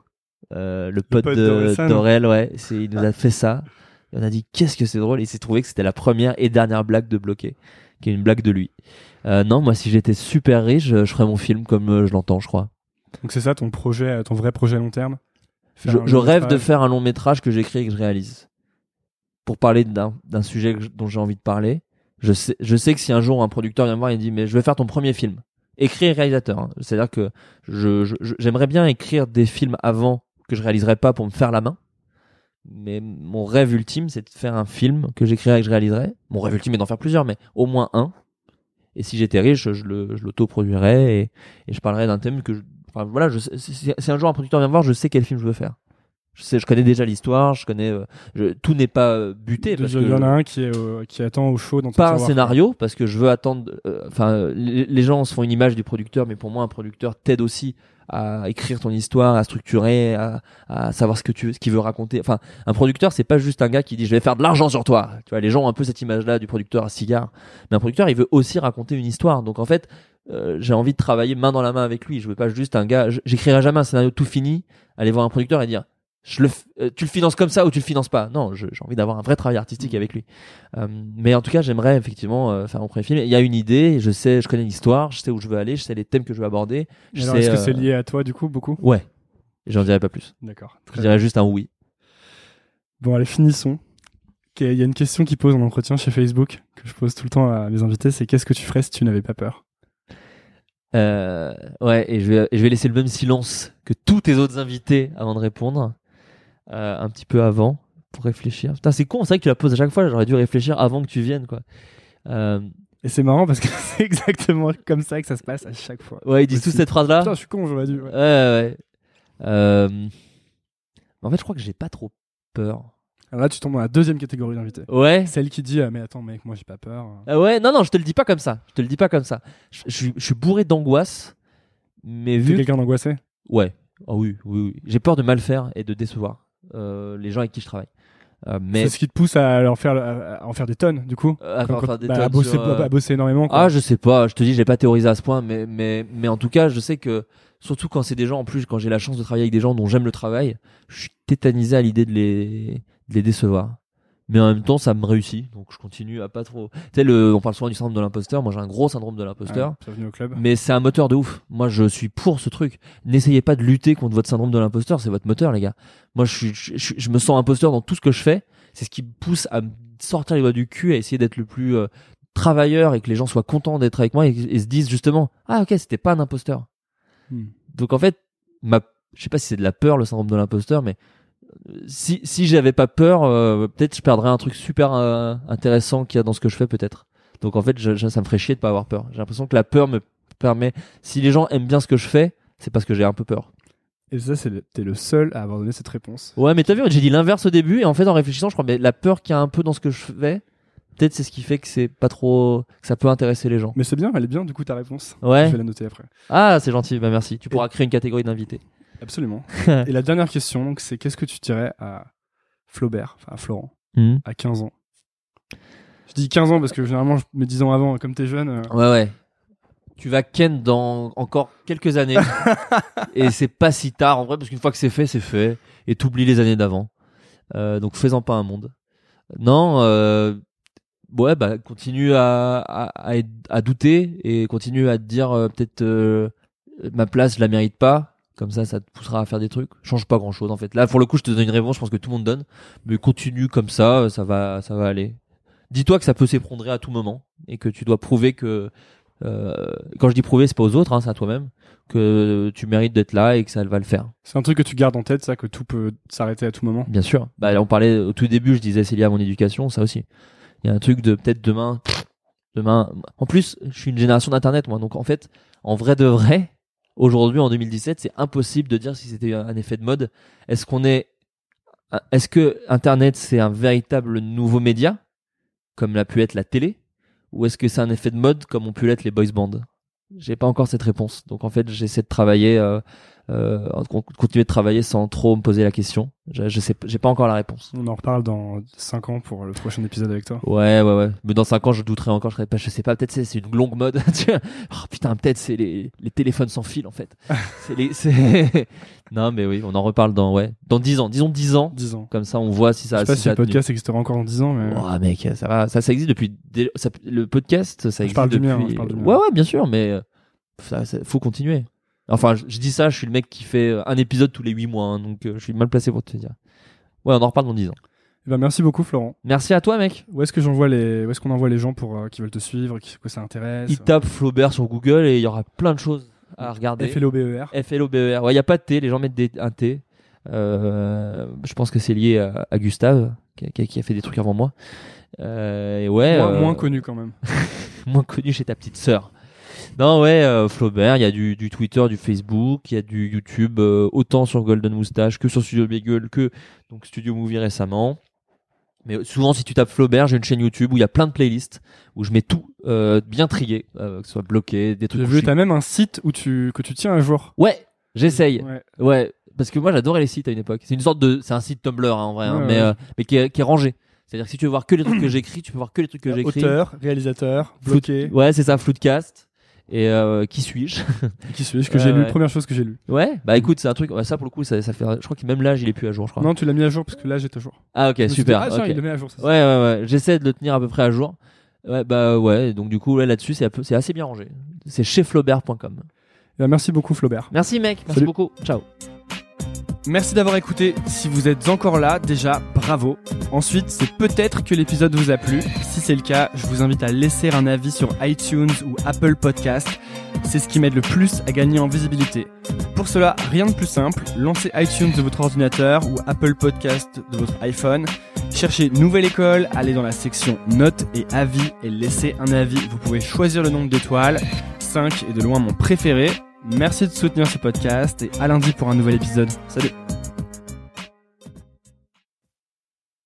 S1: euh, le pote,
S3: pote
S1: de d'Aurel, ouais. C'est, il nous a fait ça. Et on a dit qu'est-ce que c'est drôle. Et il s'est trouvé que c'était la première et dernière blague de bloqué, qui est une blague de lui. Euh, non, moi si j'étais super riche, je je ferais mon film comme euh, je l'entends, je crois.
S3: Donc c'est ça ton projet, ton vrai projet à long terme?
S1: Je, rêve de faire un long métrage que j'écris et que je réalise. Pour parler d'un sujet dont j'ai envie de parler. Je sais, je sais que si un jour un producteur vient me voir et dit mais je vais faire ton premier film, écrit et réalisateur. hein. C'est-à-dire que je, j'aimerais bien écrire des films avant que je réaliserai pas pour me faire la main. Mais mon rêve ultime, c'est de faire un film que j'écrirai et que je réaliserai. Mon rêve ultime est d'en faire plusieurs, mais au moins un. Et si j'étais riche, je l'auto-produirais et, et je parlerais d'un thème que je, enfin voilà, je si, si un jour un producteur vient me voir, je sais quel film je veux faire. Je sais, je connais déjà l'histoire, je connais, euh, je- tout n'est pas euh, buté parce
S3: Il y en a un qui, est, au- qui attend au chaud dans
S1: pas un scénario parce que je veux attendre euh, enfin euh, les, les gens se font une image du producteur mais pour moi un producteur t'aide aussi à écrire ton histoire à structurer à, à savoir ce que tu ce qu'il veut raconter. Enfin un producteur c'est pas juste un gars qui dit je vais faire de l'argent sur toi. Tu vois les gens ont un peu cette image là du producteur à cigare. Mais un producteur il veut aussi raconter une histoire. Donc en fait euh, j'ai envie de travailler main dans la main avec lui. Je veux pas juste un gars j'écrirai jamais un scénario tout fini aller voir un producteur et dire je le, euh, tu le finances comme ça ou tu le finances pas? Non, j'ai envie d'avoir un vrai travail artistique avec lui. Euh, mais en tout cas, j'aimerais effectivement euh, faire mon premier film. Il y a une idée, je sais, je connais l'histoire, je sais où je veux aller, je sais les thèmes que je veux aborder. Je
S3: alors, est-ce que c'est lié à toi du coup beaucoup?
S1: Ouais. J'en dirai pas plus.
S3: D'accord.
S1: Je dirais juste un oui.
S3: Bon, allez, finissons. Il y a une question qui pose en entretien chez Facebook que je pose tout le temps à mes invités, c'est qu'est-ce que tu ferais si tu n'avais pas peur?
S1: Euh, ouais, et je vais, et je vais laisser le même silence que tous tes autres invités avant de répondre. Euh, un petit peu avant pour réfléchir. Putain, c'est con, c'est vrai que tu la poses à chaque fois. J'aurais dû réfléchir avant que tu viennes, quoi. Euh,
S3: Et c'est marrant parce que c'est exactement comme ça que ça se passe à chaque fois.
S1: ouais, ils disent tous cette phrase-là.
S3: Putain, je suis con, j'aurais dû. ouais.
S1: Ouais, ouais. Euh... En fait, je crois que j'ai pas trop peur.
S3: Alors là, tu tombes dans la deuxième catégorie d'invités.
S1: Ouais.
S3: Celle qui dit ah, mais attends mec, moi j'ai pas peur.
S1: Ah ouais, non, non, je te le dis pas comme ça. Je te le dis pas comme ça. Je, je suis, je suis bourré d'angoisse, mais
S3: T'es
S1: vu.
S3: quelqu'un d'angoissé?
S1: Ouais. Ah oui, oui, oui. J'ai peur de mal faire et de décevoir les gens avec qui je travaille. Euh, mais
S3: C'est ce qui te pousse à, leur faire, à, à en faire des tonnes, du coup.
S1: euh, à faire des
S3: bah, bosser,
S1: sur, euh,
S3: à bosser énormément. Quoi.
S1: Ah, je sais pas. Je te dis, j'ai pas théorisé à ce point, mais mais mais en tout cas, je sais que surtout quand c'est des gens, en plus, quand j'ai la chance de travailler avec des gens dont j'aime le travail, je suis tétanisé à l'idée de les de les décevoir. Mais en même temps, ça me réussit, donc je continue à pas trop. Tu sais, le, on parle souvent du syndrome de l'imposteur. Moi, j'ai un gros syndrome de l'imposteur.
S3: Ouais, bienvenue au club.
S1: Mais c'est un moteur de ouf. Moi, je suis pour ce truc. N'essayez pas de lutter contre votre syndrome de l'imposteur, c'est votre moteur, les gars. Moi, je, suis, je, je- je me sens imposteur dans tout ce que je fais. C'est ce qui me pousse à me sortir les doigts du cul, à essayer d'être le plus euh, travailleur et que les gens soient contents d'être avec moi et, et se disent justement, ah ok, c'était pas un imposteur.
S3: Hmm.
S1: Donc en fait, ma, je sais pas si c'est de la peur, le syndrome de l'imposteur, mais si si j'avais pas peur, euh, peut-être je perdrais un truc super euh, intéressant qu'il y a dans ce que je fais, peut-être. Donc en fait, je- je- ça me ferait chier de pas avoir peur. J'ai l'impression que la peur me permet. Si les gens aiment bien ce que je fais, c'est parce que j'ai un peu peur.
S3: Et ça, c'est le- t'es le seul à avoir donné cette réponse.
S1: Ouais, mais t'as vu, j'ai dit l'inverse au début, et en fait, en réfléchissant, je crois, mais la peur qu'il y a un peu dans ce que je fais, peut-être c'est ce qui fait que c'est pas trop, que ça peut intéresser les gens.
S3: Mais c'est bien, elle est bien, du coup, ta réponse. Je
S1: Ouais.
S3: vais la noter après.
S1: Ah, c'est gentil, bah merci. Tu pourras créer une catégorie d'invités.
S3: Absolument. Et la dernière question, donc, c'est qu'est-ce que tu dirais à Flaubert, enfin à Florent,
S1: Mhm.
S3: à 15 ans? Je dis 15 ans parce que généralement, je me 10 ans avant, comme t'es jeune. euh,
S1: Ouais, ouais. Tu vas ken dans encore quelques années. et c'est pas si tard en vrai, parce qu'une fois que c'est fait, c'est fait. Et t'oublies les années d'avant. Euh, donc fais-en pas un monde. Non, euh, ouais, bah continue à, à, à, à douter et continue à te dire peut-être ma place, je la mérite pas. Comme ça, ça te poussera à faire des trucs. Change pas grand chose en fait. Là, pour le coup, je te donne une réponse, je pense que tout le monde donne. Mais continue comme ça, ça va, ça va aller. Dis-toi que ça peut s'effondrer à tout moment et que tu dois prouver que euh, quand je dis prouver, c'est pas aux autres, hein, c'est à toi-même, que tu mérites d'être là et que ça va le faire.
S3: C'est un truc que tu gardes en tête, ça, que tout peut s'arrêter à tout moment?
S1: Bien sûr. Bah, là, on parlait au tout début, je disais c'est lié à mon éducation, ça aussi. Il y a un truc de peut-être demain, demain. En plus, je suis une génération d'internet, moi, donc en fait, en vrai de vrai, aujourd'hui en 2017, c'est impossible de dire si c'était un effet de mode. Est-ce qu'on est, est-ce que internet c'est un véritable nouveau média, comme l'a pu être la télé, ou est-ce que c'est un effet de mode comme ont pu l'être les boys bands? J'ai pas encore cette réponse, donc en fait, j'essaie de travailler. Euh, euh, con- continuer de travailler sans trop me poser la question. Je, je sais, j'ai pas encore la réponse.
S3: On en reparle dans 5 ans pour le prochain épisode avec toi.
S1: Ouais, ouais, ouais. Mais dans 5 ans, je douterai encore. Je pas, je sais pas. Peut-être c'est, c'est une longue mode. oh, putain, peut-être c'est les, les téléphones sans fil en fait. c'est les, c'est... non, mais oui, on en reparle dans ouais, dans 10 ans. Disons 10 ans.
S3: 10 ans.
S1: Comme ça, on voit si
S3: Je
S1: ça.
S3: sais pas
S1: si
S3: le podcast existera encore dans 10 ans, mais.
S1: Ouah, mec, ça va, ça, ça existe depuis. ça- le podcast, ça existe
S3: parle du
S1: depuis.
S3: mien, je parle du mien.
S1: Ouais, ouais, bien sûr, mais euh, ça, ça- faut continuer. Enfin, je, je dis ça, je suis le mec qui fait euh, un épisode tous les 8 mois, hein, donc euh, je suis mal placé pour te dire. Ouais, on en reparle dans 10 ans.
S3: Eh ben, merci beaucoup, Florent.
S1: Merci à toi, mec.
S3: Où est-ce que j'envoie les, où est-ce qu'on envoie les gens pour euh, qui veulent te suivre, qui, que ça intéresse?
S1: Il tape Flaubert sur Google et il y aura plein de choses à regarder.
S3: FLOBER.
S1: F-L-O-B-E-R. Ouais, il n'y a pas de T, les gens mettent des, un T. Euh, je pense que c'est lié à, à Gustave, qui a, qui a fait des trucs avant moi. Euh, et ouais,
S3: Moins,
S1: euh,
S3: moins connu quand même.
S1: moins connu chez ta petite sœur. Non, ouais, euh, Flaubert, il y a du, du Twitter, du Facebook, il y a du YouTube, euh, autant sur Golden Moustache que sur Studio Bagel, que donc Studio Movie récemment. Mais souvent, si tu tapes Flaubert, j'ai une chaîne YouTube où il y a plein de playlists où je mets tout euh, bien trié, euh, que ce soit bloqué, des trucs. Suis-
S3: t'as même un site où tu, que tu tiens à jour.
S1: Ouais, j'essaye.
S3: Ouais.
S1: Ouais, parce que moi j'adorais les sites à une époque. C'est une sorte de, c'est un site Tumblr hein, en vrai, hein,
S3: Ouais,
S1: mais euh, mais qui est, qui est rangé. C'est-à-dire que si tu veux voir que les trucs que j'écris, tu peux voir que les trucs que j'écris.
S3: Auteur, réalisateur,
S1: Flood-
S3: bloqué.
S1: Ouais, c'est ça, Floodcast. Et euh, qui suis-je
S3: Qui suis-je que j'ai lu
S1: ouais.
S3: Première chose que j'ai lu.
S1: Ouais, bah écoute, c'est un truc. ouais, ça pour le coup, ça, ça fait. Je crois que même l'âge, il est plus à jour, je crois.
S3: Non, tu l'as mis à jour parce que là j'étais à jour.
S1: Ah ok, super.
S3: dit, ah, tiens,
S1: ok.
S3: il le met à jour. ça,
S1: Ouais, ouais, ouais. J'essaie de le tenir à peu près à jour. Ouais, bah ouais. Donc du coup, là-dessus, c'est assez bien rangé. C'est chez flaubert.com.
S3: Eh ben, merci beaucoup, Flaubert.
S1: Merci mec, merci
S3: Salut.
S1: beaucoup. Ciao.
S2: Merci d'avoir écouté. Si vous êtes encore là, déjà, bravo. Ensuite, c'est peut-être que l'épisode vous a plu. Si c'est le cas, je vous invite à laisser un avis sur iTunes ou Apple Podcast. C'est ce qui m'aide le plus à gagner en visibilité. Pour cela, rien de plus simple. Lancez iTunes de votre ordinateur ou Apple Podcast de votre iPhone. Cherchez Nouvelle École, allez dans la section Notes et Avis et laissez un avis. Vous pouvez choisir le nombre d'étoiles. 5 est de loin mon préféré. Merci de soutenir ce podcast et à lundi pour un nouvel épisode. Salut